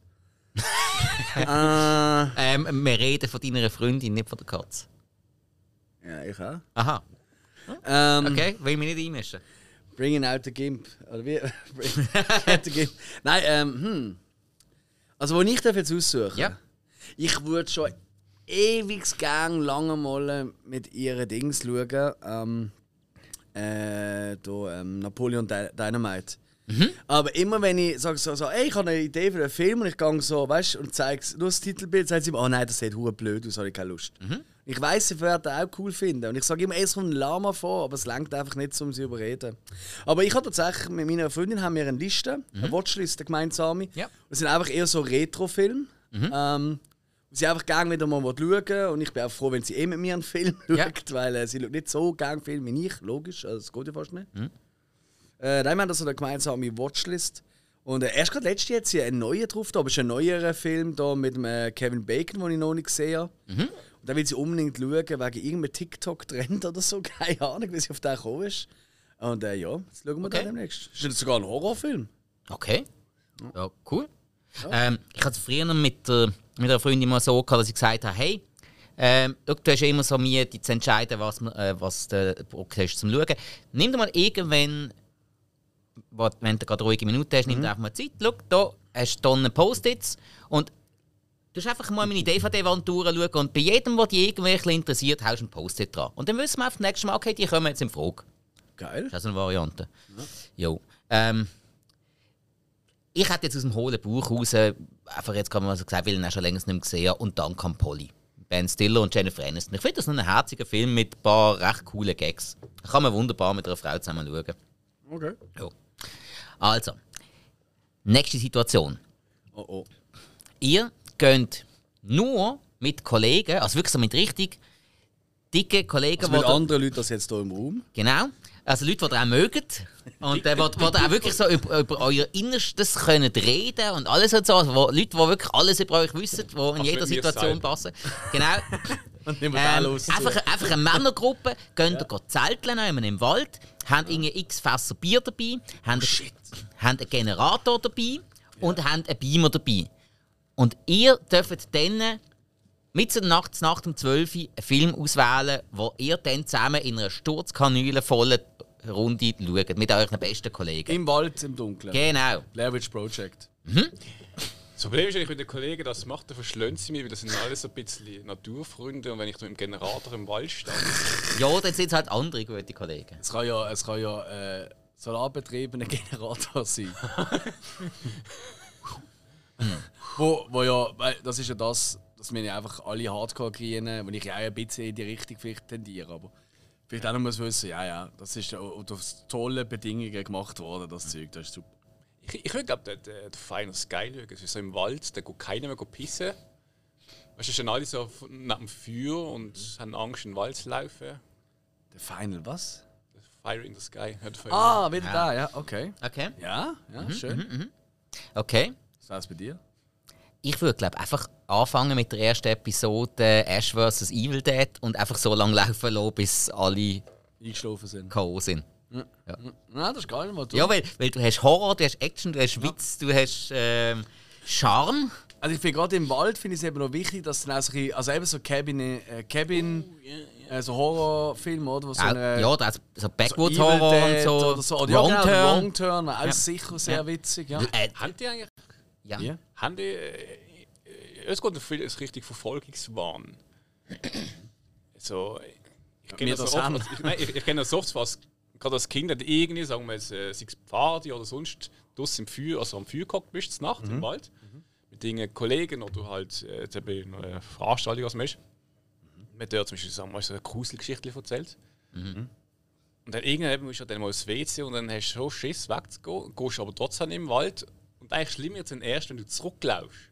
äh, Ähm, wir reden von deiner Freundin, nicht von der Katze. ja, ich auch. Aha, Ähm, okay, will ich mich nicht einmischen. Bringing out the Gimp. Oder wie? Bring out the Gimp. Nein, ähm, hm. Also, wo ich darf jetzt aussuchen? Ja. Ich würde schon ewig gern lange mal mit ihren Dings schauen. Ähm, äh, da, ähm, Napoleon Dy- Dynamite. Aber immer wenn ich sage so, so ey, ich habe eine Idee für einen Film und ich gehe so, weißt und zeige nur das Titelbild, sagt sie immer, oh nein, das sieht hure blöd aus, habe ich keine Lust. Ich weiß, sie werden das auch cool finden. Und ich sage immer, es kommt ein Lama vor, aber es langt einfach nicht, um sie zu überreden. Aber ich habe tatsächlich mit meiner Freundin haben wir eine Liste, eine Watchlist, eine gemeinsame. Ja. Das sind einfach eher so Retro-Filme. Ähm, wo sie einfach gerne wieder mal schauen Und ich bin auch froh, wenn sie eh mit mir einen Film Ja. schaut, weil äh, sie schaut nicht so gerne Filme wie ich, logisch, also das geht ja fast nicht. Äh, nein, wir haben da so eine gemeinsame Watchlist. Und äh, erst gerade letztes Jahr jetzt hier ein neuer drauf, da ist ein neuerer Film da mit dem, äh, Kevin Bacon, den ich noch nicht gesehen habe. Und da will sie unbedingt schauen, wegen irgendeinem TikTok-Trend oder so, keine Ahnung, wie sie auf den gekommen ist. Und äh, ja, jetzt schauen wir Okay. da demnächst. Ist das sogar ein Horrorfilm? Okay. Ja, cool. Ähm, ich hatte es früher mit, der, mit einer Freundin mal so gehabt, dass ich gesagt habe, hey, ähm, du hast ja immer so Mühe, dich zu entscheiden, was, äh, was du Bock hast zum Schauen. Nimm dir mal irgendwann, wenn du gerade ruhige Minuten hast, nimm dir einfach mal Zeit. Schau, da hast du Tonnen Post-its und du hast einfach mal meine DVD-Wand durchschauen und bei jedem, der dich irgendwie interessiert, haust du ein Post-it dran. Und dann wissen wir auf das nächste Mal, okay, die kommen jetzt in Frage. Geil. Das ist eine Variante. Jo. Ähm, ich hätte jetzt aus dem hohlen Bauch raus, einfach jetzt kann man so gesagt, weil ich ihn schon länger nicht mehr gesehen habe, und dann kam Polly. Ben Stiller und Jennifer Aniston. Ich finde das ein herziger Film mit ein paar recht coolen Gags. Da kann man wunderbar mit einer Frau zusammen schauen. Okay. Jo. Also, nächste Situation. Oh oh. Ihr könnt nur mit Kollegen, also wirklich so mit richtig dicken Kollegen, Also mit anderen Leuten als jetzt hier im Raum. Genau. Also Leute, die ihr auch mögt. Und äh, die, die auch wirklich so über, über euer Innerstes können reden und alles und so. Also, wo, Leute, die wirklich alles über euch wissen, die in jeder mit mir Situation passen. Genau. Und nehmen wir Ähm, los. einfach, einfach eine Männergruppe, gehen ja. zelteln im Wald, haben irgendwie x Fässer Bier dabei, haben, haben einen Generator dabei und haben einen Beamer dabei. Und ihr dürft dann mit der Nacht, Nacht um 12 Uhr einen Film auswählen, wo ihr dann zusammen in einer Sturzkanüle vollen Runde schaut, mit euren besten Kollegen. Im Wald, im Dunkeln. Genau. Witch Project. Das Problem ist, wenn ich mit den Kollegen das mache, dann verschlönen sie mich, weil das sind alles so ein bisschen Naturfreunde und wenn ich da mit dem Generator im Wald stehe. Ja, dann sind es halt andere gute Kollegen. Es kann ja, es kann ja äh, solarbetriebener Generator sein. wo, wo ja, weil das ist ja das, dass wir ja einfach alle Hardcore kriegen, wo ich ja auch ein bisschen in die Richtung vielleicht tendiere, aber vielleicht auch noch muss wissen, ja, ja, das ist ja unter tollen Bedingungen gemacht worden, das Zeug, das ist super. Ich, ich würde glaube, der, der, der Final Sky schauen. Es ist so im Wald, da geht keiner mehr pissen. Weißt du, sind alle so neben dem Feuer und haben Angst, in den Wald zu laufen. Der Final was? Fire in the Sky. Ah, wieder da, ja, okay. Okay. Ja, ja, schön. Okay. Was war's bei dir? Ich würde glaube einfach anfangen mit der ersten Episode Ash vs. Evil Dead und einfach so lange laufen lassen, bis alle Eingeschlafen sind. K.O. sind. Nein, das ist geil, was du. Ja, weil, weil du hast Horror, du hast Action, du hast Witz, du hast ähm, Charme. Also ich finde gerade im Wald finde ich es eben noch wichtig, dass dann auch so also eben so Cabin, äh, Cabin äh, so Horrorfilme, oder? Wo so eine, ja, da ist so so Backwoods Horror und Dead so. Oder so. Oder ja, Wrong genau, Turn. Wrong Turn auch Ja. sicher sehr Ja. witzig, ja. Äh, Haben die eigentlich. Ja. Ja. Haben die. Äh, es geht viel ist richtig Verfolgungswahn. So. Ich kenne das, das oft, ich, nein, ich, ich kenne das oft, was gerade als Kind hat irgendwie, sagen wir jetzt, äh, sei es Pfade oder sonst, draussen im Feuer, also am Feuer gehockt bist, Nacht im Wald, mit den Kollegen oder halt äh, jetzt bei einer Veranstaltung, was man ist. Man hat zum Beispiel sagen wir, mal, so eine Gruselgeschichte erzählt. Und dann irgendwann musst du dann mal ins WC und dann hast du schon Schiss wegzugehen, gehst aber trotzdem im Wald. Und eigentlich schlimmer jetzt erst, wenn du zurücklaufst.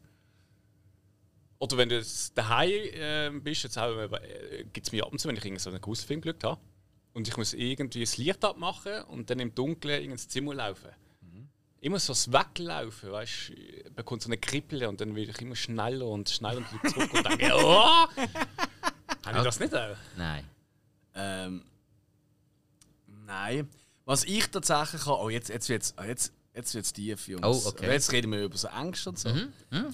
Oder wenn du jetzt daheim äh, bist, jetzt auch, äh, gibt es mir ab und zu, wenn ich irgendwie so einen Gruselfilm geschaut habe und ich muss irgendwie das Licht abmachen und dann im Dunkeln in ins Zimmer laufen. Immer so das Weglaufen, weißt du, bekommt so eine Kribbel und dann werde ich immer schneller und schneller und wieder zurück und denke, oh! Habe ich das nicht auch? Nein. Ähm, nein. Was ich tatsächlich habe. Oh, jetzt, jetzt wird es jetzt, jetzt wird's tief, Jungs. Oh, okay. Jetzt reden wir über so Ängste und so.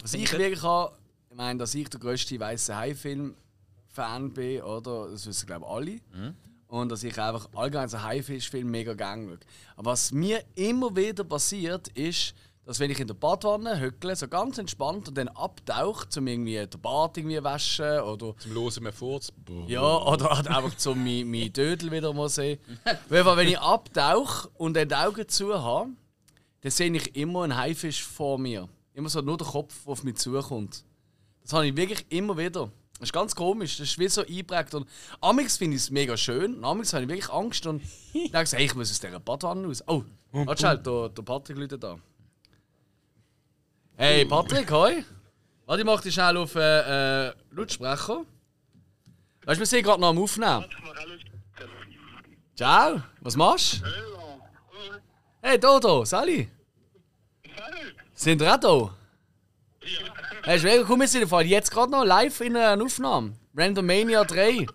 Was ich wirklich habe, ich meine, dass ich der grösste weiße Hai-Film-Fan bin, oder? Das wissen, glaube ich, alle. Und dass ich einfach allgemein so Haifischfilm mega gerne schaue. Aber was mir immer wieder passiert, ist, dass wenn ich in der Badwanne hückle, so ganz entspannt und dann abtauche, um irgendwie den Bart irgendwie waschen oder Zum Losen mehr Furz. ja, oder halt einfach zum mein, mein Dödel wieder mal sehen. Weil wenn ich abtauche und dann die Augen zu habe, dann sehe ich immer einen Haifisch vor mir. Immer so nur der Kopf, der auf mich zukommt. Das habe ich wirklich immer wieder. Das ist ganz komisch, das ist wie so eingeprägt. Und Amix finde ich es mega schön. Und Amix habe ich wirklich Angst und denke hey, ich muss aus dieser Badwanne raus. Oh, warte schnell, der, der Patrick läutet da. Hey Patrick, hoi. Warte, ich mach dich schnell auf äh, äh, Lautsprecher. Weißt du, wir sind gerade noch am Aufnehmen. Ciao, was machst du? Hey Dodo, Sally. Sind wir auch da? Hey, ist mega cool, wir sind im Fall jetzt gerade noch live in einer Aufnahme. Randomania 3.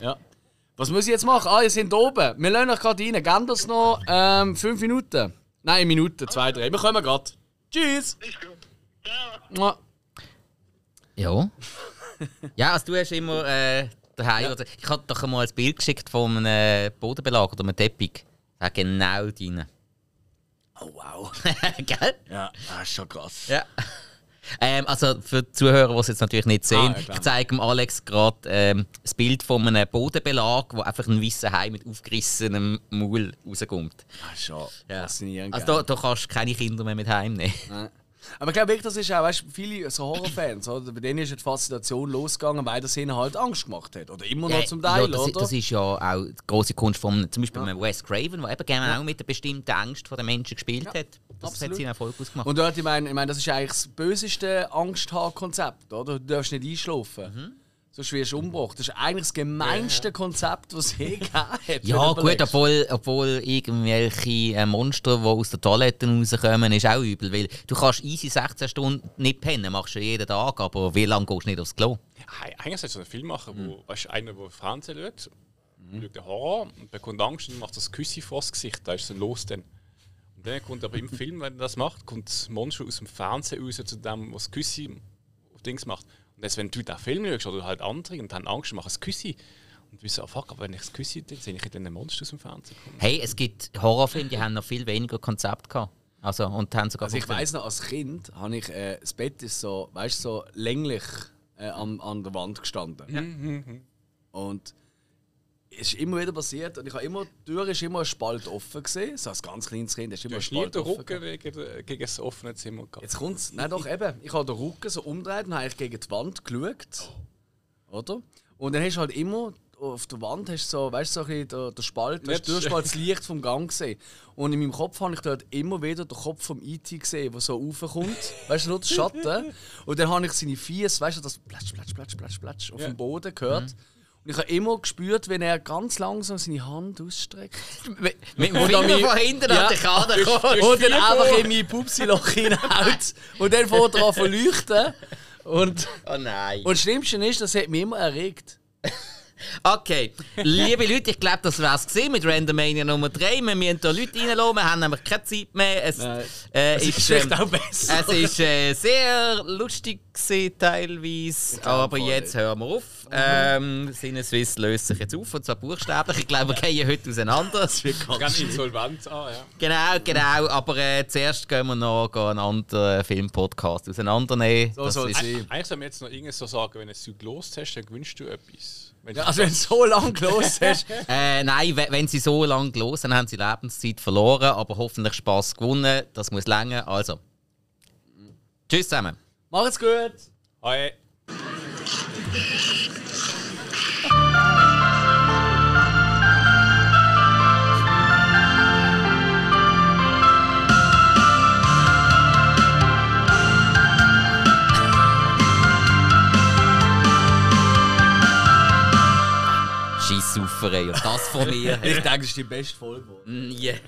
Ja. Was muss ich jetzt machen? Ah, ihr seid oben. Wir lassen euch gerade rein. Geben das noch ähm, 5 Minuten? Nein, eine Minute, 2, 3. Wir kommen gerade. Tschüss. Mua. Ja. ja, also du hast immer äh, daheim. Oder, ich habe doch einmal ein Bild geschickt von einem Bodenbelag oder einem Teppich. Da genau deine. Oh wow. Gell? Ja, das ist schon krass. Ja. Ähm, also für die Zuhörer, die es jetzt natürlich nicht sehen, Ah, ja, ich zeige dem Alex gerade ähm, das Bild von einem Bodenbelag, wo einfach ein weißer Hai mit aufgerissenem Maul rauskommt. Das ist schon Ja. faszinierend. Also da, da kannst du keine Kinder mehr mit heimnehmen. Ja. Aber ich glaube wirklich, das ist auch, weißt, viele so Horrorfans, oder? bei denen ist ja die Faszination losgegangen, weil das ihnen halt Angst gemacht hat. Oder immer noch zum Teil, ja, das, oder? das ist ja auch die große Kunst von zum Beispiel einem Wes Craven, der eben gerne auch mit der bestimmten Angst der Menschen gespielt hat. Das absolut. hat seinen Erfolg ausgemacht. Und dort, ich meine, ich meine, das ist eigentlich das böseste Angst-Konzept, oder? Du darfst nicht einschlafen. Mhm. Sonst wirst du umgebracht. Das ist eigentlich das gemeinste Konzept, das es je gegeben hat. ja, du gut, obwohl, obwohl irgendwelche äh, Monster, die aus der Toilette rauskommen, ist auch übel. Weil du kannst easy 16 Stunden nicht pennen, machst du jeden Tag, aber wie lange gehst du nicht aufs Klo? Hey, Eigentlich sollte es einen Film machen, Mhm. wo weißt, du, einer, der Fernsehen schaut, schaut den Horror und bekommt Angst und macht das Küssi vor das Gesicht. Da ist es los dann. Und dann kommt aber im Film, wenn er das macht, kommt das Monster aus dem Fernsehen raus zu dem, was das Küssi auf Dings macht. Und jetzt, wenn du den Film schaust oder halt andere und haben Angst, machen das Küssi. Und wissen, oh fuck, aber wenn ich das Küssi, dann sehe ich dann ein Monster aus dem Fernsehen kommen. Hey, es gibt Horrorfilme, die haben noch viel weniger Konzept gehabt. Also, und haben sogar Also ich weiss noch, als Kind habe ich, äh, das Bett ist so, weißt so länglich äh, an, an der Wand gestanden. Und es ist immer wieder passiert und ich habe immer, die Tür ist immer ein Spalt offen gesehen. So als ganz kleines Kind ist immer Du ein hast nie Spalt den offen. Rücken gegen, gegen das offene Zimmer gehabt. Jetzt kommt's. Nein, doch eben. Ich habe den Rücken so umgedreht und habe eigentlich gegen die Wand geschaut. Oder? Und dann hast du halt immer auf der Wand hast du so, weißt so ein bisschen der, der Spalt, hast du das Licht vom Gang gesehen. Und in meinem Kopf habe ich dort immer wieder den Kopf vom E.T. gesehen, der so raufkommt. Weißt du, nur der Schatten. Und dann habe ich seine Füße, weißt du, das Platsch, Platsch, Platsch, Platsch, Platsch auf Ja. dem Boden gehört. Und ich habe immer gespürt, wenn er ganz langsam seine Hand ausstreckt. Mit dem Finger von hinten Ja. an den Kader kommt. Und dann einfach in mein Pupsiloch hineinhaut. Und dann fängt er an zu leuchten. Und, Oh nein. und das Schlimmste ist, das hat mich immer erregt. Okay, liebe Leute, ich glaube, das wär's gesehen mit Randomania Nummer 3. Wir müssen hier Leute reinlassen, wir haben nämlich keine Zeit mehr. Es, äh, ist, ist vielleicht ähm, auch besser. es ist äh, sehr lustig gewesen, teilweise. Aber jetzt hören wir auf. Ähm, Sinneswiss löst sich jetzt auf, und zwar buchstäblich. Ich glaube, wir gehen heute auseinander. Das wird ganz Ganz schlimm. insolvent an, ja. Genau, genau. Aber äh, zuerst gehen wir noch einen anderen Filmpodcast auseinandernehmen. So sein. Eigentlich soll man jetzt noch irgendwas so sagen, wenn du es gelost hast, dann gewünschst du etwas. Wenn Ja, also wenn du so lange gelost hast, Äh, nein, we- wenn sie so lange los sind, haben sie Lebenszeit verloren, aber hoffentlich Spaß gewonnen. Das muss länger. Also, tschüss zusammen. macht's gut! Hi. Scheissauferei. Und das von mir. Ich denke, das ist die beste Folge. Mm, yeah.